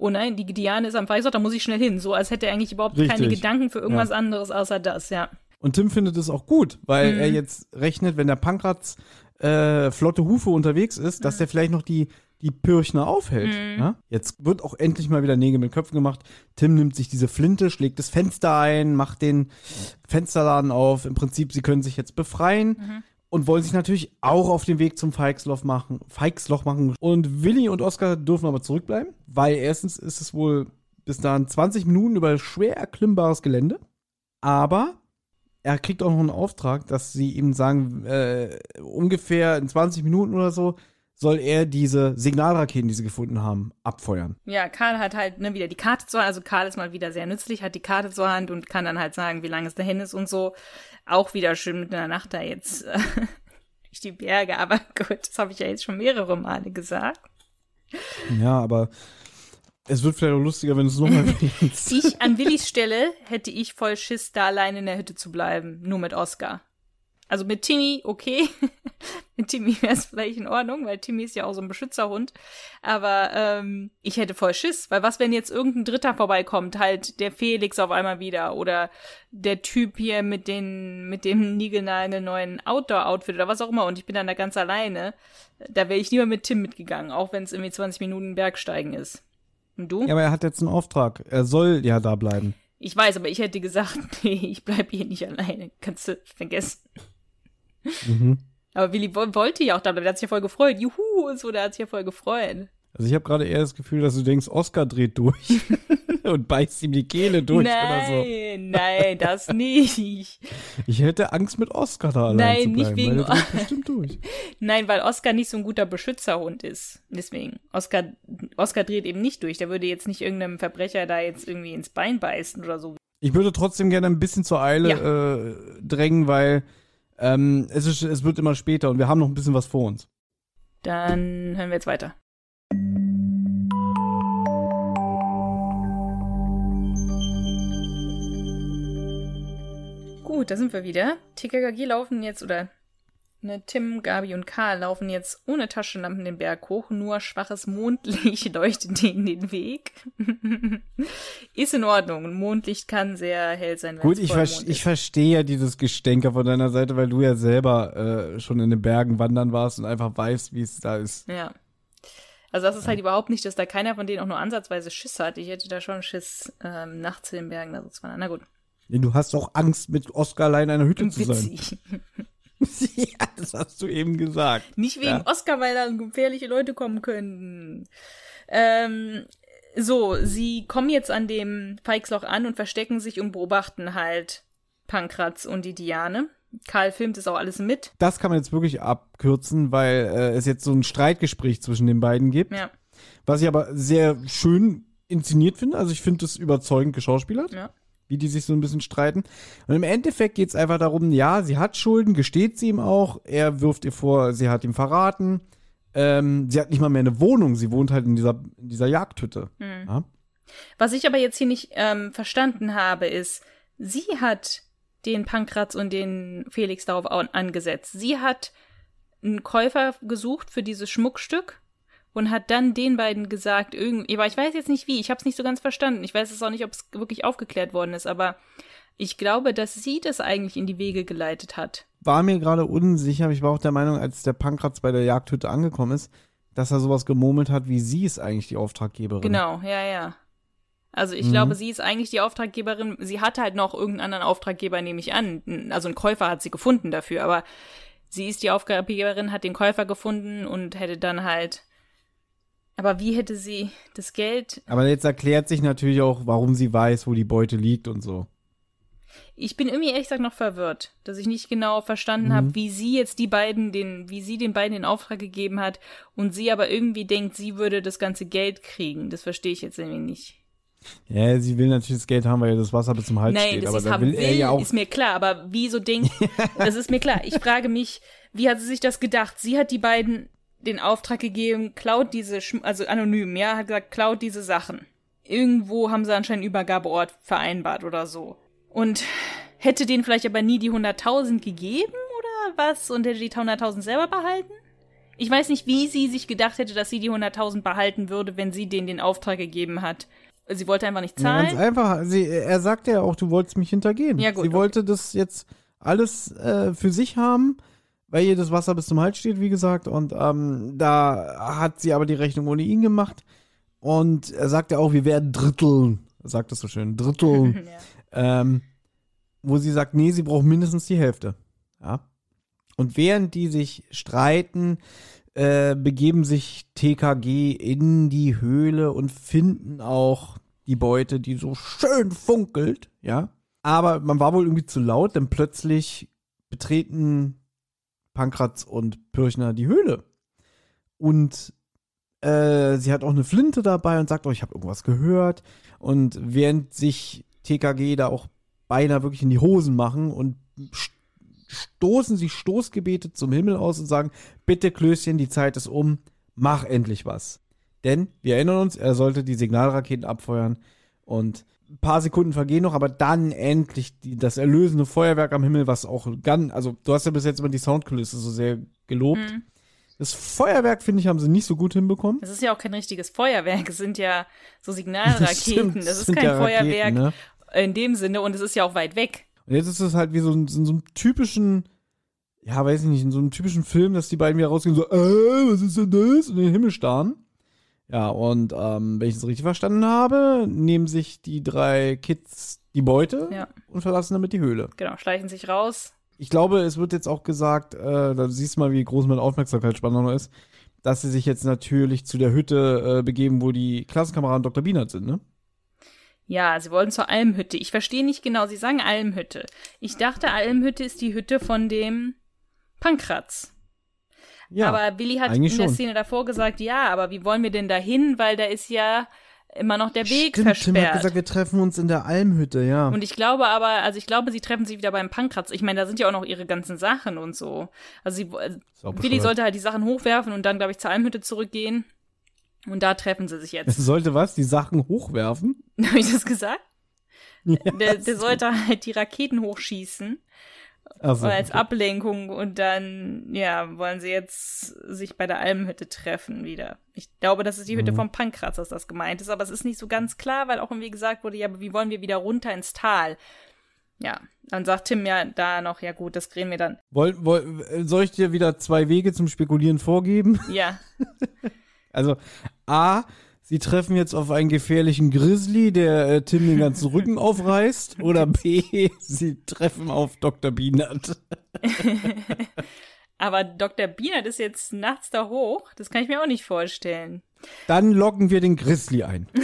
oh nein, die Diane ist am Feißort, da muss ich schnell hin. So als hätte er eigentlich überhaupt keine Richtig. Gedanken für irgendwas anderes außer das, ja. Und Tim findet es auch gut, weil Mhm. er jetzt rechnet, wenn der Pankratz äh, flotte Hufe unterwegs ist, Mhm. dass der vielleicht noch die, die Pirchner aufhält. Ja? Jetzt wird auch endlich mal wieder Nägel mit Köpfen gemacht. Tim nimmt sich diese Flinte, schlägt das Fenster ein, macht den Fensterladen auf. Im Prinzip, sie können sich jetzt befreien. Mhm. Und wollen sich natürlich auch auf den Weg zum Feixloch machen, Feixloch machen. Und Willi und Oskar dürfen aber zurückbleiben, weil erstens ist es wohl bis dahin 20 Minuten über schwer erklimmbares Gelände. Aber er kriegt auch noch einen Auftrag, dass sie ihm sagen, äh, ungefähr in 20 Minuten oder so soll er diese Signalraketen, die sie gefunden haben, abfeuern. Ja, Karl hat halt ne, wieder die Karte zur Hand, also Karl ist mal wieder sehr nützlich, hat die Karte zur Hand und kann dann halt sagen, wie lange es dahin ist und so. Auch wieder schön mit einer Nacht da jetzt äh, durch die Berge, aber gut, das habe ich ja jetzt schon mehrere Male gesagt. Ja, aber es wird vielleicht auch lustiger, wenn du es nochmal erwähnst. Ich, an Willis Stelle, hätte ich voll Schiss, da allein in der Hütte zu bleiben, nur mit Oscar. Also mit Timmy, okay. mit Timmy wäre es vielleicht in Ordnung, weil Timmy ist ja auch so ein Beschützerhund. Aber ähm, ich hätte voll Schiss, weil was, wenn jetzt irgendein Dritter vorbeikommt, halt der Felix auf einmal wieder oder der Typ hier mit den mit dem niegelnagelneuen Outdoor-Outfit oder was auch immer und ich bin dann da ganz alleine. Da wäre ich lieber mit Tim mitgegangen, auch wenn es irgendwie 20 Minuten Bergsteigen ist. Und du? Ja, aber er hat jetzt einen Auftrag. Er soll ja da bleiben. Ich weiß, aber ich hätte gesagt, nee, ich bleib hier nicht alleine. Kannst du vergessen. Mhm. Aber Willi wo- wollte ja auch da bleiben. Der hat sich ja voll gefreut. Juhu und so, der hat sich ja voll gefreut. Also ich habe gerade eher das Gefühl, dass du denkst, Oscar dreht durch und beißt ihm die Kehle durch oder so. nein, nein, das nicht. Ich hätte Angst mit Oscar da allein Nein, zu nicht bleiben, wegen- weil bestimmt durch. Nein, weil Oscar nicht so ein guter Beschützerhund ist. Deswegen. Oscar, Oscar dreht eben nicht durch. Der würde jetzt nicht irgendeinem Verbrecher da jetzt irgendwie ins Bein beißen oder so. Ich würde trotzdem gerne ein bisschen zur Eile äh, drängen, weil ähm, es, ist, es wird immer später und wir haben noch ein bisschen was vor uns. Dann hören wir jetzt weiter. Gut, da sind wir wieder. TKKG laufen jetzt, oder ne, Tim, Gabi und Karl laufen jetzt ohne Taschenlampen den Berg hoch, nur schwaches Mondlicht leuchtet ihnen den Weg. ist in Ordnung. Mondlicht kann sehr hell sein. Gut, ich, ver Vollmond ich ist. verstehe ja dieses Gestenker von deiner Seite, weil du ja selber äh, schon in den Bergen wandern warst und einfach weißt, wie es da ist. Ja. Also das ist halt überhaupt nicht, dass da keiner von denen auch nur ansatzweise Schiss hat. Ich hätte da schon Schiss, ähm, nachts in den Bergen da so zu wandern. Na gut. Du hast auch Angst, mit Oscar allein in einer Hütte zu sein. Ja, das hast du eben gesagt. Nicht wegen Ja. Oscar, weil da gefährliche Leute kommen könnten. Ähm, so, sie kommen jetzt an dem Feixloch an und verstecken sich und beobachten halt Pankratz und die Diane. Karl filmt es auch alles mit. Das kann man jetzt wirklich abkürzen, weil äh, es jetzt so ein Streitgespräch zwischen den beiden gibt. Ja, Was ich aber sehr schön inszeniert finde. Also ich finde das überzeugend geschauspielert, ja. Wie die sich so ein bisschen streiten. Und im Endeffekt geht es einfach darum, ja, sie hat Schulden, gesteht sie ihm auch. Er wirft ihr vor, sie hat ihm verraten. Ähm, sie hat nicht mal mehr eine Wohnung, sie wohnt halt in dieser, in dieser Jagdhütte. Ja? Was ich aber jetzt hier nicht ähm, verstanden habe, ist, sie hat den Pankratz und den Felix darauf au- angesetzt. Sie hat einen Käufer gesucht für dieses Schmuckstück und hat dann den beiden gesagt, irgendwie, aber ich weiß jetzt nicht wie, ich habe es nicht so ganz verstanden. Ich weiß es auch nicht, ob es wirklich aufgeklärt worden ist, aber ich glaube, dass sie das eigentlich in die Wege geleitet hat. war mir gerade unsicher. Ich war auch der Meinung, als der Pankratz bei der Jagdhütte angekommen ist, dass er sowas gemurmelt hat, wie sie ist eigentlich die Auftraggeberin. Genau, ja, ja. Also ich Mhm. glaube, sie ist eigentlich die Auftraggeberin. Sie hatte halt noch irgendeinen anderen Auftraggeber, nehme ich an. Also einen Käufer hat sie gefunden dafür, aber sie ist die Auftraggeberin, hat den Käufer gefunden und hätte dann halt. Aber wie hätte sie das Geld? Aber jetzt erklärt sich natürlich auch, warum sie weiß, wo die Beute liegt und so. Ich bin irgendwie ehrlich gesagt noch verwirrt, dass ich nicht genau verstanden Mhm. habe, wie sie jetzt die beiden den, wie sie den beiden den Auftrag gegeben hat und sie aber irgendwie denkt, sie würde das ganze Geld kriegen. Das verstehe ich jetzt irgendwie nicht. Ja, sie will natürlich das Geld haben, weil ihr das Wasser bis zum Hals Nein, steht. dass aber sie es da haben will will, er ja auch. ist mir klar. Aber wieso denkt, das ist mir klar. Ich frage mich, wie hat sie sich das gedacht? Sie hat die beiden den Auftrag gegeben, klaut diese, Schm also anonym, ja, hat gesagt, klaut diese Sachen. Irgendwo haben sie anscheinend einen Übergabeort vereinbart oder so. Und hätte denen vielleicht aber nie die 100.000 gegeben oder was? Und hätte die 100.000 selber behalten? Ich weiß nicht, wie sie sich gedacht hätte, dass sie die 100.000 behalten würde, wenn sie denen den Auftrag gegeben hat. Sie wollte einfach nicht Ja, ganz zahlen. einfach. Sie, er sagte ja auch, du wolltest mich hintergehen. Ja, gut, sie okay. wollte das jetzt alles äh, für sich haben, weil ihr das Wasser bis zum Hals steht, wie gesagt. Und ähm, da hat sie aber die Rechnung ohne ihn gemacht. Und er sagte auch, wir werden dritteln. Er sagt das so schön, dritteln. Ja. ähm, wo sie sagt, nee, sie braucht mindestens die Hälfte. Ja. Und während die sich streiten, äh, begeben sich TKG in die Höhle und finden auch die Beute, die so schön funkelt, ja. Aber man war wohl irgendwie zu laut, denn plötzlich betreten Pankratz und Pirchner die Höhle. Und äh, sie hat auch eine Flinte dabei und sagt, oh, ich habe irgendwas gehört. Und während sich TKG da auch beinahe wirklich in die Hosen machen und st- stoßen sich Stoßgebete zum Himmel aus und sagen, bitte Klößchen, die Zeit ist um, mach endlich was. Denn, wir erinnern uns, er sollte die Signalraketen abfeuern und ein paar Sekunden vergehen noch, aber dann endlich die, das erlösende Feuerwerk am Himmel, was auch ganz, also du hast ja bis jetzt immer die Soundkulisse so sehr gelobt. Mhm. Das Feuerwerk, finde ich, haben sie nicht so gut hinbekommen. Es ist ja auch kein richtiges Feuerwerk, es sind ja so Signalraketen. Stimmt, das ist kein ja Raketen, Feuerwerk ne? in dem Sinne und es ist ja auch weit weg. Und jetzt ist es halt wie so, ein, in so einem typischen, ja, weiß ich nicht, in so einem typischen Film, dass die beiden wieder rausgehen, so, äh, was ist denn das? Und in den Himmel starren. Ja, und ähm, wenn ich es richtig verstanden habe, nehmen sich die drei Kids die Beute Ja. und verlassen damit die Höhle. Genau, schleichen sich raus. Ich glaube, es wird jetzt auch gesagt, äh, da siehst du mal, wie groß meine Aufmerksamkeitsspanne noch ist, dass sie sich jetzt natürlich zu der Hütte äh, begeben, wo die Klassenkameraden Dr. Bienert sind, ne? Ja, sie wollen zur Almhütte. Ich verstehe nicht genau, sie sagen Almhütte. Ich dachte, Almhütte ist die Hütte von dem Pankratz. Ja, aber Willi hat in der schon. Szene davor gesagt, ja, aber wie wollen wir denn da hin? Weil da ist ja immer noch der Weg Stimmt, Tim hat versperrt. gesagt, wir treffen uns in der Almhütte, ja. Und ich glaube aber, also ich glaube, sie treffen sich wieder beim Pankratz. Ich meine, da sind ja auch noch ihre ganzen Sachen und so. Also sie, äh, Willi sollte halt die Sachen hochwerfen und dann, glaube ich, zur Almhütte zurückgehen. Und da treffen sie sich jetzt. Sollte was? Die Sachen hochwerfen? Habe ich das gesagt? Ja, Der, der sollte halt die Raketen hochschießen also, als Ablenkung und dann, ja, wollen sie jetzt sich bei der Almhütte treffen wieder. Ich glaube, das ist die Mhm. Hütte vom Pankratz, dass das gemeint ist, aber es ist nicht so ganz klar, weil auch irgendwie gesagt wurde, ja, aber wie wollen wir wieder runter ins Tal? Ja, dann sagt Tim ja da noch, ja gut, das drehen wir dann. Woll, woll, soll ich dir wieder zwei Wege zum Spekulieren vorgeben? Ja, Also, A, sie treffen jetzt auf einen gefährlichen Grizzly, der äh, Tim den ganzen Rücken aufreißt. Oder B, sie treffen auf Dr. Bienert. aber Dr. Bienert ist jetzt nachts da hoch, das kann ich mir auch nicht vorstellen. Dann locken wir den Grizzly ein.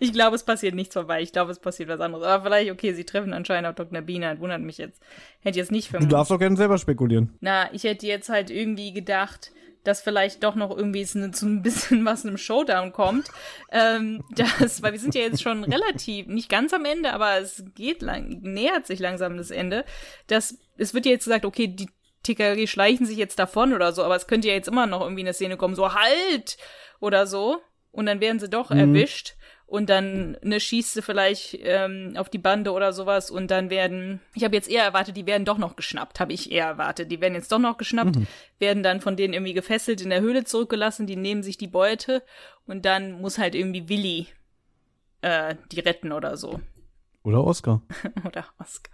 Ich glaube, es passiert nichts vorbei. Ich glaube, es passiert was anderes. Aber vielleicht, okay, sie treffen anscheinend auf Dr. Bienert. Wundert mich jetzt. Hätte jetzt nicht Du vermutet. darfst doch gerne selber spekulieren. Na, ich hätte jetzt halt irgendwie gedacht, dass vielleicht doch noch irgendwie zu ein bisschen was einem Showdown kommt. Ähm, das, weil wir sind ja jetzt schon relativ, nicht ganz am Ende, aber es geht lang, nähert sich langsam das Ende. Das, es wird ja jetzt gesagt, okay, die TKG schleichen sich jetzt davon oder so, aber es könnte ja jetzt immer noch irgendwie eine Szene kommen, so halt oder so. Und dann werden sie doch erwischt. Und dann ne, schießt sie vielleicht ähm, auf die Bande oder sowas und dann werden, ich habe jetzt eher erwartet, die werden doch noch geschnappt, habe ich eher erwartet. Die werden jetzt doch noch geschnappt, werden dann von denen irgendwie gefesselt in der Höhle zurückgelassen, die nehmen sich die Beute und dann muss halt irgendwie Willi äh, die retten oder so. Oder Oscar. Oder Oscar.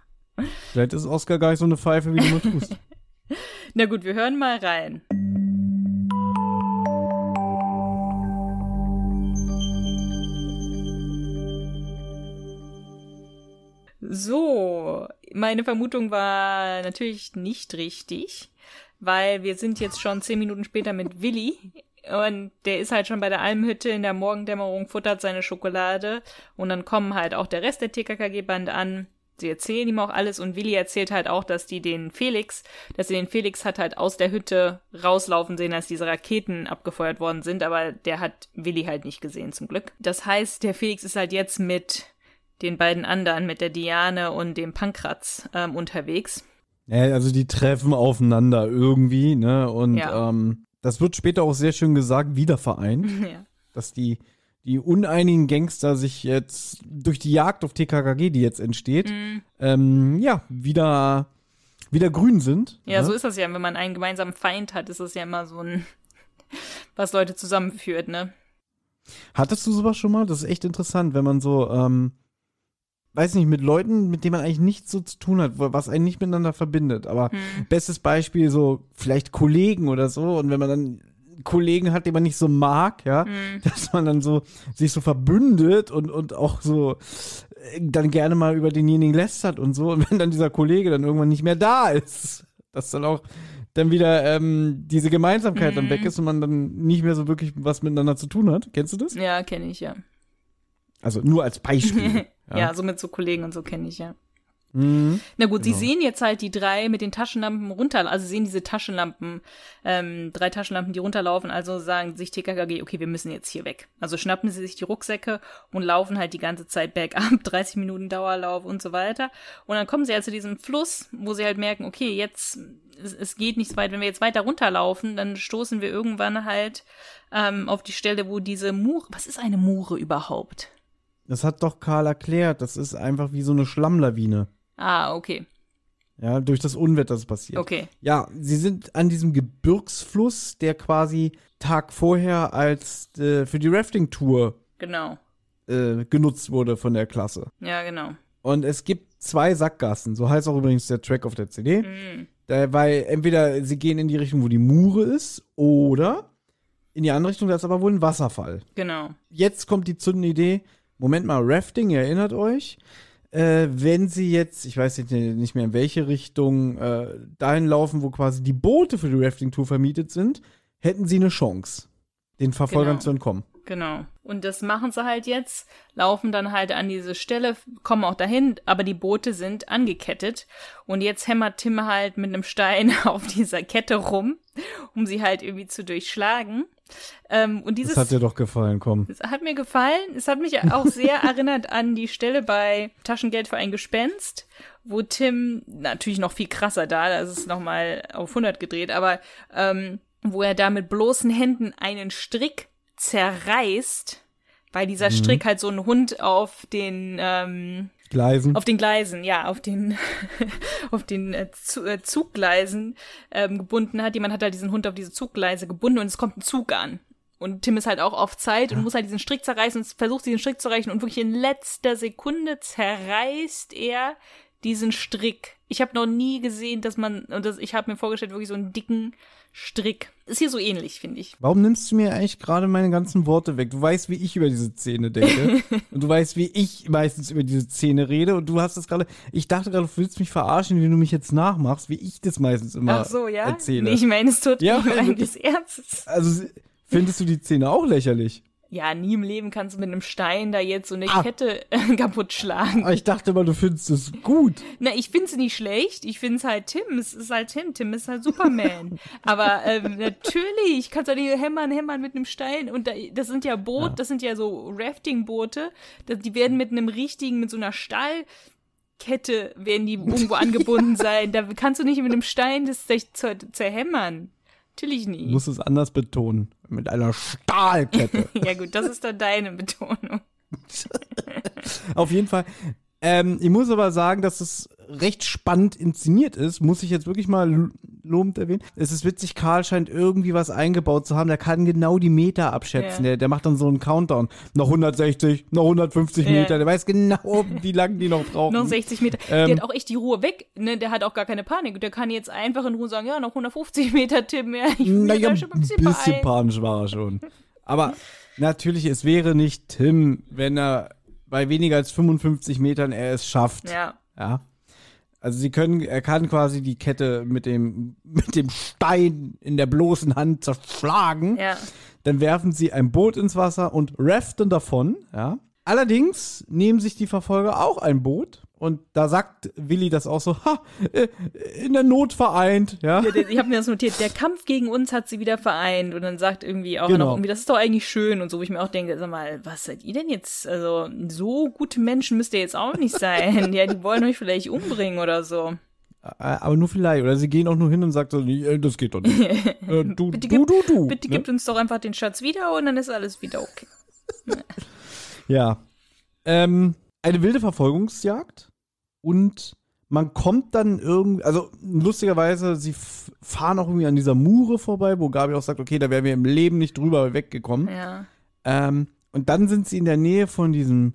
Vielleicht ist Oscar gar nicht so eine Pfeife, wie du nur tust. Na gut, wir hören mal rein. So, meine Vermutung war natürlich nicht richtig, weil wir sind jetzt schon zehn Minuten später mit Willi und der ist halt schon bei der Almhütte in der Morgendämmerung, futtert seine Schokolade und dann kommen halt auch der Rest der TKKG-Band an. Sie erzählen ihm auch alles und Willi erzählt halt auch, dass die den Felix, dass sie den Felix hat halt aus der Hütte rauslaufen sehen, als diese Raketen abgefeuert worden sind, aber der hat Willi halt nicht gesehen zum Glück. Das heißt, der Felix ist halt jetzt mit den beiden anderen, mit der Diane und dem Pankratz ähm, unterwegs. Ja, also die treffen aufeinander irgendwie, ne? Und Ja. ähm, das wird später auch sehr schön gesagt, wieder vereint. Ja. dass die, die uneinigen Gangster sich jetzt durch die Jagd auf TKKG, die jetzt entsteht, Mhm. ähm, ja, wieder, wieder grün sind. Ja, ne? so ist das ja. Wenn man einen gemeinsamen Feind hat, ist das ja immer so ein, was Leute zusammenführt, ne? Hattest du sowas schon mal? Das ist echt interessant, wenn man so, ähm, weiß nicht, mit Leuten, mit denen man eigentlich nichts so zu tun hat, was einen nicht miteinander verbindet. Aber Hm. bestes Beispiel, so vielleicht Kollegen oder so. Und wenn man dann Kollegen hat, die man nicht so mag, ja, Hm. dass man dann so sich so verbündet und, und auch so äh, dann gerne mal über denjenigen lästert und so. Und wenn dann dieser Kollege dann irgendwann nicht mehr da ist, dass dann auch dann wieder ähm, diese Gemeinsamkeit dann Mhm. weg ist und man dann nicht mehr so wirklich was miteinander zu tun hat. Kennst du das? Ja, kenne ich, ja. Also nur als Beispiel. Ja, so mit so Kollegen und so kenne ich, ja. Mhm. Na gut, Genau. sie sehen jetzt halt die drei mit den Taschenlampen runter, also sie sehen diese Taschenlampen, ähm, drei Taschenlampen, die runterlaufen, also sagen sich TKKG, okay, wir müssen jetzt hier weg. Also schnappen sie sich die Rucksäcke und laufen halt die ganze Zeit bergab, 30 Minuten Dauerlauf und so weiter. Und dann kommen sie halt zu diesem Fluss, wo sie halt merken, okay, jetzt, es, es geht nicht so weit, wenn wir jetzt weiter runterlaufen, dann stoßen wir irgendwann halt ähm, auf die Stelle, wo diese Mure, was ist eine Mure überhaupt? Das hat doch Karl erklärt. Das ist einfach wie so eine Schlammlawine. Ah, okay, Ja, durch das Unwetter, das passiert. okay. Ja, sie sind an diesem Gebirgsfluss, der quasi Tag vorher als äh, für die Rafting-Tour Genau. äh, genutzt wurde von der Klasse. Ja, genau. Und es gibt zwei Sackgassen, so heißt auch übrigens der Track auf der CD. Mhm. Da, weil entweder sie gehen in die Richtung, wo die Mure ist, oder in die andere Richtung, da ist aber wohl ein Wasserfall. Genau. Jetzt kommt die zündende Idee, Moment mal, Rafting, erinnert euch, äh, wenn sie jetzt, ich weiß jetzt nicht mehr in welche Richtung, äh, dahin laufen, wo quasi die Boote für die Rafting-Tour vermietet sind, hätten sie eine Chance, den Verfolgern Genau. zu entkommen. Genau. Und das machen sie halt jetzt, laufen dann halt an diese Stelle, kommen auch dahin, aber die Boote sind angekettet. Und jetzt hämmert Tim halt mit einem Stein auf dieser Kette rum, um sie halt irgendwie zu durchschlagen. Ähm, und dieses Das hat dir doch gefallen, komm. es hat mir gefallen. Es hat mich auch sehr erinnert an die Stelle bei Taschengeld für ein Gespenst, wo Tim, natürlich noch viel krasser da, da ist es nochmal auf 100 gedreht, aber ähm, wo er da mit bloßen Händen einen Strick zerreißt, weil dieser Strick halt so einen Hund auf den ähm, Gleisen. auf den Gleisen, ja, auf den, auf den äh, äh, Zuggleisen ähm, gebunden hat. Jemand hat halt diesen Hund auf diese Zuggleise gebunden und es kommt ein Zug an. Und Tim ist halt auch auf Zeit und muss halt diesen Strick zerreißen und versucht diesen Strick zu erreichen und wirklich in letzter Sekunde zerreißt er diesen Strick. Ich habe noch nie gesehen, dass man, und das, ich habe mir vorgestellt, wirklich so einen dicken Strick. Ist hier so ähnlich, finde ich. Warum nimmst du mir eigentlich gerade meine ganzen Worte weg? Du weißt, wie ich über diese Szene denke. und du weißt, wie ich meistens über diese Szene rede. Und du hast das gerade. Ich dachte gerade, du willst mich verarschen, wie du mich jetzt nachmachst, wie ich das meistens immer Ach so, ja? erzähle. Nee, ich meine es tut Ja, ich meine wirklich. das Ernstes. also findest du die Szene auch lächerlich? Ja, nie im Leben kannst du mit einem Stein da jetzt so eine Ah. Kette äh, kaputt schlagen. Aber ich dachte mal, du findest es gut. Na, ich find's nicht schlecht. Ich find's halt Tim. Es ist halt Tim. Tim ist halt Superman. Aber ähm, natürlich kannst du die hämmern, hämmern mit einem Stein. Und da, das sind ja Boot, das sind ja so Rafting-Boote. Die werden mit einem richtigen, mit so einer Stahlkette werden die irgendwo angebunden sein. Da kannst du nicht mit einem Stein das zer zerhämmern. Natürlich Du nicht. musst es anders betonen. Mit einer Stahlkette. Ja gut, das ist dann deine Betonung. Auf jeden Fall. Ähm, ich muss aber sagen, dass es recht spannend inszeniert ist. Muss ich jetzt wirklich mal lo- lobend erwähnen. Es ist witzig, Karl scheint irgendwie was eingebaut zu haben. Der kann genau die Meter abschätzen. Ja. Der, der macht dann so einen Countdown. Noch 160, noch 150 Ja. Meter. Der weiß genau, wie lange die noch brauchen. Noch 60 Meter. Ähm. der hat auch echt die Ruhe weg. Ne? Der hat auch gar keine Panik. Der kann jetzt einfach in Ruhe sagen, ja, noch 150 Meter, Tim. Ja, ich bin Naja, schon ein bisschen, bisschen panisch war er schon. Aber natürlich, es wäre nicht Tim, wenn er bei weniger als 55 Metern er es schafft. Ja. Ja. Also sie können, er kann quasi die Kette mit dem, mit dem Stein in der bloßen Hand zerschlagen. Ja. Dann werfen sie ein Boot ins Wasser und raften davon, ja. Allerdings nehmen sich die Verfolger auch ein Boot. Und da sagt Willi das auch so, ha, äh, in der Not vereint, ja. Ja, Ich habe mir das notiert. Der Kampf gegen uns hat sie wieder vereint. Und dann sagt irgendwie auch Genau. noch irgendwie, das ist doch eigentlich schön und so, wo ich mir auch denke, sag mal, was seid ihr denn jetzt? Also, so gute Menschen müsst ihr jetzt auch nicht sein. ja, die wollen euch vielleicht umbringen oder so. Aber nur vielleicht. Oder sie gehen auch nur hin und sagt so, äh, das geht doch nicht. äh, du, Bitte du, gib- du, du. Bitte ne? gebt uns doch einfach den Schatz wieder und dann ist alles wieder okay. Ja. Ähm, eine wilde Verfolgungsjagd und man kommt dann irgendwie, also lustigerweise, sie fahren auch irgendwie an dieser Mure vorbei, wo Gabi auch sagt, okay, da wären wir im Leben nicht drüber weggekommen. Ja. Ähm, und dann sind sie in der Nähe von diesem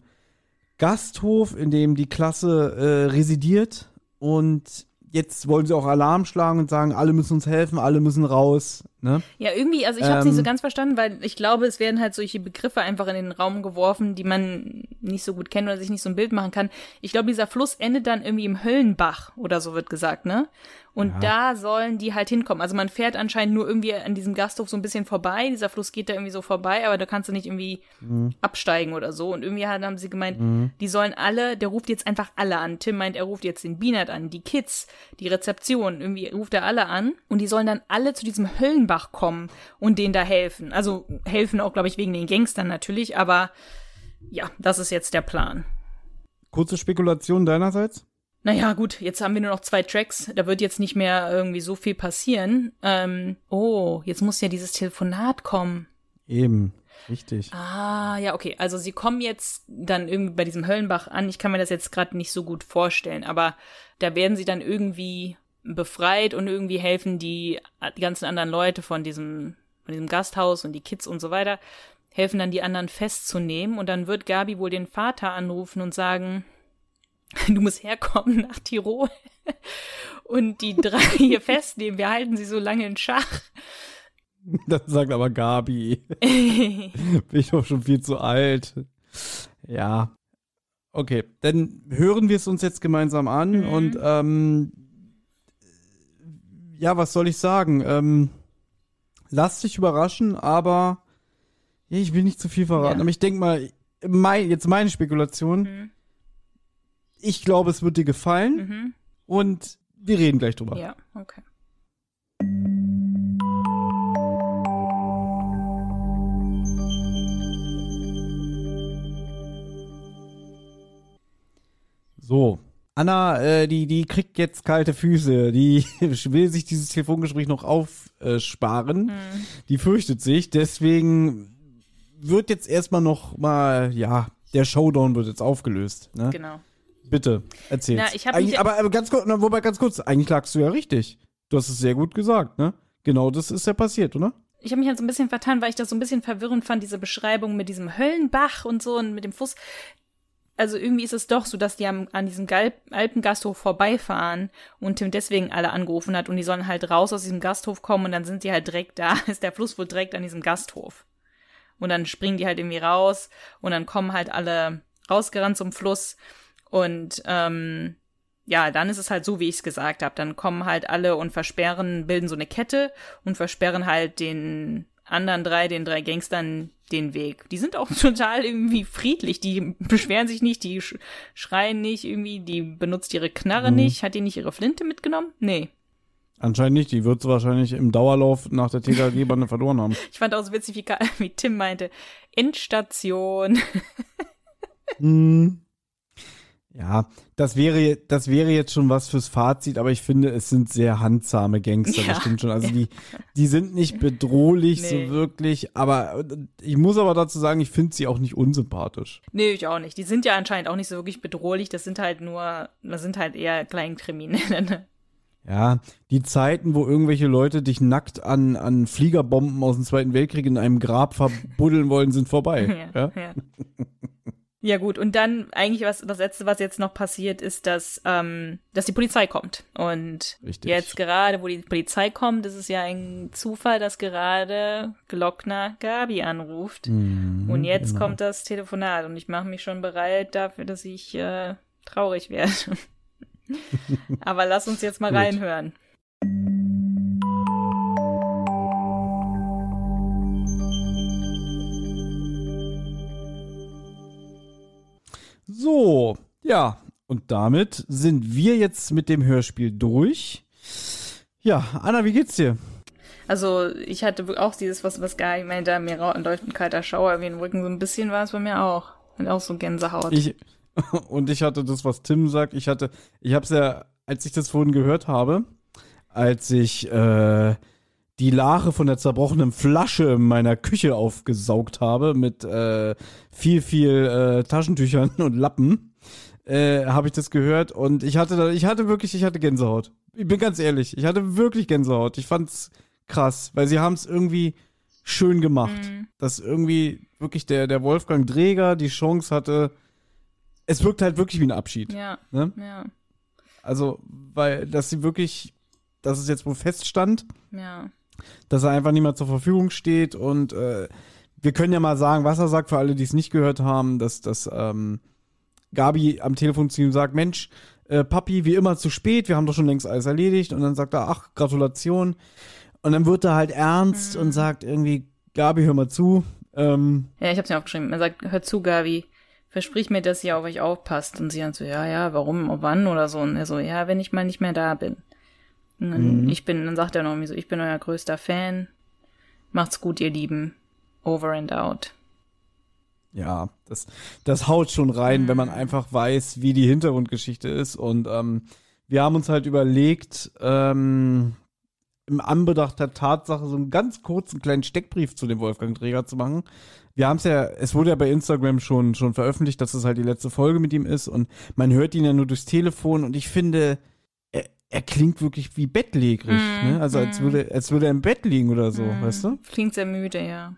Gasthof, in dem die Klasse äh, residiert und jetzt wollen sie auch Alarm schlagen und sagen, alle müssen uns helfen, alle müssen raus. Ne? Ja, irgendwie, also ich habe es nicht so Ähm. ganz verstanden, weil ich glaube, es werden halt solche Begriffe einfach in den Raum geworfen, die man nicht so gut kennt oder sich nicht so ein Bild machen kann. Ich glaube, dieser Fluss endet dann irgendwie im Höllenbach oder so wird gesagt, ne? Und da sollen die halt hinkommen. Also man fährt anscheinend nur irgendwie an diesem Gasthof so ein bisschen vorbei. Dieser Fluss geht da irgendwie so vorbei, aber da kannst du nicht irgendwie absteigen oder so. Und irgendwie haben sie gemeint, die sollen alle, der ruft jetzt einfach alle an. Tim meint, er ruft jetzt den Beanert an, die Kids, die Rezeption, irgendwie ruft er alle an. Und die sollen dann alle zu diesem Höllenbach kommen und denen da helfen. Also helfen auch, glaube ich, wegen den Gangstern natürlich, aber ja, das ist jetzt der Plan. Kurze Spekulation deinerseits? Naja, gut, jetzt haben wir nur noch zwei Tracks. Da wird jetzt nicht mehr irgendwie so viel passieren. Ähm, oh, jetzt muss ja dieses Telefonat kommen. Eben, richtig. Ah, ja, okay. Also sie kommen jetzt dann irgendwie bei diesem Höllenbach an. Ich kann mir das jetzt gerade nicht so gut vorstellen, aber da werden sie dann irgendwie befreit und irgendwie helfen die, die ganzen anderen Leute von diesem, von diesem Gasthaus und die Kids und so weiter, helfen dann die anderen festzunehmen und dann wird Gabi wohl den Vater anrufen und sagen, du musst herkommen nach Tirol und die drei hier festnehmen. Wir halten sie so lange in Schach. Das sagt aber Gabi. Bin ich doch schon viel zu alt. Ja. Okay, dann hören wir es uns jetzt gemeinsam an Mhm. und ähm, ja, was soll ich sagen? Ähm, lass dich überraschen, aber ich will nicht zu viel verraten. Ja. Aber ich denke mal, mein, jetzt meine Spekulation. Mhm. Ich glaube, es wird dir gefallen Mhm. und wir reden gleich drüber. Ja, okay. So. Anna, äh, die, die kriegt jetzt kalte Füße. Die will sich dieses Telefongespräch noch aufsparen. Die fürchtet sich. Deswegen wird jetzt erstmal noch mal, ja, der Showdown wird jetzt aufgelöst. Ne? Genau. Bitte, erzähl. Aber, aber ganz kurz, na, wobei ganz kurz, eigentlich lagst du ja richtig. Du hast es sehr gut gesagt, ne? Genau das ist ja passiert, oder? Ich habe mich halt so ein bisschen vertan, weil ich das so ein bisschen verwirrend fand, diese Beschreibung mit diesem Höllenbach und so und mit dem Fuß. Also irgendwie ist es doch so, dass die am, an diesem Gal Alpengasthof vorbeifahren und Tim deswegen alle angerufen hat und die sollen halt raus aus diesem Gasthof kommen und dann sind die halt direkt da, ist der Fluss wohl direkt an diesem Gasthof. Und dann springen die halt irgendwie raus und dann kommen halt alle rausgerannt zum Fluss und ähm, ja, dann ist es halt so, wie ich es gesagt habe. Dann kommen halt alle und versperren, bilden so eine Kette und versperren halt den anderen drei, den drei Gangstern den Weg. Die sind auch total irgendwie friedlich. Die beschweren sich nicht, die sch schreien nicht irgendwie, die benutzt ihre Knarre nicht. Hat die nicht ihre Flinte mitgenommen? Nee. Anscheinend nicht. Die wird sie wahrscheinlich im Dauerlauf nach der TKG-Bande verloren haben. Ich fand auch so witzig, wie, Tim meinte, Endstation. Hm. Ja, das wäre, das wäre jetzt schon was fürs Fazit, aber ich finde, es sind sehr handsame Gangster, Ja. das stimmt schon. Also die, die sind nicht bedrohlich Nee. so wirklich, aber äh, ich muss aber dazu sagen, ich finde sie auch nicht unsympathisch. Nee, ich auch nicht. Die sind ja anscheinend auch nicht so wirklich bedrohlich. Das sind halt nur, das sind halt eher Kleinkriminelle. Ne? Ja, die Zeiten, wo irgendwelche Leute dich nackt an, an Fliegerbomben aus dem Zweiten Weltkrieg in einem Grab verbuddeln wollen, sind vorbei. Ja, Ja? ja. Ja gut, und dann eigentlich was das letzte, was jetzt noch passiert, ist, dass ähm, dass die Polizei kommt. Und Richtig. jetzt gerade, wo die Polizei kommt, ist es ja ein Zufall, dass gerade Glockner Gabi anruft. Mhm, und jetzt genau. kommt das Telefonat und ich mache mich schon bereit dafür, dass ich äh, traurig werde. Aber lass uns jetzt mal reinhören. So, ja, und damit sind wir jetzt mit dem Hörspiel durch. Ja, Anna, wie geht's dir? Also ich hatte auch dieses, was, was Gabi meinte, mir läuft ein kalter Schauer wie den Rücken, so ein bisschen war es bei mir auch. Und auch so Gänsehaut. Ich und ich hatte das, was Tim sagt. Ich hatte, ich habe es ja, als ich das vorhin gehört habe, als ich äh, die Lache von der zerbrochenen Flasche in meiner Küche aufgesaugt habe mit äh, viel, viel äh, Taschentüchern und Lappen, äh, habe ich das gehört und ich hatte, da, ich hatte wirklich, ich hatte Gänsehaut. Ich bin ganz ehrlich, ich hatte wirklich Gänsehaut. Ich fand's krass, weil sie haben es irgendwie schön gemacht, Mhm. dass irgendwie wirklich der der Wolfgang Dreger die Chance hatte. Es wirkt halt wirklich wie ein Abschied. ja, Ne? ja, Also, weil, dass sie wirklich, dass es jetzt wohl feststand, ja. Dass er einfach nicht mehr zur Verfügung steht und äh, wir können ja mal sagen, was er sagt, für alle, die es nicht gehört haben, dass, dass ähm, Gabi am Telefon zu ihm sagt, Mensch, äh, Papi, wie immer zu spät, wir haben doch schon längst alles erledigt und dann sagt er, ach, Gratulation und dann wird er halt ernst und sagt irgendwie, Gabi, hör mal zu, ähm, Ja, ich hab's mir aufgeschrieben. Er sagt, hör zu, Gabi, versprich mir, dass ihr auf euch aufpasst. Und sie dann so, ja, ja, warum, wann oder so. Und er so, ja, wenn ich mal nicht mehr da bin. Und dann, ich bin, dann sagt er noch irgendwie so, ich bin euer größter Fan. Macht's gut, ihr Lieben. Over and out. Ja, das, das haut schon rein, wenn man einfach weiß, wie die Hintergrundgeschichte ist. Und ähm, wir haben uns halt überlegt, ähm, im Anbedacht der Tatsache so einen ganz kurzen kleinen Steckbrief zu dem Wolfgang Träger zu machen. Wir haben es ja, es wurde ja bei Instagram schon, schon veröffentlicht, dass es halt die letzte Folge mit ihm ist und man hört ihn ja nur durchs Telefon und ich finde, er, klingt wirklich wie bettlägerig, ne? Also als würde, als würde er im Bett liegen oder so, weißt du? Klingt sehr müde, ja.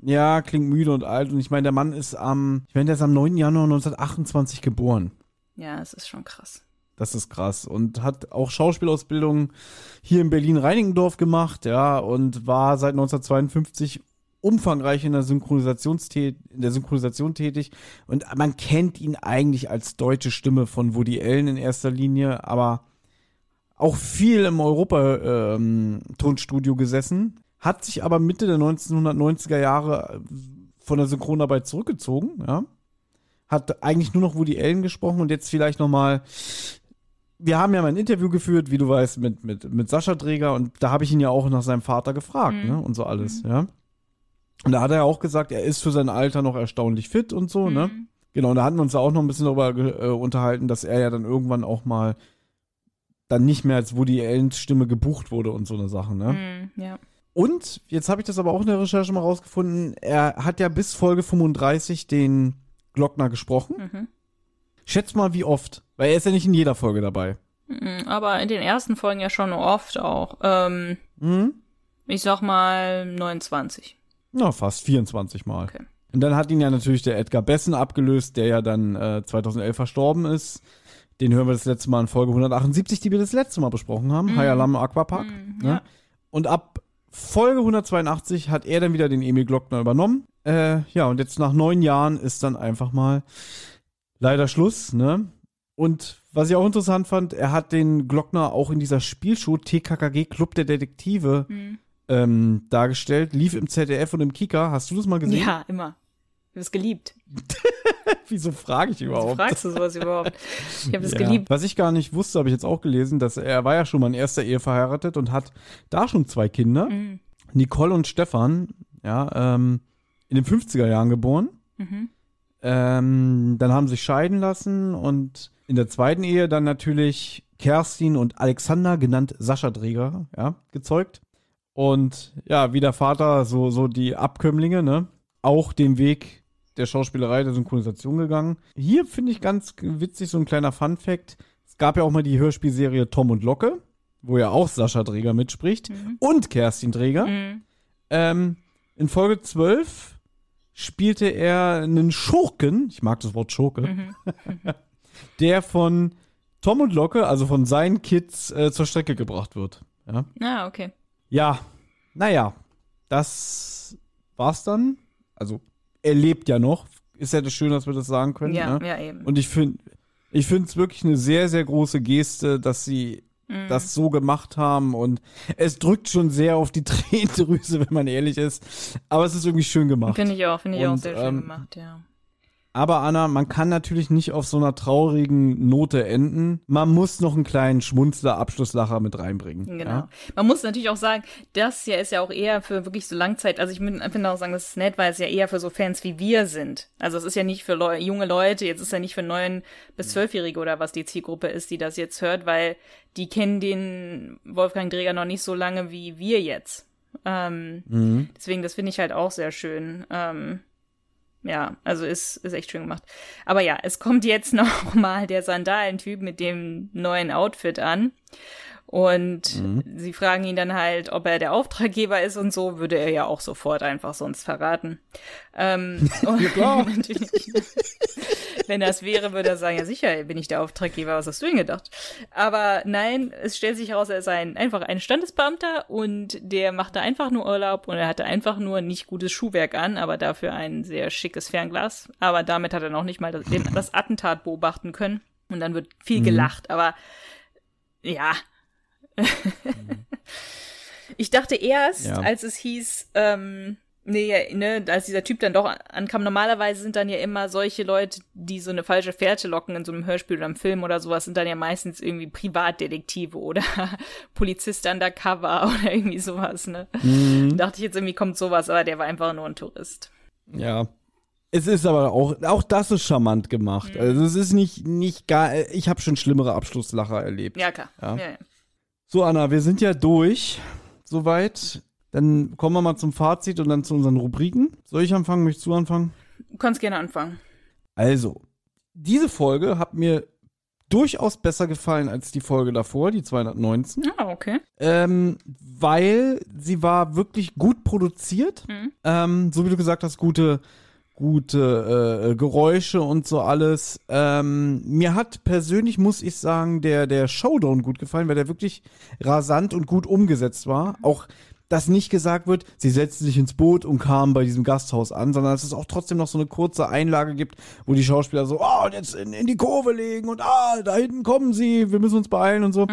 Ja, klingt müde und alt. Und ich meine, der Mann ist am, ich meine, der ist am 9. Januar 1928 geboren. Ja, es ist schon krass. Das ist krass. Und hat auch Schauspielausbildung hier in Berlin-Reinickendorf gemacht, ja, und war seit 1952 umfangreich in der, Synchronisationstät in der Synchronisation tätig. Und man kennt ihn eigentlich als deutsche Stimme von Woody Allen in erster Linie, aber auch viel im Europa-Tonstudio gesessen, hat sich aber Mitte der 1990er Jahre äh, von der Synchronarbeit zurückgezogen, ja. Hat eigentlich nur noch Woody Allen gesprochen und jetzt vielleicht noch mal wir haben ja mal ein Interview geführt, wie du weißt, mit, mit, mit Sascha Träger und da habe ich ihn ja auch nach seinem Vater gefragt, Mhm. ne, und so alles, ja. Und da hat er ja auch gesagt, er ist für sein Alter noch erstaunlich fit und so, ne. Mhm. Genau, und da hatten wir uns ja auch noch ein bisschen darüber äh, unterhalten, dass er ja dann irgendwann auch mal dann nicht mehr als Woody Allens Stimme gebucht wurde und so eine Sache, ne. Mhm, ja. Und jetzt habe ich das aber auch in der Recherche mal rausgefunden, er hat ja bis Folge 35 den Glockner gesprochen. Mhm. Schätz mal, wie oft, weil er ist ja nicht in jeder Folge dabei. Mhm, Aber in den ersten Folgen ja schon oft auch. Ähm, Mhm. ich sag mal 29. Na, fast 24 Mal. Okay. Und dann hat ihn ja natürlich der Edgar Bessen abgelöst, der ja dann äh, 2011 verstorben ist. Den hören wir das letzte Mal in Folge 178, die wir das letzte Mal besprochen haben. Mhm. High Alarm Aquapark. Mhm, ne? ja. Und ab Folge 182 hat er dann wieder den Emil Glockner übernommen. Äh, ja, und jetzt nach neun Jahren ist dann einfach mal leider Schluss, ne? Und was ich auch interessant fand, er hat den Glockner auch in dieser Spielshow TKKG Club der Detektive Mhm. ähm, dargestellt. Lief im ZDF und im Kika. Hast du das mal gesehen? Ja, immer. Ich habe es geliebt. Wieso frage ich Wieso überhaupt? fragst du sowas überhaupt? Ich habe es Ja. geliebt. Was ich gar nicht wusste, habe ich jetzt auch gelesen, dass er war ja schon mal in erster Ehe verheiratet und hat da schon zwei Kinder, Mhm. Nicole und Stefan, ja, ähm, in den 50er Jahren geboren. Mhm. Ähm, dann haben sie sich scheiden lassen und in der zweiten Ehe dann natürlich Kerstin und Alexander, genannt Sascha Dreger, ja, gezeugt. Und ja, wie der Vater, so, so die Abkömmlinge, ne, auch den Weg der Schauspielerei, der Synchronisation gegangen. Hier finde ich ganz witzig so ein kleiner Fun-Fact. Es gab ja auch mal die Hörspielserie Tom und Locke. wo ja auch Sascha Träger mitspricht, und Kerstin Träger. Mhm. Ähm, in Folge 12 spielte er einen Schurken, ich mag das Wort Schurke, Mhm. der von Tom und Locke, also von seinen Kids, äh, zur Strecke gebracht wird. Ja, Ah, okay. ja naja, das war's dann. Also, er lebt ja noch. Ist ja das schön, dass wir das sagen können. Ja, ne? ja, eben. Und ich finde ich finde es wirklich eine sehr, sehr große Geste, dass sie Mhm. das so gemacht haben. Und es drückt schon sehr auf die Tränendrüse, wenn man ehrlich ist. Aber es ist irgendwie schön gemacht. Finde ich auch, finde ich auch Und, sehr schön ähm, gemacht, ja. Aber Anna, man kann natürlich nicht auf so einer traurigen Note enden. Man muss noch einen kleinen Schmunzler Abschlusslacher mit reinbringen. Genau. Ja? Man muss natürlich auch sagen, das hier ist ja auch eher für wirklich so Langzeit, also ich finde auch sagen, das ist nett, weil es ja eher für so Fans wie wir sind. Also es ist ja nicht für Leu junge Leute, jetzt ist ja nicht für neun bis zwölfjährige oder was die Zielgruppe ist, die das jetzt hört, weil die kennen den Wolfgang Dreger noch nicht so lange wie wir jetzt. Ähm, Mhm. Deswegen, das finde ich halt auch sehr schön. Ähm, ja, also ist, ist echt schön gemacht. Aber ja, es kommt jetzt noch mal der Sandalentyp mit dem neuen Outfit an. Und sie fragen ihn dann halt, ob er der Auftraggeber ist und so, würde er ja auch sofort einfach sonst verraten. Ähm, und natürlich, wenn das wäre, würde er sagen, ja sicher, bin ich der Auftraggeber, was hast du denn gedacht? Aber nein, es stellt sich heraus, er ist ein, einfach ein Standesbeamter und der machte einfach nur Urlaub und er hatte einfach nur nicht gutes Schuhwerk an, aber dafür ein sehr schickes Fernglas. Aber damit hat er noch nicht mal das, das Attentat beobachten können. Und dann wird viel gelacht, aber ja. Ich dachte erst, Ja. als es hieß, ähm, nee, ne, als dieser Typ dann doch ankam, normalerweise sind dann ja immer solche Leute, die so eine falsche Fährte locken in so einem Hörspiel oder einem Film oder sowas, sind dann ja meistens irgendwie Privatdetektive oder Polizist undercover oder irgendwie sowas, ne. Dachte ich jetzt irgendwie kommt sowas, aber der war einfach nur ein Tourist. Ja. Es ist aber auch, auch das ist charmant gemacht. Mhm. Also es ist nicht, nicht gar, ich habe schon schlimmere Abschlusslacher erlebt. Ja, klar. Ja. Ja, ja. So, Anna, wir sind ja durch. Soweit. Dann kommen wir mal zum Fazit und dann zu unseren Rubriken. Soll ich anfangen? Möchtest du anfangen? Du kannst gerne anfangen. Also, diese Folge hat mir durchaus besser gefallen als die Folge davor, die 219. Ah, okay. Ähm, weil sie war wirklich gut produziert. Mhm. Ähm, so wie du gesagt hast, gute, gute äh, Geräusche und so alles. Ähm, mir hat persönlich, muss ich sagen, der, der Showdown gut gefallen, weil der wirklich rasant und gut umgesetzt war. Auch dass nicht gesagt wird, sie setzten sich ins Boot und kamen bei diesem Gasthaus an, sondern dass es auch trotzdem noch so eine kurze Einlage gibt, wo die Schauspieler so, oh, und jetzt in, in die Kurve legen und ah, da hinten kommen sie, wir müssen uns beeilen und so.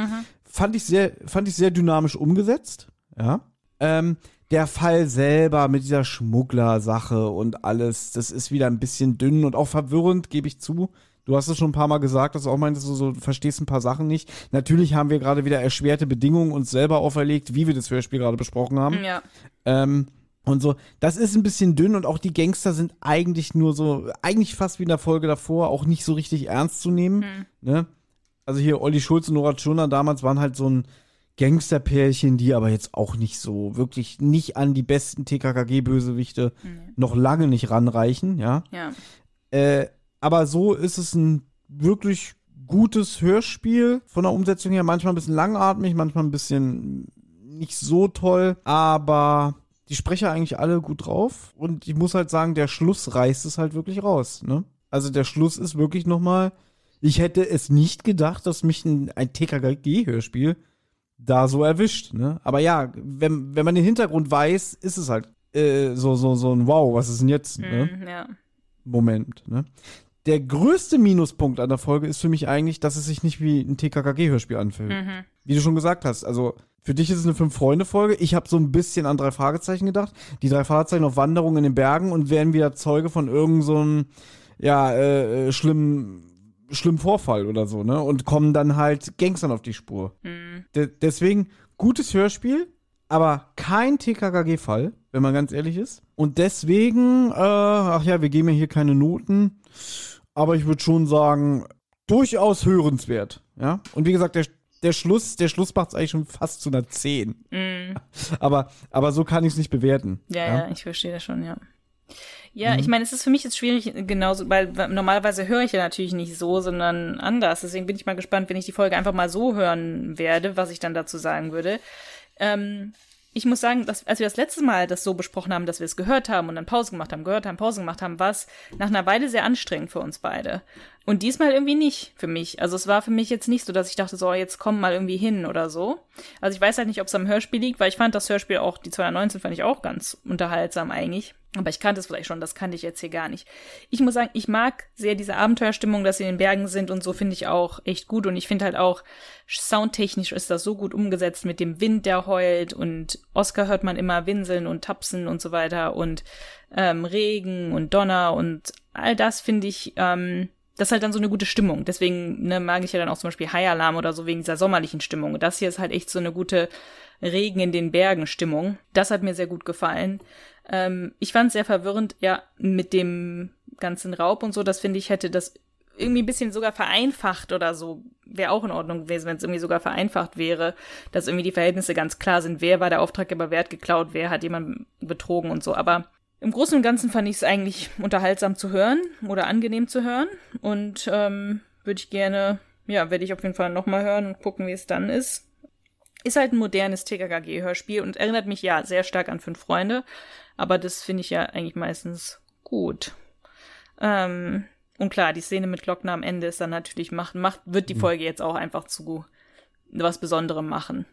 Fand ich sehr, fand ich sehr dynamisch umgesetzt. Ja. Ähm, der Fall selber mit dieser Schmuggler-Sache und alles, das ist wieder ein bisschen dünn und auch verwirrend, gebe ich zu. Du hast es schon ein paar Mal gesagt, dass du auch meintest, du so, verstehst ein paar Sachen nicht. Natürlich haben wir gerade wieder erschwerte Bedingungen uns selber auferlegt, wie wir das Hörspiel gerade besprochen haben. Ja. Ähm, und so, das ist ein bisschen dünn und auch die Gangster sind eigentlich nur so, eigentlich fast wie in der Folge davor, auch nicht so richtig ernst zu nehmen. Ne? Also hier Olli Schulz und Nora Tschirner damals waren halt so ein Gangsterpärchen, die aber jetzt auch nicht so, wirklich nicht an die besten TKKG-Bösewichte noch lange nicht ranreichen, ja. Ja. Äh, aber so ist es ein wirklich gutes Hörspiel von der Umsetzung her. Manchmal ein bisschen langatmig, manchmal ein bisschen nicht so toll, aber die Sprecher eigentlich alle gut drauf. Und ich muss halt sagen, der Schluss reißt es halt wirklich raus. Ne? Also der Schluss ist wirklich nochmal. Ich hätte es nicht gedacht, dass mich ein, ein TKKG-Hörspiel da so erwischt. Ne? Aber ja, wenn, wenn man den Hintergrund weiß, ist es halt äh, so, so, so ein Wow, was ist denn jetzt? Ne? Mhm, ja. Moment. Ne? Der größte Minuspunkt an der Folge ist für mich eigentlich, dass es sich nicht wie ein TKKG-Hörspiel anfühlt. Wie du schon gesagt hast. Also für dich ist es eine Fünf-Freunde-Folge. Ich habe so ein bisschen an drei Fragezeichen gedacht. Die drei Fragezeichen auf Wanderung in den Bergen und werden wieder Zeuge von irgendeinem, so ja, äh, äh, schlimmen, schlimmen Vorfall oder so, ne? Und kommen dann halt Gangstern auf die Spur. De deswegen gutes Hörspiel, aber kein TKKG-Fall, wenn man ganz ehrlich ist. Und deswegen, äh, ach ja, wir geben ja hier keine Noten, aber ich würde schon sagen, durchaus hörenswert. Ja. Und wie gesagt, der, der Schluss, der Schluss macht es eigentlich schon fast zu einer 10. Aber, aber so kann ich es nicht bewerten. Ja, ja, ich verstehe das schon, ja. Ja, ich meine, es ist für mich jetzt schwierig, genauso, weil normalerweise höre ich ja natürlich nicht so, sondern anders. Deswegen bin ich mal gespannt, wenn ich die Folge einfach mal so hören werde, was ich dann dazu sagen würde. Ähm, ich muss sagen, dass, als wir das letzte Mal das so besprochen haben, dass wir es gehört haben und dann Pause gemacht haben, gehört haben, Pause gemacht haben, war es nach einer Weile sehr anstrengend für uns beide. Und diesmal irgendwie nicht für mich. Also es war für mich jetzt nicht so, dass ich dachte, so, jetzt komm mal irgendwie hin oder so. Also ich weiß halt nicht, ob es am Hörspiel liegt, weil ich fand das Hörspiel auch, die 219 fand ich auch ganz unterhaltsam eigentlich. Aber ich kannte es vielleicht schon, das kannte ich jetzt hier gar nicht. Ich muss sagen, ich mag sehr diese Abenteuerstimmung, dass sie in den Bergen sind und so finde ich auch echt gut. Und ich finde halt auch, soundtechnisch ist das so gut umgesetzt mit dem Wind, der heult und Oscar hört man immer winseln und tapsen und so weiter und ähm, Regen und Donner und all das finde ich, ähm, das ist halt dann so eine gute Stimmung. Deswegen ne, mag ich ja dann auch zum Beispiel High Alarm oder so wegen dieser sommerlichen Stimmung. Das hier ist halt echt so eine gute Regen in den Bergen Stimmung. Das hat mir sehr gut gefallen. Ähm, ich fand es sehr verwirrend, ja, mit dem ganzen Raub und so. Das finde ich hätte das irgendwie ein bisschen sogar vereinfacht oder so. Wäre auch in Ordnung gewesen, wenn es irgendwie sogar vereinfacht wäre, dass irgendwie die Verhältnisse ganz klar sind. Wer war der Auftraggeber, wer hat geklaut, wer hat jemanden betrogen und so. Aber im Großen und Ganzen fand ich es eigentlich unterhaltsam zu hören oder angenehm zu hören. Und ähm, würde ich gerne, ja, werde ich auf jeden Fall nochmal hören und gucken, wie es dann ist. Ist halt ein modernes TKKG-Hörspiel und erinnert mich ja sehr stark an Fünf Freunde. Aber das finde ich ja eigentlich meistens gut. Ähm, und klar, die Szene mit Glockner am Ende ist dann natürlich, macht, macht, wird die Folge jetzt auch einfach zu was Besonderem machen.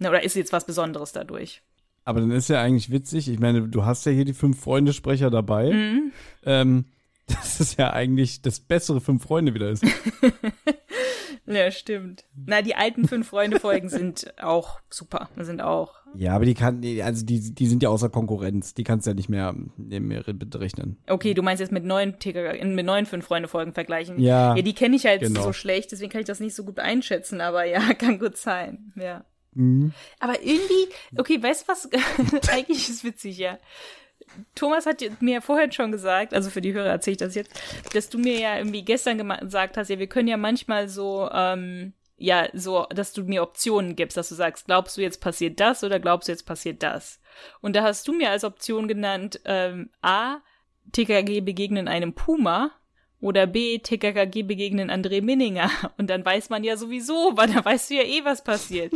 Oder ist jetzt was Besonderes dadurch? Aber dann ist ja eigentlich witzig. Ich meine, du hast ja hier die fünf Freunde-Sprecher dabei. Mhm. Ähm, das ist ja eigentlich das bessere fünf Freunde wieder ist. ja, stimmt. Na, die alten fünf Freunde-Folgen sind auch super. Sind auch. Ja, aber die kann, also die, die sind ja außer Konkurrenz. Die kannst du ja nicht mehr, mehr berechnen. Okay, du meinst jetzt mit neuen TKG, mit neuen fünf Freunde-Folgen vergleichen. Ja. Ja, die kenne ich halt genau. so schlecht, deswegen kann ich das nicht so gut einschätzen, aber ja, kann gut sein. Ja. Mhm. Aber irgendwie, okay, weißt du was? Eigentlich ist es witzig, ja. Thomas hat mir ja vorher schon gesagt, also für die Hörer erzähle ich das jetzt, dass du mir ja irgendwie gestern gesagt hast, ja, wir können ja manchmal so, ähm, ja, so, dass du mir Optionen gibst, dass du sagst, glaubst du jetzt passiert das oder glaubst du jetzt passiert das? Und da hast du mir als Option genannt, ähm, A, TKG begegnen einem Puma oder B, TKKG begegnen André Minninger. Und dann weiß man ja sowieso, weil da weißt du ja eh, was passiert.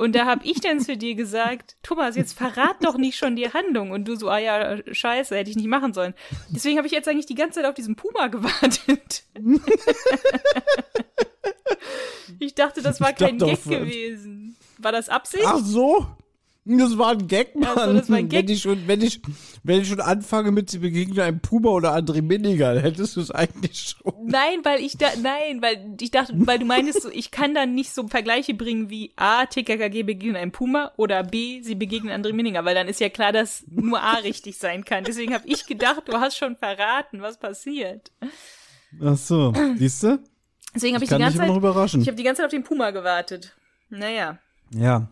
Und da hab ich dann zu dir gesagt, Thomas, jetzt verrat doch nicht schon die Handlung. Und du so, ah ja, scheiße, hätte ich nicht machen sollen. Deswegen habe ich jetzt eigentlich die ganze Zeit auf diesen Puma gewartet. ich dachte, das war Ich kein Gag gewesen. War das Absicht? Ach so? Das war ein Gag, Mann. Ach so, das war ein Gag. Wenn ich schon, wenn ich, wenn ich schon anfange mit sie begegnen einem Puma oder André Minninger, dann hättest du es eigentlich schon. Nein, weil ich da, nein, weil ich dachte, weil du meinst, so, ich kann dann nicht so Vergleiche bringen wie A, TKKG begegnen einem Puma oder B, sie begegnen André Minninger, weil dann ist ja klar, dass nur A richtig sein kann. Deswegen habe ich gedacht, du hast schon verraten, was passiert. Ach so, siehst du? Deswegen habe ich, Ich die ganze Zeit, ich habe die ganze Zeit auf den Puma gewartet. Naja. Ja.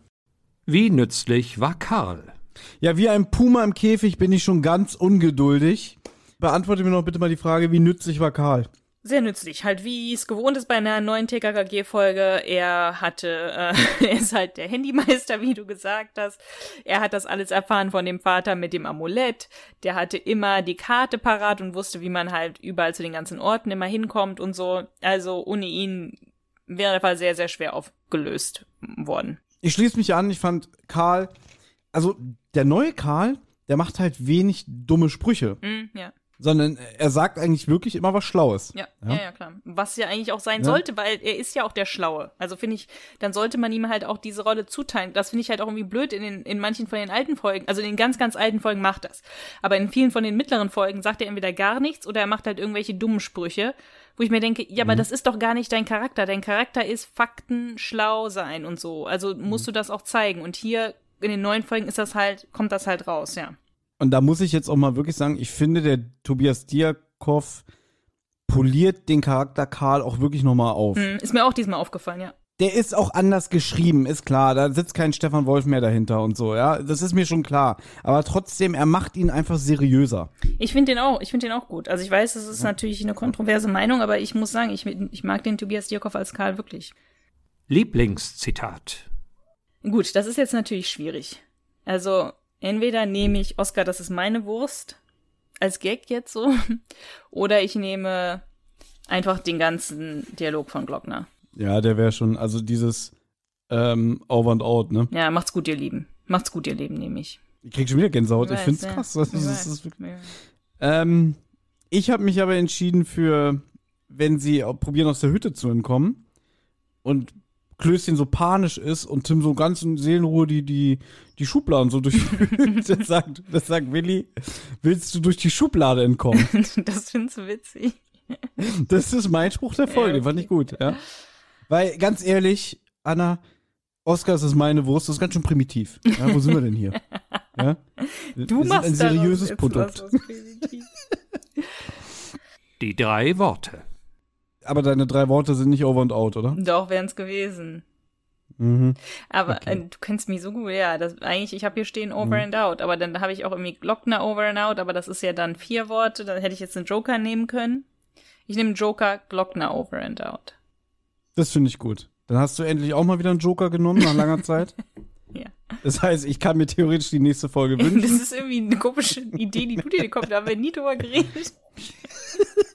Wie nützlich war Karl? Ja, wie ein Puma im Käfig bin ich schon ganz ungeduldig. Beantworte mir noch bitte mal die Frage, wie nützlich war Karl? Sehr nützlich, halt wie es gewohnt ist bei einer neuen TKKG-Folge. Er hatte, äh, er ist halt der Handymeister, wie du gesagt hast. Er hat das alles erfahren von dem Vater mit dem Amulett. Der hatte immer die Karte parat und wusste, wie man halt überall zu den ganzen Orten immer hinkommt und so. Also ohne ihn wäre der Fall sehr, sehr schwer aufgelöst worden. Ich schließe mich an, ich fand Karl, also der neue Karl, der macht halt wenig dumme Sprüche, Hm, ja. Sondern er sagt eigentlich wirklich immer was Schlaues. Ja, Ja. ja, klar. Was ja eigentlich auch sein Ja. sollte, weil er ist ja auch der Schlaue. Also finde ich, dann sollte man ihm halt auch diese Rolle zuteilen. Das finde ich halt auch irgendwie blöd in, den, in manchen von den alten Folgen. Also in den ganz, ganz alten Folgen macht das. Aber in vielen von den mittleren Folgen sagt er entweder gar nichts oder er macht halt irgendwelche dummen Sprüche, wo ich mir denke, ja, Mhm. aber das ist doch gar nicht dein Charakter. Dein Charakter ist Fakten schlau sein und so. Also Mhm. musst du das auch zeigen. Und hier in den neuen Folgen ist das halt, kommt das halt raus, ja. Und da muss ich jetzt auch mal wirklich sagen, ich finde, der Tobias Diakov poliert den Charakter Karl auch wirklich nochmal auf. Hm, ist mir auch diesmal aufgefallen, ja. Der ist auch anders geschrieben, ist klar. Da sitzt kein Stefan Wolf mehr dahinter und so, ja. Das ist mir schon klar. Aber trotzdem, er macht ihn einfach seriöser. Ich finde den auch, ich finde den auch gut. Also ich weiß, es ist natürlich eine kontroverse Meinung, aber ich muss sagen, ich, ich mag den Tobias Dierkoff als Karl wirklich. Lieblingszitat. Gut, das ist jetzt natürlich schwierig. Also entweder nehme ich Oscar, das ist meine Wurst, als Gag jetzt so. Oder ich nehme einfach den ganzen Dialog von Glockner. Ja, der wäre schon, also dieses ähm, Over and Out, ne? Ja, macht's gut, ihr Lieben. Macht's gut, ihr Leben, nehme ich. Ich krieg schon wieder Gänsehaut. Ich, weiß, find's ja. krass. Das Ich weiß. ist Ja. ähm, ich habe mich aber entschieden für, wenn sie probieren aus der Hütte zu entkommen und Klößchen so panisch ist und Tim so ganz in Seelenruhe die, die, die Schubladen so durchwühlt. das, sagt, das sagt Willi, willst du durch die Schublade entkommen? Das findest du witzig. Das ist mein Spruch der Folge, Ja, fand ich gut, ja. Weil, ganz ehrlich, Anna, Oscar, das ist meine Wurst, das ist ganz schön primitiv. Ja, wo sind wir denn hier? Ja? Du wir sind machst ein seriöses Produkt. Die drei Worte. Aber deine drei Worte sind nicht over and out, oder? Doch, wären's gewesen. Mhm. Aber Okay. äh, du kennst mich so gut, ja. Das, eigentlich, ich habe hier stehen Over and Out, aber dann habe ich auch irgendwie Glockner Over and Out, aber das ist ja dann vier Worte, dann hätte ich jetzt einen Joker nehmen können. Ich nehme Joker Glockner Over and Out. Das finde ich gut. Dann hast du endlich auch mal wieder einen Joker genommen nach langer Zeit. Ja. Das heißt, ich kann mir theoretisch die nächste Folge Das wünschen. ist irgendwie eine komische Idee, die du dir gekommen hast. Da haben wir nie drüber geredet.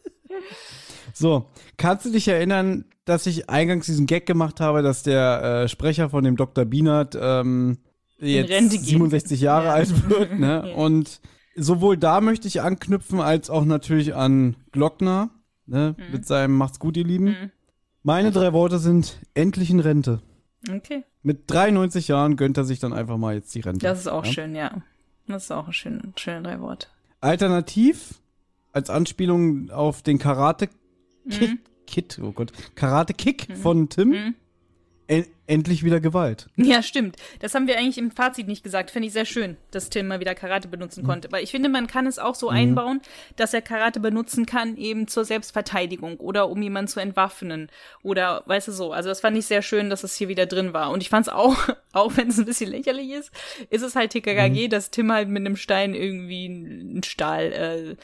So, kannst du dich erinnern, dass ich eingangs diesen Gag gemacht habe, dass der äh, Sprecher von dem Dr. Bienert ähm, jetzt Rente geht. 67 Jahre Ja. alt wird, ne? Und sowohl da möchte ich anknüpfen, als auch natürlich an Glockner, ne? Mhm. Mit seinem Macht's gut, ihr Lieben. Meine drei Worte sind endlich in Rente. Okay. Mit 93 Jahren gönnt er sich dann einfach mal jetzt die Rente. Das ist auch ja? schön, ja. Das ist auch ein schön, schöne drei Worte. Alternativ, als Anspielung auf den Karate Kid, Mhm. Kid oh Gott, Karate Kick von Tim, Mhm. en endlich wieder Gewalt. Ja, stimmt. Das haben wir eigentlich im Fazit nicht gesagt. Finde ich sehr schön, dass Tim mal wieder Karate benutzen konnte. Weil ich finde, man kann es auch so einbauen, dass er Karate benutzen kann, eben zur Selbstverteidigung oder um jemanden zu entwaffnen. Oder, weißt du so. Also das fand ich sehr schön, dass es hier wieder drin war. Und ich fand es auch, auch wenn es ein bisschen lächerlich ist, ist es halt TKKG, dass Tim halt mit einem Stein irgendwie einen Stahl, äh,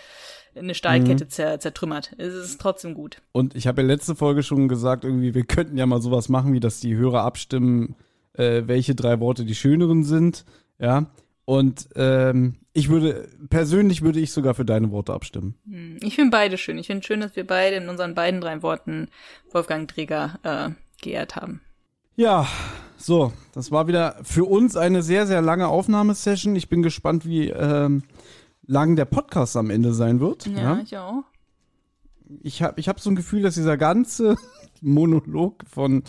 eine Stahlkette zer zertrümmert. Es ist trotzdem gut. Und ich habe ja letzte Folge schon gesagt, irgendwie, wir könnten ja mal sowas machen, wie dass die Hörer abstimmen, äh, welche drei Worte die schöneren sind. Ja. Und ähm, ich würde, persönlich würde ich sogar für deine Worte abstimmen. Ich finde beide schön. Ich finde schön, dass wir beide in unseren beiden drei Worten Wolfgang Träger äh, geehrt haben. Ja, so, das war wieder für uns eine sehr, sehr lange Aufnahmesession. Ich bin gespannt, wie ähm, lang der Podcast am Ende sein wird. Ja, Ja. ich auch. Ich habe ich hab so ein Gefühl, dass dieser ganze Monolog von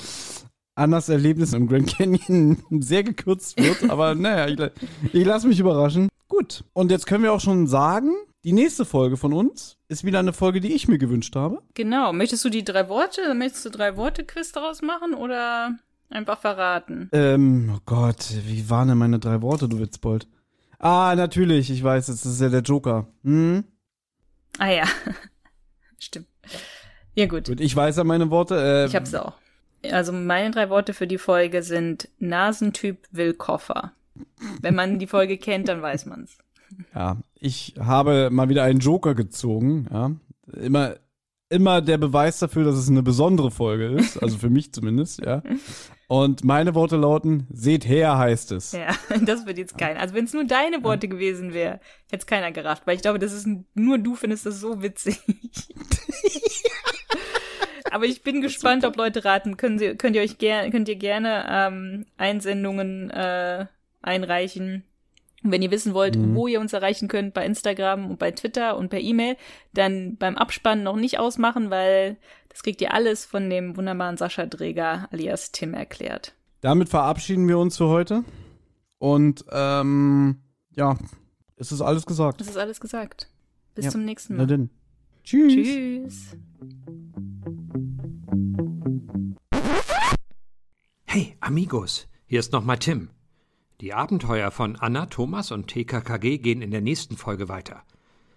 Annas Erlebnis im Grand Canyon sehr gekürzt wird. Aber naja, ich, ich lasse mich überraschen. Gut, und jetzt können wir auch schon sagen, die nächste Folge von uns ist wieder eine Folge, die ich mir gewünscht habe. Genau. Möchtest du die drei Worte, möchtest du drei Worte Quiz daraus machen oder einfach verraten? Ähm, oh Gott, wie waren denn meine drei Worte, du Witzbold? Ah, natürlich, ich weiß, das ist ja der Joker. Hm? Ah ja. Stimmt. Ja gut. Gut, ich weiß ja meine Worte. Äh, Ich hab's auch. Also meine drei Worte für die Folge sind Nasentyp will Koffer. Wenn man die Folge kennt, dann weiß man's. Ja, ich habe mal wieder einen Joker gezogen. Ja, immer, immer der Beweis dafür, dass es eine besondere Folge ist. Also für mich zumindest. Ja. Und meine Worte lauten: Seht her, heißt es. Ja, das wird jetzt keiner. Also wenn es nur deine Worte gewesen wäre, hätte es keiner gerafft, weil ich glaube, das ist nur du findest das so witzig. Aber ich bin gespannt, ob Leute raten. Können Sie, könnt ihr euch gerne, könnt ihr gerne ähm, Einsendungen äh, einreichen. Wenn ihr wissen wollt, wo ihr uns erreichen könnt, bei Instagram und bei Twitter und per E-Mail, dann beim Abspannen noch nicht ausmachen, weil das kriegt ihr alles von dem wunderbaren Sascha Dreger alias Tim erklärt. Damit verabschieden wir uns für heute. Und ähm, ja, es ist alles gesagt. Das ist alles gesagt. Bis Ja. zum nächsten Na Mal. denn. Tschüss. Tschüss. Hey, Amigos, hier ist nochmal Tim. Die Abenteuer von Anna, Thomas und TKKG gehen in der nächsten Folge weiter.